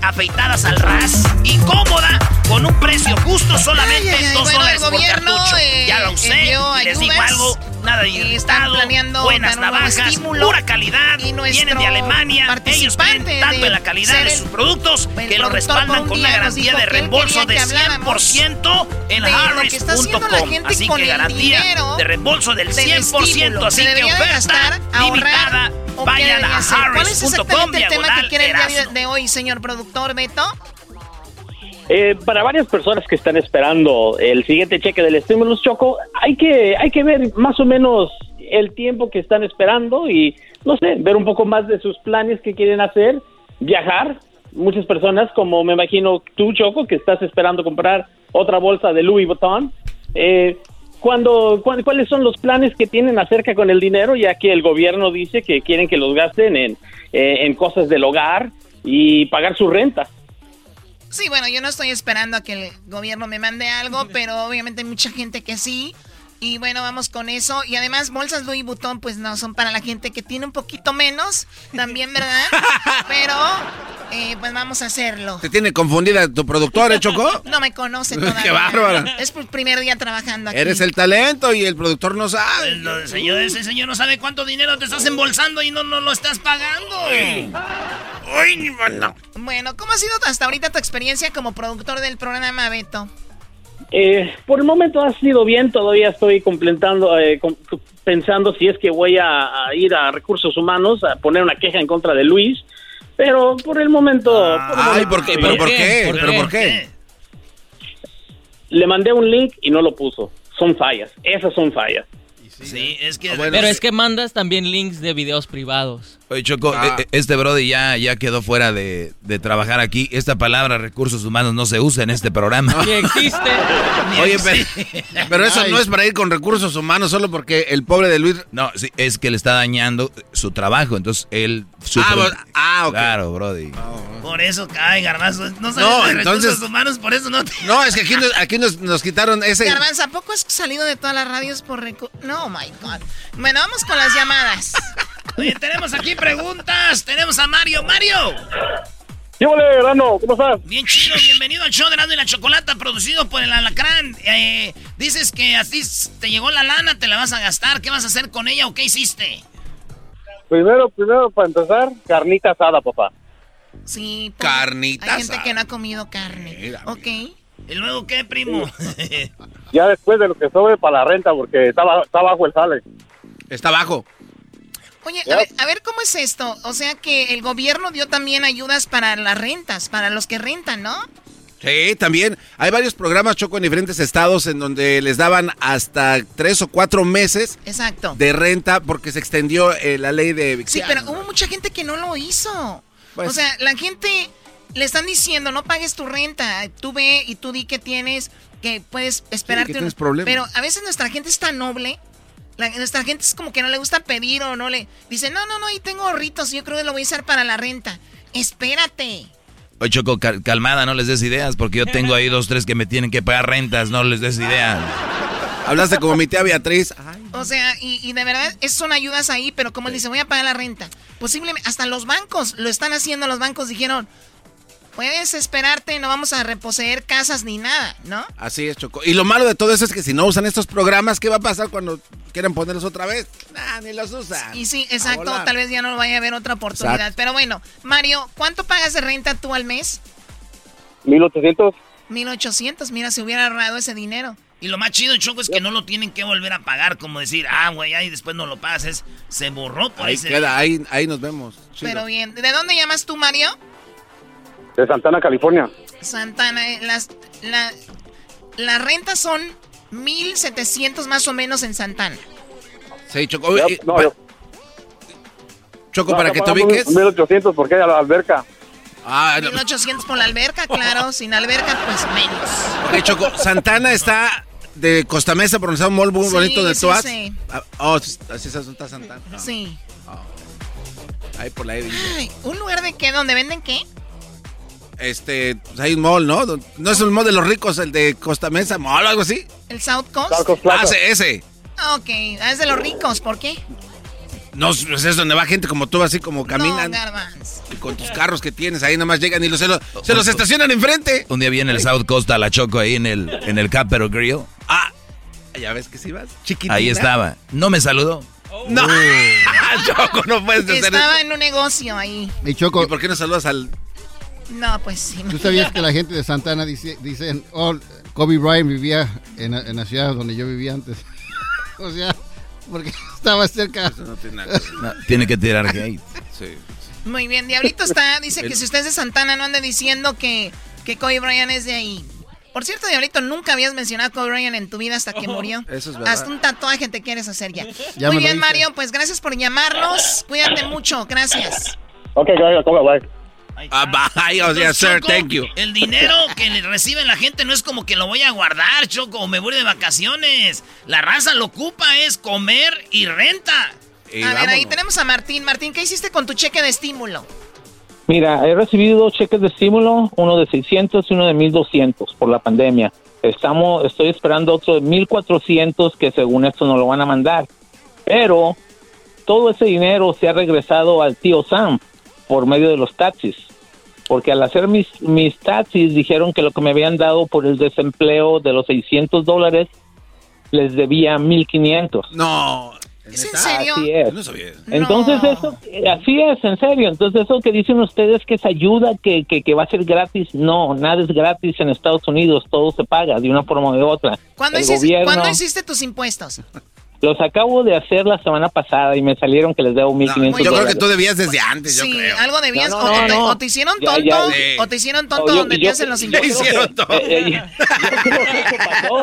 afeitadas al ras y cómoda con un precio justo solamente Ay, ay, ay, 2 bueno, dólares el por gobierno, cartucho. eh, ya lo usé les digo algo, nada de Eh, están planeando buenas navajas, estímulo. pura calidad, Y vienen de Alemania, ellos creen tanto de en la calidad de sus productos el que lo respaldan por con una garantía de reembolso de quería que habláramos 100% en harris.com. Así que garantía de reembolso del del 100%, estímulo. así que oferta limitada. ¿O qué Vayan a hacer? ¿Cuál es harris.com exactamente el tema que quiere el día de hoy, señor productor Beto? Eh, para varias personas que están esperando el siguiente cheque del estímulo Choco, hay que, hay que ver más o menos el tiempo que están esperando y, no sé, ver un poco más de sus planes que quieren hacer, viajar. Muchas personas, como me imagino tú, Choco, que estás esperando comprar otra bolsa de Louis Vuitton. Eh, cuando, cuál- ¿Cuáles son los planes que tienen acerca con el dinero? Ya que el gobierno dice que quieren que los gasten en, eh, en cosas del hogar y pagar su renta. Sí, bueno, yo no estoy esperando a que el gobierno me mande algo, pero obviamente hay mucha gente que sí. Y bueno, vamos con eso. Y además, bolsas Louis Vuitton, pues no, son para la gente que tiene un poquito menos, también, ¿verdad? Pero, eh, pues vamos a hacerlo. ¿Te tiene confundida tu productor, eh, Choco? No me conoce Qué todavía. bárbara. Es el primer día trabajando aquí. Eres el talento y el productor no sabe. El, el señor, ese señor no sabe cuánto dinero te estás embolsando y no, no lo estás pagando. Ay, ni manda. Bueno, ¿cómo ha sido hasta ahorita tu experiencia como productor del programa, Beto? Eh, por el momento ha sido bien, todavía estoy completando, eh, com- pensando si es que voy a, a ir a recursos humanos a poner una queja en contra de Luis, pero por el momento... por el Ay, momento ¿por qué? ¿Pero por qué? ¿Pero por qué? Le mandé un link y no lo puso. Son fallas, esas son fallas. Sí, es que... Pero es que mandas también links de videos privados. Oye, Choco, Ah. e- e- este Brody ya, ya quedó fuera de, de trabajar aquí. Esta palabra recursos humanos no se usa en este programa. Ni existe. Oye, pero, pero eso no es para ir con recursos humanos solo porque el pobre de Luis... No, sí, es que le está dañando su trabajo, entonces él sufre. Ah, vos- ah, ok. Claro, Brody. Por eso, ay, garbanzo, no sabes No, de entonces- recursos humanos, por eso no te... No, es que aquí, nos, aquí nos, nos quitaron ese... Garbanzo, ¿a poco has salido de todas las radios por recu- No, my God. Bueno, vamos con las llamadas. Oye, tenemos aquí preguntas. Tenemos a Mario. ¡Mario! ¿Qué Grano? ¿Cómo estás? Bien chido, bienvenido al show de Erasmo y la Chocolata, producido por el Alacrán. Eh, dices que a ti te llegó la lana, te la vas a gastar. ¿Qué vas a hacer con ella o qué hiciste? Primero, primero, para empezar, carnita asada, papá. Sí. por- Carnita Hay gente asada. que no ha comido carne. Ok. ¿Y luego qué, primo? Ya después de lo que sobre para la renta, porque está, está bajo el sale. Está bajo. Oye, a ver, a ver cómo es esto. O sea que el gobierno dio también ayudas para las rentas, para los que rentan, ¿no? Sí, también. Hay varios programas, Choco, en diferentes estados en donde les daban hasta tres o cuatro meses Exacto. de renta porque se extendió eh, la ley de Sí, pero hubo mucha gente que no lo hizo. Pues- o sea, la gente le están diciendo, no pagues tu renta. Tú ve y tú di que tienes, que puedes esperarte. que tienes un- problemas. Pero a veces nuestra gente es tan noble. La- nuestra gente es como que no le gusta pedir o no le... Dice, no, no, no, ahí tengo ahorritos, yo creo que lo voy a usar para la renta. Espérate. Oye, Choco, cal- calmada, no les des ideas, porque yo tengo ahí dos, tres que me tienen que pagar rentas, no les des ideas. Hablaste como mi tía Beatriz. O sea, y, y de verdad, es- son ayudas ahí, pero como él dice, voy a pagar la renta. Posiblemente, hasta los bancos lo están haciendo, los bancos dijeron, puedes esperarte, no vamos a reposeer casas ni nada, ¿no? Así es, Choco. Y lo malo de todo eso es que si no usan estos programas, ¿qué va a pasar cuando quieran ponerlos otra vez? Nah, ni los usan. Y sí, exacto, tal vez ya no vaya a haber otra oportunidad. Exacto. Pero bueno, Mario, ¿cuánto pagas de renta tú al mes? 1800. 1800, mira, se hubiera ahorrado ese dinero. Y lo más chido, Choco, es que no lo tienen que volver a pagar, como decir, ah, güey, ahí después no lo pases. Se borró por Ahí ese queda, ahí, ahí nos vemos. Chido. Pero bien, ¿de dónde llamas tú, Mario? De Santana, California. Santana, eh, las, la, las rentas son 1700 más o menos en Santana. Sí, Choco. Oye, y- no, pa- yo- Choco, No, para no que te ubiques. 1800 porque hay a la alberca. Ah, no. 1800 por la alberca, claro. Sin alberca, pues menos. Ok, Choco, Santana está de Costa Mesa, por un mall muy Sí, bonito del sí Toas. sé. Ah, oh, sí, así se está Santana. Sí. Ahí por la Edith. Ay, ¿Un lugar de qué? ¿Donde venden qué? Este, pues hay un mall, ¿no? No es el mall de los ricos, el de Costa Mesa Mall o algo así. ¿El South Coast? South Coast. Ah, ese. Ah, Ok, ah, es de los ricos, ¿por qué? No, pues es donde va gente como tú, así como caminan. No, con tus carros que tienes ahí, nomás llegan y los, se, los, se los estacionan enfrente. Un día vi en el South Coast a la Choco ahí en el, en el Capero Grill. Ah, Ya ves que sí vas. Chiquitina. Ahí estaba. No me saludó. No. Choco, no puedes hacer Estaba en un negocio ahí. Y Choco, ¿Y por qué no saludas al.? No, pues sí. ¿tú sabías que la gente de Santana dice, dicen, oh, Kobe Bryant vivía en, la- en la ciudad donde yo vivía antes? o sea, porque estaba cerca. No tiene nada que. No, tiene que tirar hate. Sí. Muy bien, Diablito está, dice que si usted es de Santana no ande diciendo que, que Kobe Bryant es de ahí. Por cierto, Diablito, nunca habías mencionado a Kobe Bryant en tu vida hasta que murió. Eso es verdad. Hasta un tatuaje te quieres hacer ya. Ya Muy bien. Mario, pues gracias por llamarnos. Cuídate mucho, gracias. Ok, gracias. Ah, bye, oh, yes, sir, Choco, thank you. El dinero que le recibe la gente no es como que lo voy a guardar, Choco, o me voy de vacaciones. La raza lo ocupa es comer y renta. Y a ver, ahí tenemos a Martín. Martín, ¿qué hiciste con tu cheque de estímulo? Mira, he recibido dos cheques de estímulo, uno de 600 y uno de 1200 por la pandemia. Estamos, estoy esperando otro de 1400 que según esto no lo van a mandar. Pero todo ese dinero se ha regresado al tío Sam por medio de los taxis. Porque al hacer mis, mis taxis dijeron que lo que me habían dado por el desempleo de los 600 dólares les debía 1500. No. ¿Es en serio? Así es. No sabía. Entonces No. eso, así es, en serio. Entonces eso que dicen ustedes que es ayuda, que, que, que va a ser gratis, no, nada es gratis en Estados Unidos, todo se paga de una forma u de otra. ¿Cuándo, El hiciste, gobierno, ¿cuándo hiciste tus impuestos? los acabo de hacer la semana pasada y me salieron que les debo 1500 yo creo que tú debías desde antes, yo sí, creo. algo debías. No, o, no, o te, no. o te hicieron tonto, ya, sí. o te hicieron No, tonto yo- donde yo- te hacen los impuestos. hicieron todo. Eh, eh,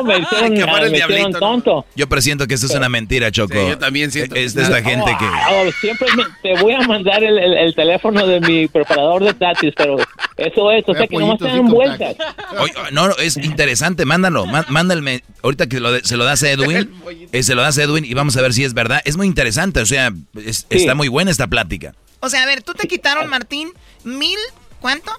me hicieron, que fuera el me hicieron diablito, ¿no? tonto. Yo presiento que esto es una mentira, Choco. Sí, yo también siento. Es de esta gente que... Ah, siempre me- te voy a mandar el, el- el teléfono de mi preparador de taxis, pero eso es, o sea que no dan y vueltas. Oye, no, no, es interesante, mándalo, má- mándalme. Ahorita que lo de- se lo das a Edwin, eh, se lo das a Edwin y vamos a ver si es verdad. Es muy interesante, o sea, es- Sí. está muy buena esta plática. O sea, a ver, tú te quitaron, Martín, mil, ¿cuánto?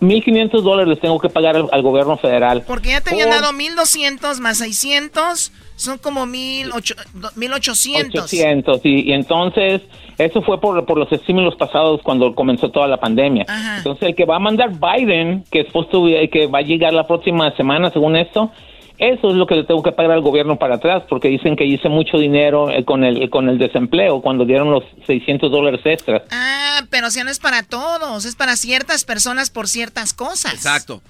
1.500 dólares tengo que pagar al, al gobierno federal. Porque ya te habían Por dado mil doscientos más seiscientos, son como mil ocho- do- mil ochocientos. 800, y, y entonces eso fue por, por los estímulos pasados cuando comenzó toda la pandemia. Ajá. Entonces el que va a mandar Biden, que es que va a llegar la próxima semana según esto, eso es lo que le tengo que pagar al gobierno para atrás, porque dicen que hice mucho dinero eh, con el, con el desempleo cuando dieron los 600 dólares extras. Ah, pero sea, no es para todos, es para ciertas personas por ciertas cosas. Exacto.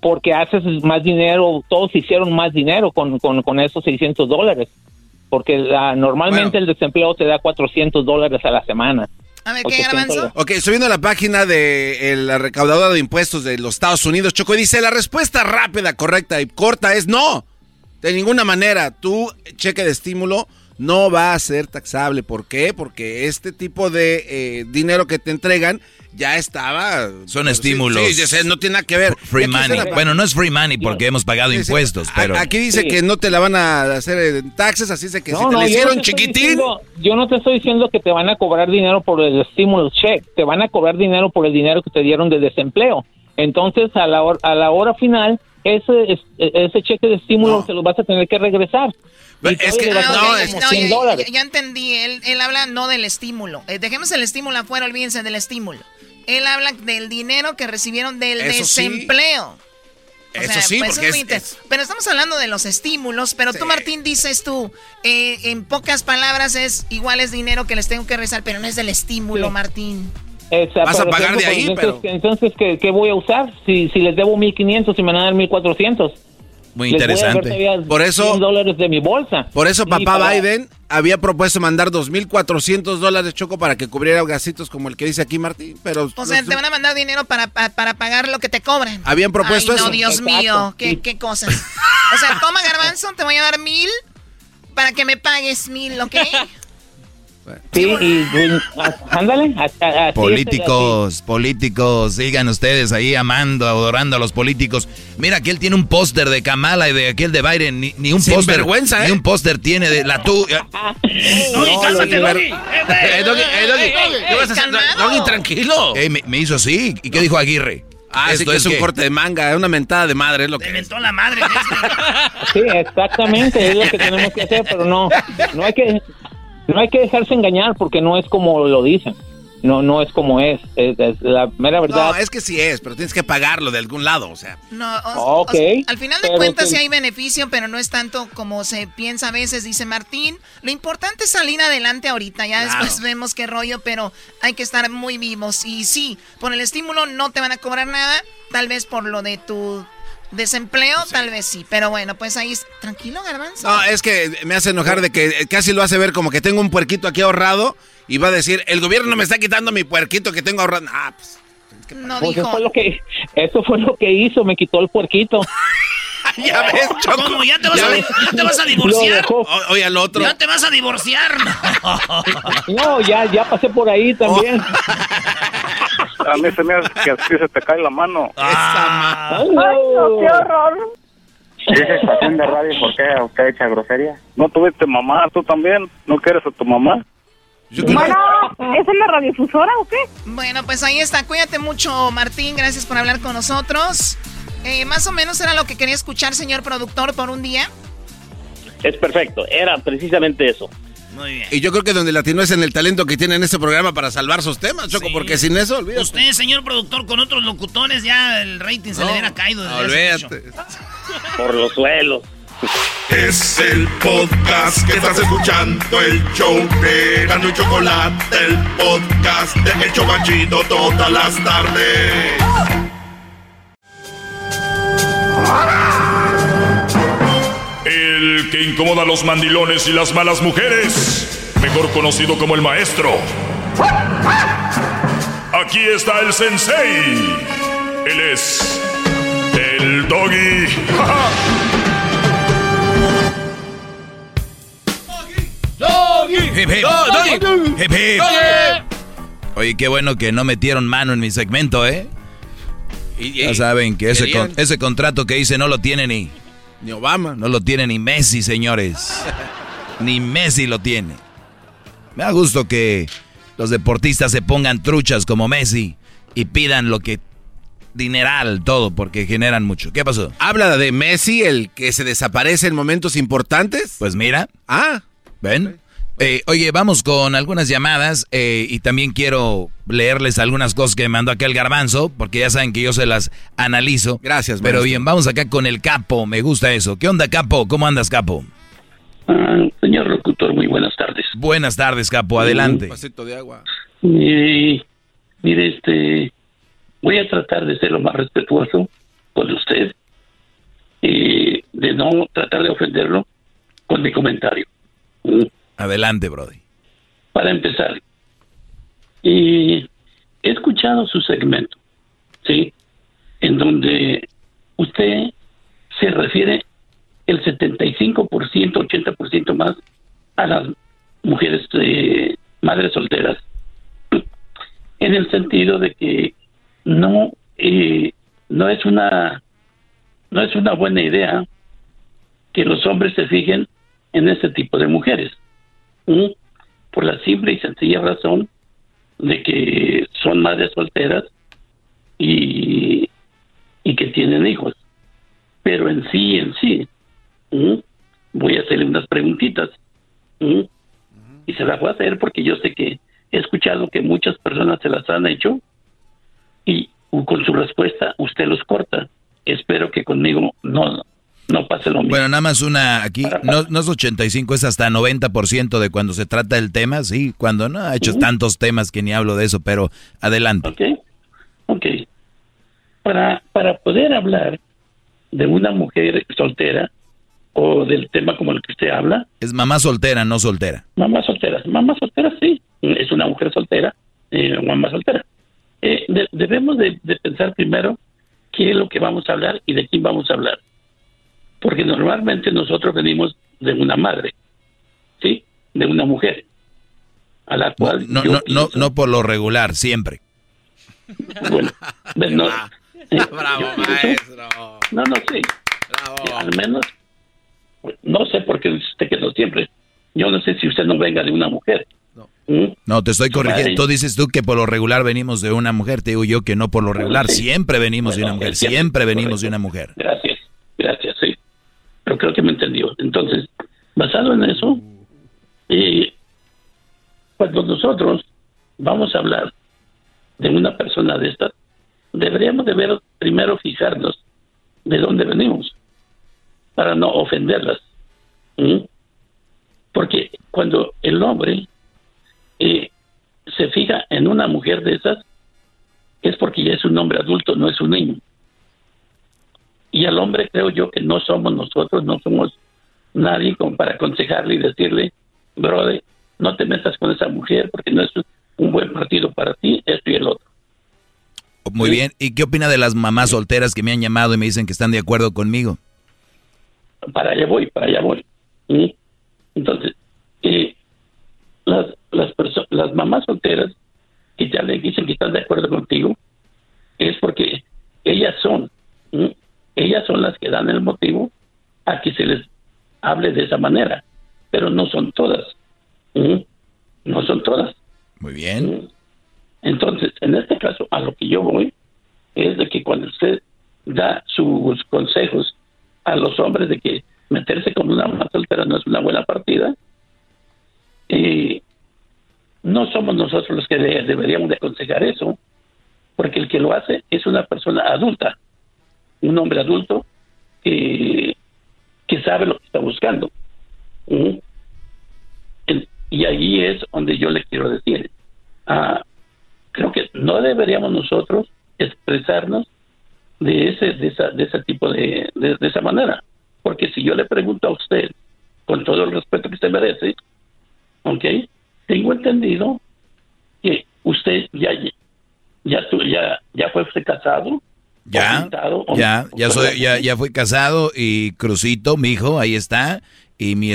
porque haces más dinero, todos hicieron más dinero con, con, con esos 600 dólares, porque la- normalmente Bueno. el desempleo te da 400 dólares a la semana. A ver, ¿qué, 800 Garbanzo? Ok, estoy viendo la página de la recaudadora de impuestos de los Estados Unidos, Choco, y dice, la respuesta rápida, correcta y corta es no. De ninguna manera, tu cheque de estímulo no va a ser taxable. ¿Por qué? Porque este tipo de eh, dinero que te entregan ya estaba... Son Sí, estímulos. Sí, no tiene nada que ver. Free money. la- Bueno, no es free money porque hemos pagado Sí, sí. impuestos, pero... Aquí dice Sí. que no te la van a hacer en taxes, así es que si te yo la hicieron no te estoy chiquitín... diciendo- yo no te estoy diciendo que te van a cobrar dinero por el estímulo check, te van a cobrar dinero por el dinero que te dieron de desempleo. Entonces, a la hora, a la hora final, ese, es- ese cheque de estímulo No. se lo vas a tener que regresar. Es que- le vas a no, dar es- como no, 100 ya, dólares. ya- ya entendí, él, él habla no del estímulo. Eh, dejemos el estímulo afuera, olvídense del estímulo. Él habla del dinero que recibieron del Eso sí. desempleo. O Eso sea, sí, pues porque es Pero estamos hablando de los estímulos, pero tú, Sí. Martín, dices tú, eh, en pocas palabras es igual es dinero que les tengo que rezar, pero no es del estímulo, Sí. Martín. Exacto, Vas a pagar de ahí, entonces, pero- Entonces, ¿qué, qué voy a usar? Si, si les debo 1.500 y me van a dar 1.400. Muy interesante. Por eso- 100 dólares de mi bolsa. Por eso papá para- Biden había propuesto mandar 2.400 dólares, Choco, para que cubriera gasitos como el que dice aquí Martín, pero... O sea, los- te van a mandar dinero para, pa- para pagar lo que te cobran. Habían propuesto Ay, no, eso. Dios Exacto. mío, qué, Sí. qué cosas. O sea, toma garbanzo, te voy a dar mil para que me pagues mil, ¿ok? Sí, y, ándale. así así. Políticos, políticos, sigan ustedes ahí amando, adorando a los políticos. Mira que él tiene un póster de Kamala y de aquel de Biden, ni, ni un Sin póster. vergüenza, ¿eh? Ni un póster tiene de la tuya. Doggy, cálmate, Doggy. Tranquilo. Eh, me, me hizo así. ¿Y qué dijo Aguirre? Ah, sí Esto que es un que- corte de manga, es una mentada de madre, es lo Te que la madre. este. Sí, exactamente, es lo que tenemos que hacer, pero no, no hay que, no hay que dejarse engañar porque no es como lo dicen. no no es como es, es, es la mera verdad. No, es que sí es, pero tienes que pagarlo de algún lado, o sea. No, o- Ok, o sea, al final de cuentas sí. sí hay beneficio, pero no es tanto como se piensa a veces, dice Martín. Lo importante es salir adelante ahorita, ya Claro. después vemos qué rollo, pero hay que estar muy vivos. Y sí, por el estímulo no te van a cobrar nada, tal vez por lo de tu desempleo, tal vez sí. Pero bueno, pues ahí, es- tranquilo, garbanzo. No, es que me hace enojar de que casi lo hace ver como que tengo un puerquito aquí ahorrado y va a decir, el gobierno me está quitando mi puerquito que tengo ahorrado. Ah, pues. No Pues eso fue lo que eso fue lo que hizo, me quitó el puerquito. ya ves, Choco. ¿Cómo? ¿Ya te vas, Ya a, ves. ya te vas a Lo divorciar? O- Oye, al otro. ¿Ya te vas a divorciar? No, ya ya pasé por ahí también. A mí se me hace que así se te cae la mano. Ah. Ay, no, qué horror. ¿Dice estación de radio por qué usted echa grosería? ¿No tuviste mamá tú también? ¿No quieres a tu mamá? Bueno, ¿es en la radiodifusora o qué? Bueno, pues ahí está. Cuídate mucho, Martín. Gracias por hablar con nosotros. Eh, más o menos era lo que quería escuchar, señor productor, por un día. Es perfecto, era precisamente eso. Muy bien. Y yo creo que donde latino es en el talento que tiene en este programa para salvar sus temas, Choco, porque sin eso, olvídate. Usted, señor productor, con otros locutores, ya el rating se le hubiera caído. olvídate. Por los suelos. Es el podcast que estás escuchando, el show de Gano y Chocolate, el podcast de El Chobachito todas las tardes. El que incomoda a los mandilones y las malas mujeres, mejor conocido como el maestro. Aquí está el sensei. Él es el doggy. Oye, qué bueno que no metieron mano en mi segmento, ¿eh? Ya saben que ese, con- ese contrato que hice no lo tiene ni, Ni Obama. no lo tiene ni Messi, señores. Ni Messi lo tiene. Me da gusto que los deportistas se pongan truchas como Messi y pidan lo que dineral todo porque generan mucho. ¿Qué pasó? Habla de Messi, el que se desaparece en momentos importantes. Pues mira. Ah. ¿Ven? Eh, oye, vamos con algunas llamadas eh, y también quiero leerles algunas cosas que me mandó acá el garbanzo, porque ya saben que yo se las analizo. Gracias, Pero maestro. bien, vamos acá con el capo, me gusta eso. ¿Qué onda, capo? ¿Cómo andas, capo? Ah, señor locutor, muy buenas tardes. Buenas tardes, capo, adelante. Vasito de agua. Eh, mire, este, voy a tratar de ser lo más respetuoso con usted, eh, de no tratar de ofenderlo con mi comentario. Mm, Adelante, Brody. Para empezar, eh, he escuchado su segmento, ¿sí? En donde usted se refiere el 75%, 80% más a las mujeres eh, madres solteras, en el sentido de que no eh, no es una no es una buena idea que los hombres se fijen en este tipo de mujeres por la simple y sencilla razón de que son madres solteras y, y que tienen hijos. Pero en sí en sí voy a hacerle unas preguntitas y se las voy a hacer porque yo sé que he escuchado que muchas personas se las han hecho y con su respuesta usted los corta. Espero que conmigo no, no pase lo mismo. Bueno, nada más una aquí, no, no es 85, es hasta 90% de cuando se trata del tema, sí, cuando no ha hecho tantos temas que ni hablo de eso, pero adelante. Ok, ok. Para, para poder hablar de una mujer soltera o del tema como el que usted habla, Es mamá soltera, no soltera. mamá soltera, mamá soltera sí, es una mujer soltera, eh, mamá soltera. Eh, de- debemos de, de pensar primero qué es lo que vamos a hablar y de quién vamos a hablar. Porque normalmente nosotros venimos de una madre, ¿sí? De una mujer. A la cual No, yo no, no, no por lo regular, siempre. Bueno, no, eh, Bravo, yo pienso- No, no, sí. Eh, al menos, no sé por qué dice usted que no siempre. Yo no sé si usted no venga de una mujer. ¿Mm? No, te estoy corrigiendo. Madre. Tú dices tú que por lo regular venimos de una mujer. Te digo yo que no por lo regular. Sí. Siempre venimos de una mujer. Siempre venimos de una mujer. Gracias. Pero creo que me entendió. Entonces, basado en eso, eh, cuando nosotros vamos a hablar de una persona de estas, deberíamos de ver primero fijarnos de dónde venimos para no ofenderlas. Porque cuando el hombre eh, se fija en una mujer de esas, es porque ya es un hombre adulto, no es un niño. Y al hombre creo yo que no somos nosotros, no somos nadie como para aconsejarle y decirle, brother, no te metas con esa mujer porque no es un buen partido para ti, esto y el otro. Muy bien. ¿Y qué opina de las mamás solteras que me han llamado y me dicen que están de acuerdo conmigo? Para allá voy, para allá voy. Entonces, eh, las, las, las mamás solteras que ya le dicen que están de acuerdo contigo, es porque ellas son. Ellas son las que dan el motivo a que se les hable de esa manera, pero no son todas. ¿Mm? No son todas. Muy bien. Entonces, en este caso, a lo que yo voy es de que cuando usted da sus consejos a los hombres de que meterse con una mamá soltera no es una buena partida, eh, no somos nosotros los que deberíamos de aconsejar eso, porque el que lo hace es una persona adulta, un hombre adulto que, que sabe lo que está buscando. ¿Mm? y ahí es donde yo le quiero decir, ah, creo que no deberíamos nosotros expresarnos de ese de esa de ese tipo de, de, esa manera porque si yo le pregunto a usted con todo el respeto que usted merece ok tengo entendido que usted ya ya ya ya fue casado ya ya ya soy ya ya fui casado y Crucito mi hijo ahí está y mi,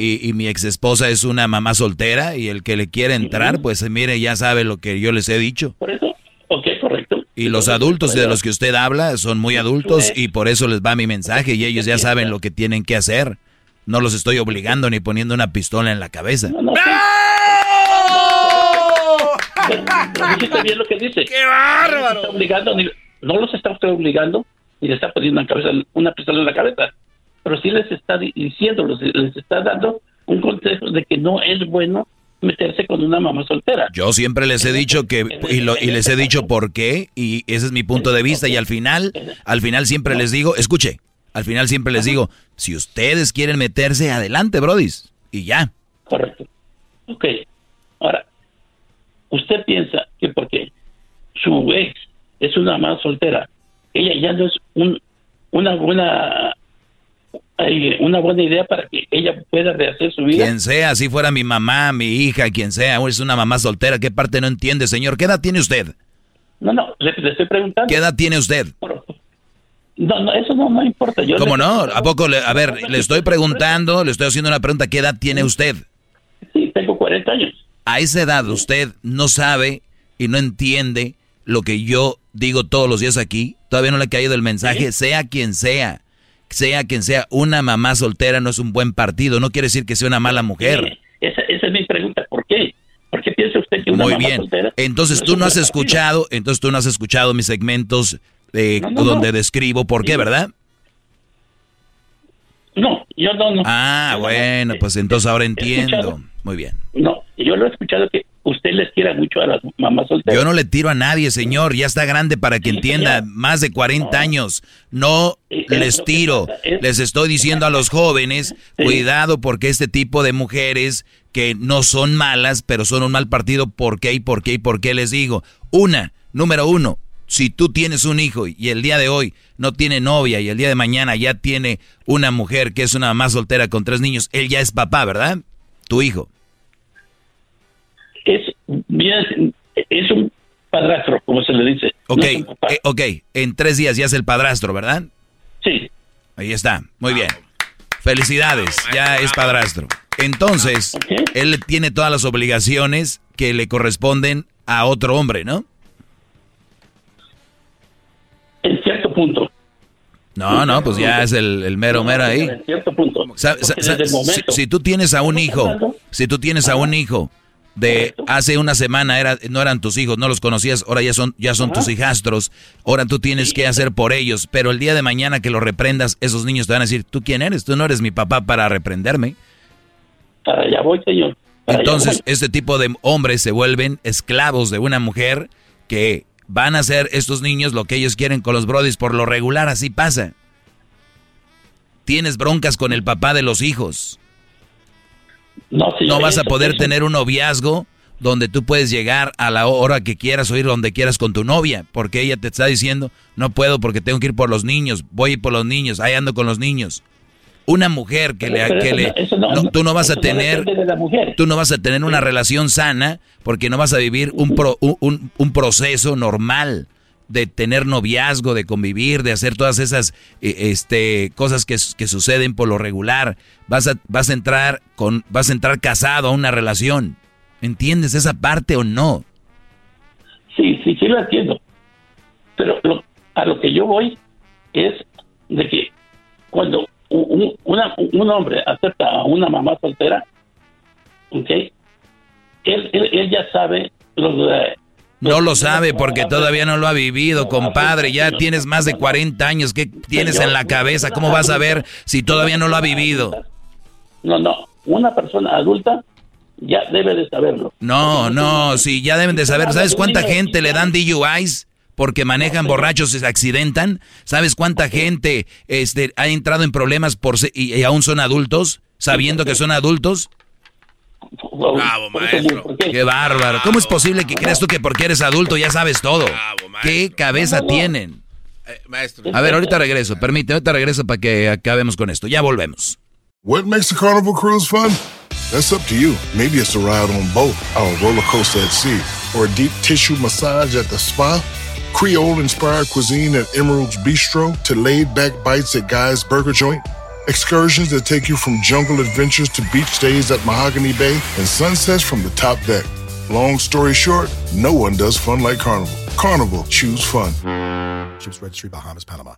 y, mi ex esposa es una mamá soltera y el que le quiere entrar, pues mire, ya sabe lo que yo les he dicho. Por eso, ok, correcto. Y los adultos de los que usted habla son muy adultos y por eso les va mi mensaje y ellos ya saben lo que tienen que hacer. No los estoy obligando ni poniendo una pistola en la cabeza. No, no, bien lo que dice. ¡Qué bárbaro! No, obligando, no los está usted obligando ni le está poniendo una, cabeza, una pistola en la cabeza pero sí les está diciendo, les está dando un consejo de que no es bueno meterse con una mamá soltera. Yo siempre les he dicho que y, y, les he dicho por qué y ese es mi punto de vista y al final al final siempre les digo, escuche, al final siempre les digo, si ustedes quieren meterse adelante, brodis, y ya. Correcto. Ok. Ahora, usted piensa que porque su ex es una mamá soltera, ella ya no es un, una buena una buena idea para que ella pueda rehacer su vida. Quien sea, si fuera mi mamá, mi hija, quien sea, o es una mamá soltera, ¿qué parte no entiende, señor? ¿Qué edad tiene usted? No, no, le, estoy preguntando. ¿Qué edad tiene usted? No, no, eso no, no importa. Yo ¿Cómo no? ¿A poco? Le, a ver, le estoy preguntando, le estoy haciendo una pregunta. ¿Qué edad tiene usted? Sí, tengo 40 años. A esa edad usted no sabe y no entiende lo que yo digo todos los días aquí. Todavía no le ha caído el mensaje, sea quien sea sea quien sea, una mamá soltera no es un buen partido, no quiere decir que sea una mala mujer. esa, es mi pregunta, ¿por qué? ¿Por qué piensa usted que una Muy bien. Entonces tú no has escuchado, entonces tú no has escuchado mis segmentos eh, donde describo por qué, ¿verdad? No, yo no, no. Ah, bueno, pues entonces ahora entiendo. Muy bien. No, yo lo he escuchado que usted les tira mucho a las mamás solteras. Yo no le tiro a nadie, señor. Ya está grande para que entienda. Más de 40 años. No les tiro. Les estoy diciendo a los jóvenes, cuidado porque este tipo de mujeres que no son malas, pero son un mal partido, ¿por qué y por qué y por qué les digo? Una, número uno, si tú tienes un hijo y el día de hoy no tiene novia y el día de mañana ya tiene una mujer que es una mamá soltera con tres niños, él ya es papá, ¿verdad? Tu hijo es bien, es un padrastro, como se le dice. Ok, eh, ok, en tres días ya es el padrastro, ¿verdad? Sí. Ahí está, muy bien. Felicidades, ya es padrastro. Entonces, él tiene todas las obligaciones que le corresponden a otro hombre, ¿no? En cierto punto. No, no, pues ya es el, mero mero ahí. En cierto punto. si, tú tienes a un hijo, si tú tienes a un hijo de hace una semana era, no eran tus hijos, no los conocías, ahora ya son, ya son tus hijastros, ahora tú tienes que hacer por ellos, pero el día de mañana que los reprendas, esos niños te van a decir, ¿tú quién eres? Tú no eres mi papá para reprenderme. Para allá voy, señor. Entonces, este tipo de hombres se vuelven esclavos de una mujer que van a hacer estos niños lo que ellos quieren con los brodis. Por lo regular, así pasa. Tienes broncas con el papá de los hijos. No, no vas a poder tener un noviazgo donde tú puedes llegar a la hora que quieras o ir donde quieras con tu novia, porque ella te está diciendo, no puedo porque tengo que ir por los niños, voy por los niños, ahí ando con los niños. Una mujer que le, que le tú no vas a tener, tú no vas a tener una relación sana porque no vas a vivir un, un, un proceso normal de tener noviazgo, de convivir, de hacer todas esas eh, este, cosas que, que, suceden por lo regular. Vas a, vas a entrar con, vas a entrar casado a una relación. ¿Entiendes esa parte o no? Sí, sí, sí lo entiendo. Pero a lo que yo voy es de que cuando un, un hombre acepta a una mamá soltera, ¿ok? Él, él, ya sabe los... no lo sabe porque todavía no lo ha vivido, compadre. Ya tienes más de 40 años. ¿Qué tienes en la cabeza? ¿Cómo vas a ver si todavía no lo ha vivido? No, no. Una persona adulta ya debe de saberlo. No, no, sí, ya deben de saber. ¿Sabes cuánta gente le dan DUIs? Porque manejan borrachos y se accidentan. ¿Sabes cuánta gente este, ha entrado en problemas por y, aún son adultos, sabiendo que son adultos? Bravo, maestro. Qué bárbaro. ¿Cómo es posible que creas tú que porque eres adulto ya sabes todo? ¿Qué cabeza tienen? Eh, maestro. A ver, ahorita regreso. Permíteme, ahorita regreso para que acabemos con esto. Ya volvemos. What makes a carnival cruise fun? That's up to you. Maybe it's a ride on boat, or a roller coaster at sea, or a deep tissue massage at the spa. Creole inspired cuisine at Emerald's Bistro to laid back bites at Guy's Burger Joint. Excursions that take you from jungle adventures to beach stays at Mahogany Bay and sunsets from the top deck. Long story short, no one does fun like Carnival. Carnival, choose fun. Ships Registry, Bahamas, Panama.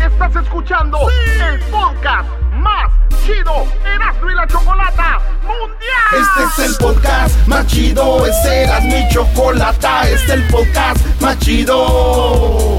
Estás escuchando el podcast más chido Erasmo y la Chocolata Mundial. Este es el podcast más chido, este era mi chocolata, este es el podcast más chido.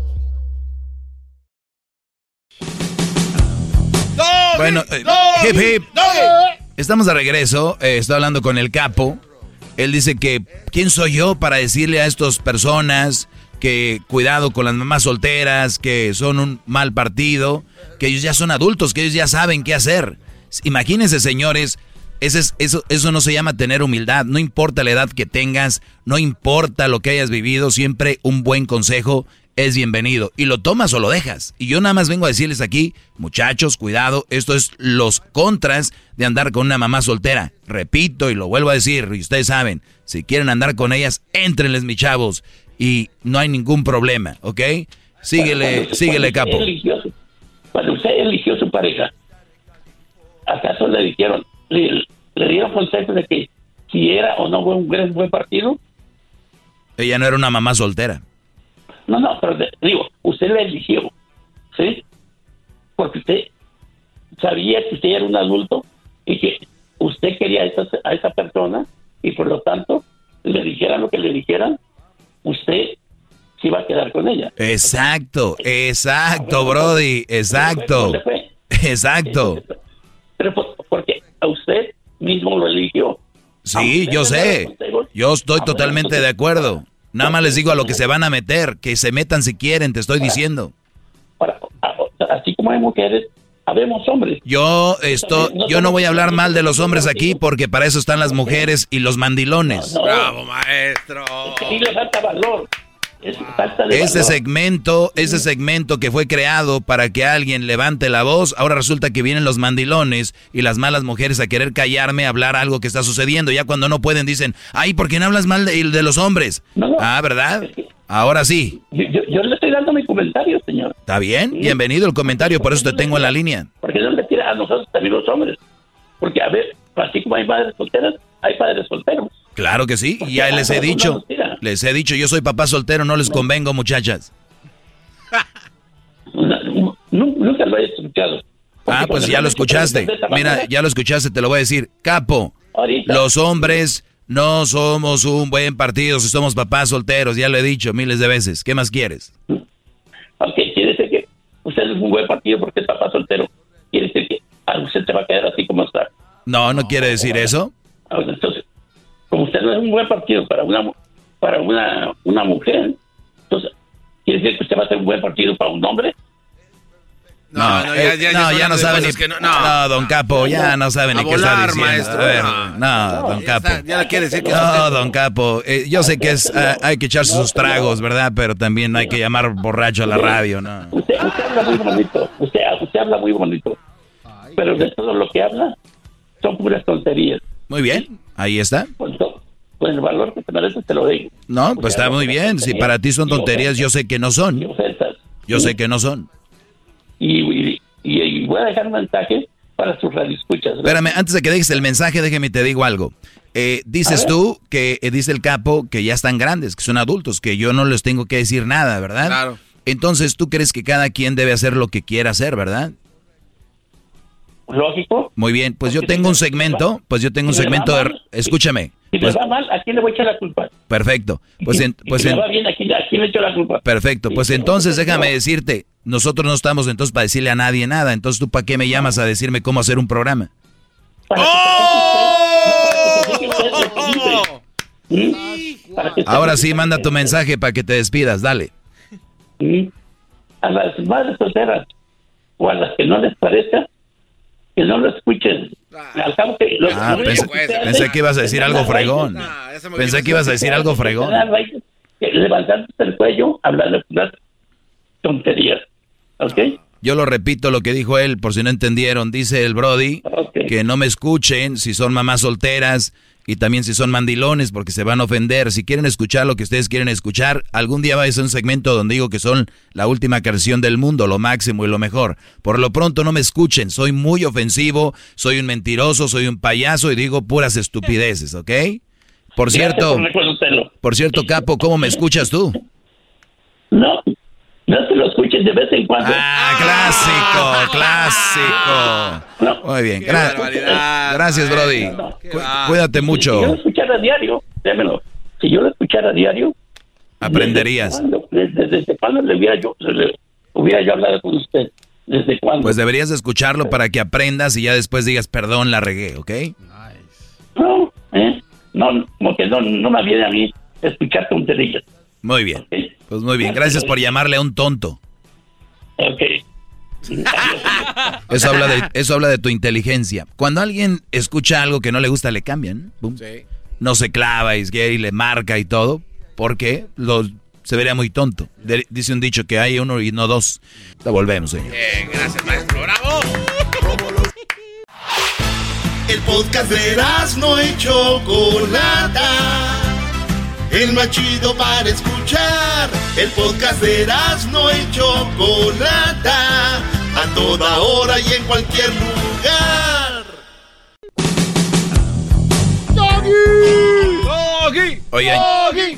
Bueno, eh, hip hip. Estamos de regreso. eh, estoy hablando con el capo. Él dice que, ¿quién soy yo para decirle a estas personas que cuidado con las mamás solteras, que son un mal partido, que ellos ya son adultos, que ellos ya saben qué hacer? Imagínense, señores, eso no se llama tener humildad. No importa la edad que tengas, no importa lo que hayas vivido, siempre un buen consejo es bienvenido. Y lo tomas o lo dejas. Y yo nada más vengo a decirles aquí, muchachos, cuidado, esto es los contras de andar con una mamá soltera. Repito y lo vuelvo a decir, y ustedes saben, si quieren andar con ellas, éntrenles, mis chavos. Y no hay ningún problema, ¿ok? Síguele, Cuando- síguele, cuando capo. eligió cuando usted eligió su pareja, ¿acaso le dijeron, le, le dieron consejos de que si era o no buen, buen partido? Ella no era una mamá soltera. No, no, pero digo, usted la eligió, ¿sí? Porque usted sabía que usted era un adulto y que usted quería a esa, a esa persona y por lo tanto le dijeran lo que le dijeran, usted se iba a quedar con ella. Exacto, exacto, Brody, exacto. Exacto. Pero por- porque a usted mismo lo eligió. Sí, yo sé. Yo estoy totalmente de acuerdo. Nada más les digo a lo que se van a meter, que se metan si quieren, te estoy diciendo. Así como hay mujeres, habemos hombres. Yo esto, yo no voy a hablar mal de los hombres aquí porque para eso están las mujeres y los mandilones. Bravo, maestro. Y le falta valor. Es falta de Ese valor. segmento, ese segmento que fue creado para que alguien levante la voz, ahora resulta que vienen los mandilones y las malas mujeres a querer callarme, a hablar algo que está sucediendo. Ya cuando no pueden dicen, ay, ¿por qué no hablas mal de, de los hombres? Ah, ¿verdad? Ahora sí. Yo, yo- yo le estoy dando mi comentario, señor. ¿Está bien? Bienvenido el comentario, por eso te tengo en la línea. Porque no le tira a nosotros también los hombres. Porque, a ver, así como hay madres solteras, hay padres solteros. Claro que sí, y ya les he dicho, les he dicho, yo soy papá soltero, no les convengo, muchachas. Nunca lo he escuchado. Ah, pues ya lo escuchaste. Mira, ya lo escuchaste, te lo voy a decir. Capo, los hombres no somos un buen partido si somos papás solteros, ya lo he dicho miles de veces. ¿Qué más quieres? Ok, quiere decir que usted es un buen partido porque es papá soltero. Quiere decir que usted te va a quedar así como está. No, no quiere decir eso. Entonces, como usted no es un buen partido para una para una, una mujer, entonces, ¿quiere decir que usted va a ser un buen partido para un hombre? No, no, ya, ya, no, ya no sabe ni. no, no, don Capo, ya no sabe ni qué está diciendo. Maestro, a ver, no, don Capo. ya quiere decir que No, don Capo, eh, yo sé que es ah, hay que echarse sus tragos, ¿verdad? Pero también hay que llamar borracho a la radio, ¿no? Usted, usted habla muy bonito, usted, usted habla muy bonito. Pero de todo lo que habla son puras tonterías. Muy bien, ahí está. Pues, pues el valor que te mereces te lo digo. No, pues está muy bien. Si para ti son tonterías, yo sé que no son. Yo sé que no son y, y, voy a dejar un mensaje para sus radioescuchas. Espérame, antes de que dejes el mensaje, déjeme te digo algo. Eh, dices tú que eh, dice el capo que ya están grandes, que son adultos, que yo no les tengo que decir nada, ¿verdad? Claro. Entonces tú crees que cada quien debe hacer lo que quiera hacer, ¿verdad? Lógico. Muy bien, pues yo tengo un segmento, pues yo tengo un segmento de... Escúchame. Si pues, va mal, ¿a quién le voy a echar la culpa? Perfecto. Pues, en, pues va bien, ¿a quién, le echo la culpa? Perfecto. Pues entonces déjame decirte, nosotros no estamos entonces para decirle a nadie nada. Entonces tú para qué me llamas a decirme cómo hacer un programa. Ahora sí, manda tu mensaje para que te despidas, dale. A las madres solteras o a las que no les parezca, que no lo escuchen. Al cabo que ah, pensé, pensé, que ibas a decir algo fregón. Pensé que ibas a decir algo fregón. Levantarte el cuello, hablar de tonterías. ¿Ok? Yo lo repito lo que dijo él, por si no entendieron. Dice el Brody que no me escuchen si son mamás solteras y también si son mandilones porque se van a ofender. Si quieren escuchar lo que ustedes quieren escuchar, algún día va a ser un segmento donde digo que son la última canción del mundo, lo máximo y lo mejor. Por lo pronto no me escuchen, soy muy ofensivo, soy un mentiroso, soy un payaso y digo puras estupideces, ¿ok? Por cierto, por cierto, Capo, ¿cómo me escuchas tú? No, no te lo escuches de vez en cuando. Ah, clásico, clásico. Muy bien, gracias, Brody. Cuídate mucho. Si yo lo escuchara a diario, démelo. Si yo lo escuchara a diario, aprenderías. ¿Desde, cuándo, le hubiera yo, le hubiera yo hablado con usted? ¿Desde cuándo? Pues deberías escucharlo para que aprendas y ya después digas, perdón, la regué, ¿ok? No, ¿eh? No, como que no, no me viene a mí escuchar tonterías. Muy bien. Pues muy bien. Gracias por llamarle a un tonto. Ok. Eso habla, de, eso habla de tu inteligencia. Cuando alguien escucha algo que no le gusta, le cambian. No se clava y, y le marca y todo. Porque lo, se vería muy tonto. dice un dicho que hay uno y no dos. Lo volvemos, señor. Bien, gracias, maestro. ¡Bravo! El podcast de no hecho Chocolata el más chido para escuchar. El podcast de no y Chocolata, a toda hora y en cualquier lugar. Oigan,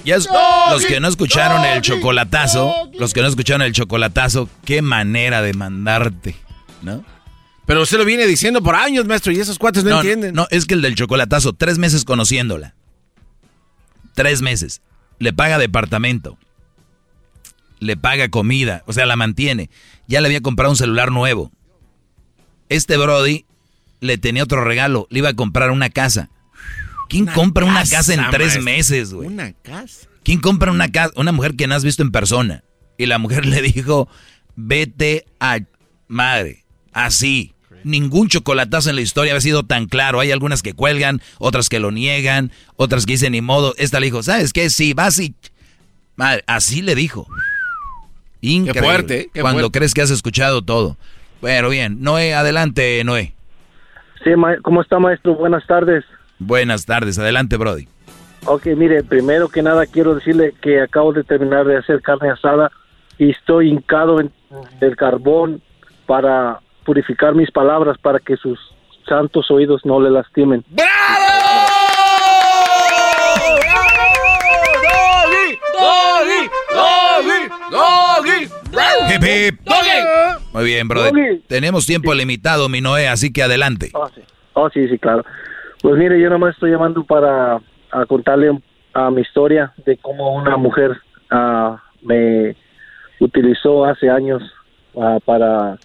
ya los que no escucharon el chocolatazo, los que no escucharon el chocolatazo, qué manera de mandarte, ¿no? Pero usted lo viene diciendo por años, maestro, y esos cuates no, entienden. No, es que el del chocolatazo, tres meses conociéndola. Tres meses. Le paga departamento. Le paga comida. O sea, la mantiene. Ya le había comprado un celular nuevo. Este Brody le tenía otro regalo. Le iba a comprar una casa. ¿Quién compra una casa en tres meses, güey? Una casa. ¿Quién compra una casa? Una mujer que no has visto en persona. Y la mujer le dijo, vete a madre. Así ningún chocolatazo en la historia ha sido tan claro. Hay algunas que cuelgan, otras que lo niegan, otras que dicen ni modo. Esta le dijo, ¿sabes qué? Sí, vas y... Madre, así le dijo. Increíble. Qué fuerte. Cuando crees que has escuchado todo. Pero bien, Noé, adelante, Noé. Sí, ¿cómo está, maestro? Buenas tardes. Buenas tardes, adelante, Brody. Ok, mire, primero que nada quiero decirle que acabo de terminar de hacer carne asada y estoy hincado en el carbón para purificar mis palabras para que sus santos oídos no le lastimen. ¡Bravo! ¡Doggy! ¡Doggy! ¡Doggy! Muy bien, brother. Tenemos tiempo limitado, mi Noé, así que adelante. Oh sí. oh, sí, sí, claro. Pues mire, yo nomás estoy llamando para contarle a mi historia de cómo una mujer ah, me utilizó hace años uh, para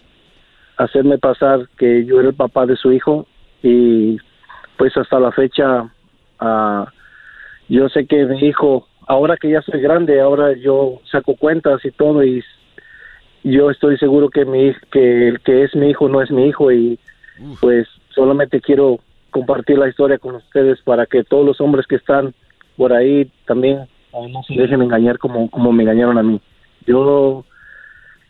hacerme pasar que yo era el papá de su hijo y pues hasta la fecha ah, yo sé que mi hijo ahora que ya soy grande ahora yo saco cuentas y todo y yo estoy seguro que mi que el que es mi hijo no es mi hijo y pues solamente quiero compartir la historia con ustedes para que todos los hombres que están por ahí también no se dejen engañar como como me engañaron a mí. Yo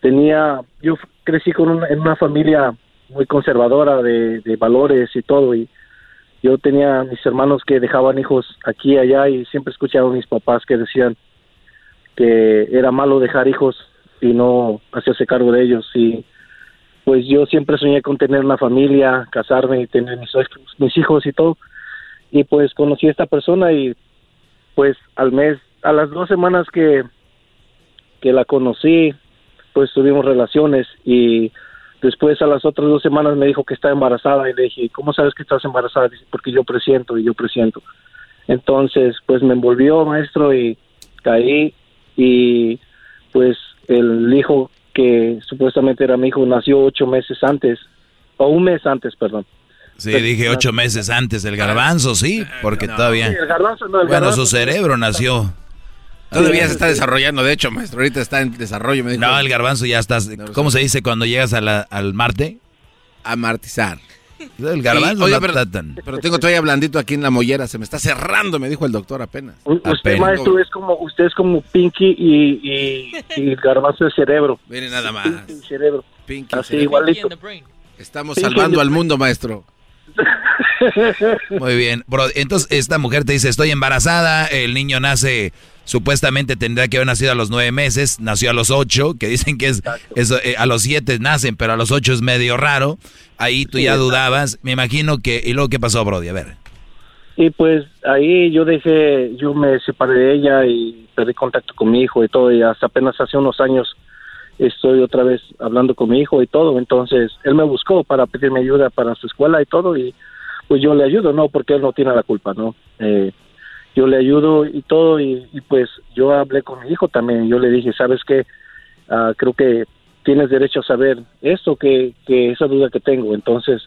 tenía yo crecí con una, en una familia muy conservadora de, de valores y todo y yo tenía mis hermanos que dejaban hijos aquí y allá y siempre escuchaba a mis papás que decían que era malo dejar hijos y no hacerse cargo de ellos y pues yo siempre soñé con tener una familia, casarme y tener mis, mis hijos y todo y pues conocí a esta persona y pues al mes, a las dos semanas que que la conocí, pues tuvimos relaciones y después a las otras dos semanas me dijo que está embarazada y le dije, ¿cómo sabes que estás embarazada? Dice, porque yo presiento y yo presiento. Entonces, pues me envolvió, maestro, y caí y pues el hijo que supuestamente era mi hijo nació ocho meses antes, o un mes antes, perdón. Sí, dije ocho meses antes, el garbanzo, sí, porque todavía... Sí, el garbanzo, no, el bueno, garbanzo. su cerebro nació. Todavía se está desarrollando, de hecho, maestro. Ahorita está en desarrollo. Me dijo. No, el garbanzo ya estás. ¿Cómo se dice cuando llegas a la- al Marte? Amartizar. El garbanzo Y, no pero, tan- pero tengo todavía blandito aquí en la mollera. Se me está cerrando, me dijo el doctor apenas. U- Usted, Apenas. maestro, es como, usted es como Pinky y, y, y el garbanzo de cerebro. Mire nada más. Pinky y cerebro. Pinky Así, cerebro. igualito. Estamos Pinky salvando and al mundo, maestro. Muy bien, bro. Entonces, esta mujer te dice, estoy embarazada, el niño nace, supuestamente tendría que haber nacido a los nueve meses, nació a los ocho, que dicen que es, eso, eh, a los siete nacen, pero a los ocho es medio raro. Ahí tú Sí, ya dudabas, me imagino que... ¿Y luego qué pasó, Brody? A ver. Y pues ahí yo dejé, yo me separé de ella y perdí contacto con mi hijo y todo, y hasta apenas hace unos años estoy otra vez hablando con mi hijo y todo, entonces él me buscó para pedirme ayuda para su escuela y todo, y pues yo le ayudo, ¿no? Porque él no tiene la culpa, ¿no? Eh, yo le ayudo y todo, y, y pues yo hablé con mi hijo también, yo le dije, ¿sabes qué? Ah, creo que tienes derecho a saber esto, que, que esa duda que tengo, entonces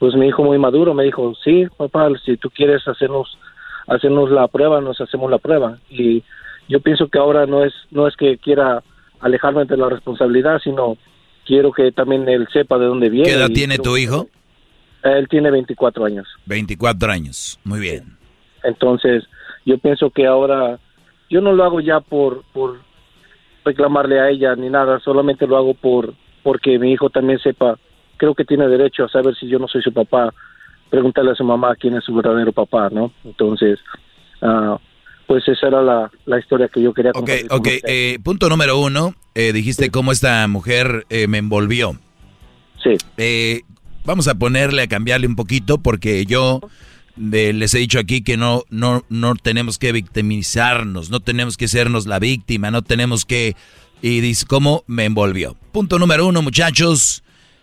pues mi hijo muy maduro me dijo, sí, papá, si tú quieres hacernos hacernos la prueba, nos hacemos la prueba. Y yo pienso que ahora no es no es que quiera alejarme de la responsabilidad, sino quiero que también él sepa de dónde viene. ¿Qué edad tiene tu hijo? Él tiene 24 años. 24 años. Muy bien. Entonces, yo pienso que ahora yo no lo hago ya por por reclamarle a ella ni nada, solamente lo hago por porque mi hijo también sepa, creo que tiene derecho a saber si yo no soy su papá, preguntarle a su mamá quién es su verdadero papá, ¿no? Entonces, ah, pues esa era la, la historia que yo quería Ok, compartir con ok. usted. eh, punto número uno, eh, dijiste cómo esta mujer eh, me envolvió. Sí. Eh, vamos a ponerle, a cambiarle un poquito, porque yo les he dicho aquí que no, no, no tenemos que victimizarnos, no tenemos que sernos la víctima, no tenemos que... Y dice, ¿cómo me envolvió? Punto número uno, muchachos.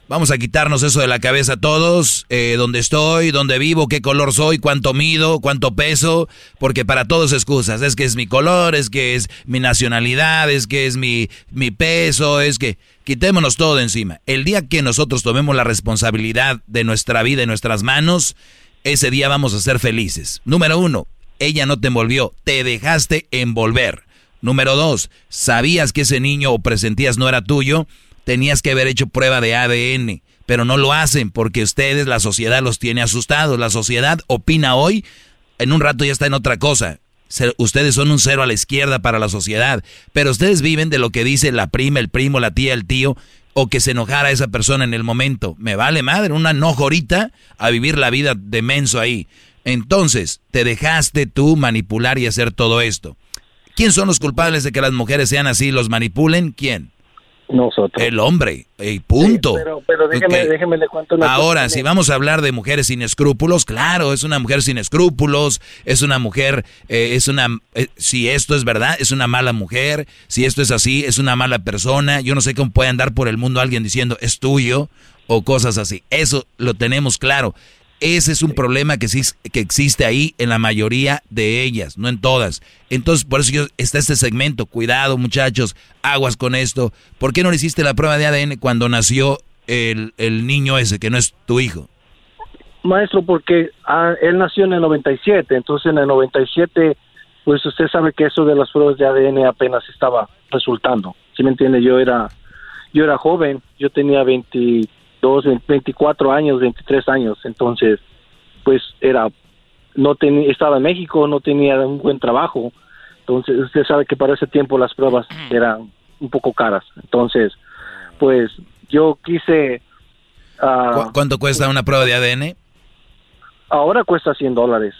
Vamos a quitarnos eso de la cabeza todos, eh, dónde estoy, dónde vivo, qué color soy, cuánto mido, cuánto peso, porque para todos excusas, es que es mi color, es que es mi nacionalidad, es que es mi, mi peso, es que quitémonos todo de encima. El día que nosotros tomemos la responsabilidad de nuestra vida en nuestras manos, ese día vamos a ser felices. Número uno, ella no te envolvió, te dejaste envolver. Número dos, sabías que ese niño o presentías no era tuyo, tenías que haber hecho prueba de ADN, pero no lo hacen porque ustedes, la sociedad los tiene asustados. La sociedad opina hoy, en un rato ya está en otra cosa. Ustedes son un cero a la izquierda para la sociedad, pero ustedes viven de lo que dice la prima, el primo, la tía, el tío, o que se enojara esa persona en el momento. Me vale madre, un enojo ahorita a vivir la vida de menso ahí. Entonces, te dejaste tú manipular y hacer todo esto. ¿Quién son los culpables de que las mujeres sean así, los manipulen? ¿Quién? Nosotros. El hombre, y punto. pero pero déjeme, Ok. déjeme le cuento una Ahora, cosa. si vamos a hablar de mujeres sin escrúpulos, claro, es una mujer sin escrúpulos, es una mujer, eh, es una, eh, si esto es verdad, es una mala mujer, si esto es así, es una mala persona. Yo no sé cómo puede andar por el mundo alguien diciendo es tuyo o cosas así. Eso lo tenemos claro. Ese es un problema que, que existe ahí en la mayoría de ellas, no en todas. Entonces, por eso yo, está este segmento. Cuidado, muchachos, aguas con esto. ¿Por qué no le hiciste la prueba de ADN cuando nació el, el niño ese, que no es tu hijo? Maestro, porque ah, él nació en el 97, entonces en el 97, pues usted sabe que eso de las pruebas de ADN apenas estaba resultando. ¿Sí me entiende? Yo era, yo era joven, yo tenía 22, 20, 24 años, 23 años, entonces, pues era, no tenía, estaba en México, no tenía un buen trabajo, entonces usted sabe que para ese tiempo las pruebas eran un poco caras, entonces, pues yo quise... ah, ¿Cu- ¿Cuánto cuesta una prueba de ADN? Ahora cuesta 100 dólares.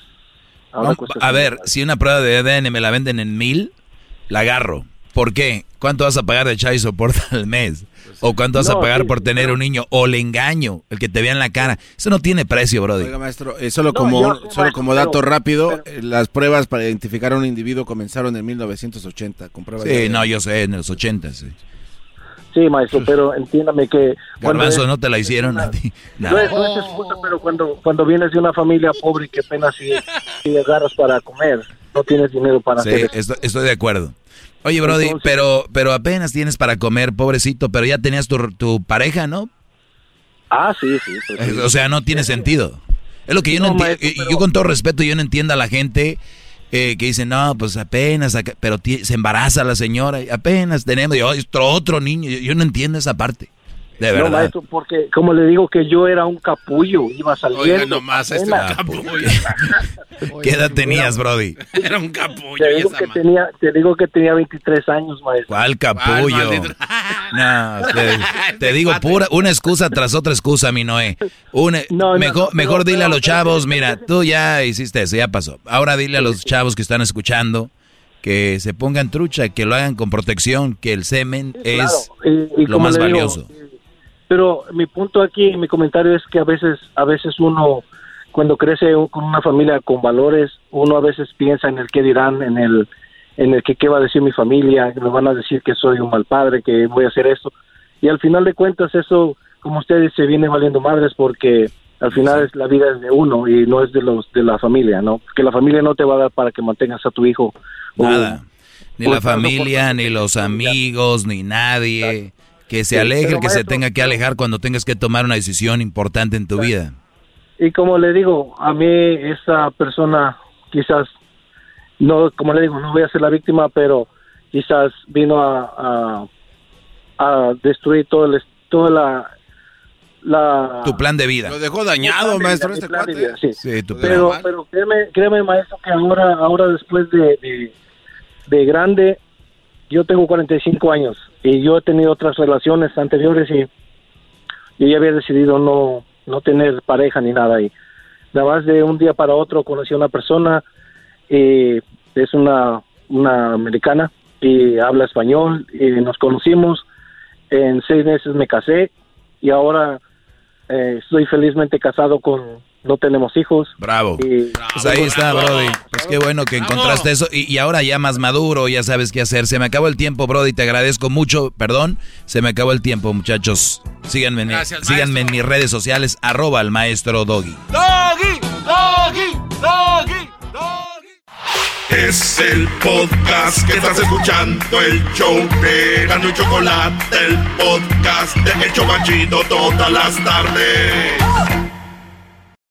Ahora cuesta a 100 ver, dólares. si una prueba de ADN me la venden en mil, la agarro. ¿Por qué? ¿Cuánto vas a pagar de child support al mes? ¿O cuánto vas a pagar sí, por tener un niño? ¿O le engaño? El que te vea en la cara. Eso no tiene precio, brody. Oiga, maestro, eh, solo, No, como, yo- solo maestro, como dato pero- rápido, eh, las pruebas para identificar a un individuo comenzaron en 1980 con pruebas Sí, no, yo sé, en los 80, sí. Sí, maestro, pero entiéndame que... Garbanzo, es- ¿no te la hicieron a ti? No. No es, no es excusa, pero cuando, cuando vienes de una familia pobre que apenas si, si agarras para comer, no tienes dinero para Sí, hacer estoy, estoy de acuerdo. Oye, Brody, pero, pero apenas tienes para comer, pobrecito, pero ya tenías tu, tu pareja, ¿no? Ah, sí, sí. pues. Eh, O sea, no tiene sentido. Es lo que yo no, No, entiendo. maestro, Yo con todo respeto, yo no entiendo a la gente eh, que dice, no, pues apenas, acá- pero se embaraza la señora, apenas tenemos y otro, otro niño. Yo, yo no entiendo esa parte. De No, verdad. maestro, porque como le digo que yo era un capullo, iba saliendo. Oiga nomás, este capullo. ¿Qué edad tenías, Brody? Era un capullo Te digo, esa que tenía, te digo que tenía 23 años, maestro. ¿Cuál capullo? No, te, te digo pura, una excusa tras otra excusa, mi Noé. Una, no, mejor no, mejor dile a los chavos, mira, tú ya hiciste eso, ya pasó. Ahora dile a los chavos que están escuchando que se pongan trucha, que lo hagan con protección, que el semen es Y- y lo como más le digo, valioso. Pero mi punto aquí, mi comentario es que a veces, a veces uno, cuando crece con una familia con valores, uno a veces piensa en el qué dirán, en el, en el que qué va a decir mi familia, me van a decir que soy un mal padre, que voy a hacer esto. Y al final de cuentas eso, como usted dice, viene valiendo madres porque al final es la vida es de uno y no es de los de la familia, ¿no? Que la familia no te va a dar para que mantengas a tu hijo. o- Nada. Ni la familia, ni los amigos, ni nadie. Que se Sí, aleje, pero que se tenga que alejar cuando tengas que tomar una decisión importante en tu vida. Y como le digo, a mí esa persona quizás, no, como le digo, no voy a ser la víctima, pero quizás vino a, a, a destruir todo el, toda la... la Tu plan de vida. Lo dejó dañado, maestro, vida, este mi plan de cuate. vida, sí. Sí, tu plan. Pero, pero créeme, créeme, maestro, que ahora, ahora después de, de, de grande, yo tengo 45 años y yo he tenido otras relaciones anteriores y yo ya había decidido no, no tener pareja ni nada y nada más de un día para otro conocí a una persona y es una, una americana y habla español y nos conocimos en seis meses me casé y ahora eh, estoy felizmente casado con no tenemos hijos Bravo. y Pues ahí está, Brody. Pues qué bueno que encontraste eso. Y, y ahora ya más maduro, ya sabes qué hacer. Se me acabó el tiempo, Brody. Te agradezco mucho. Perdón, se me acabó el tiempo, muchachos. Síganme, en, Gracias, síganme en mis redes sociales, arroba el maestro Doggy. Doggy, doggy, doggy, Es el podcast que estás escuchando, el show de Gano y Chocolate, el podcast de El Chocachito todas las tardes.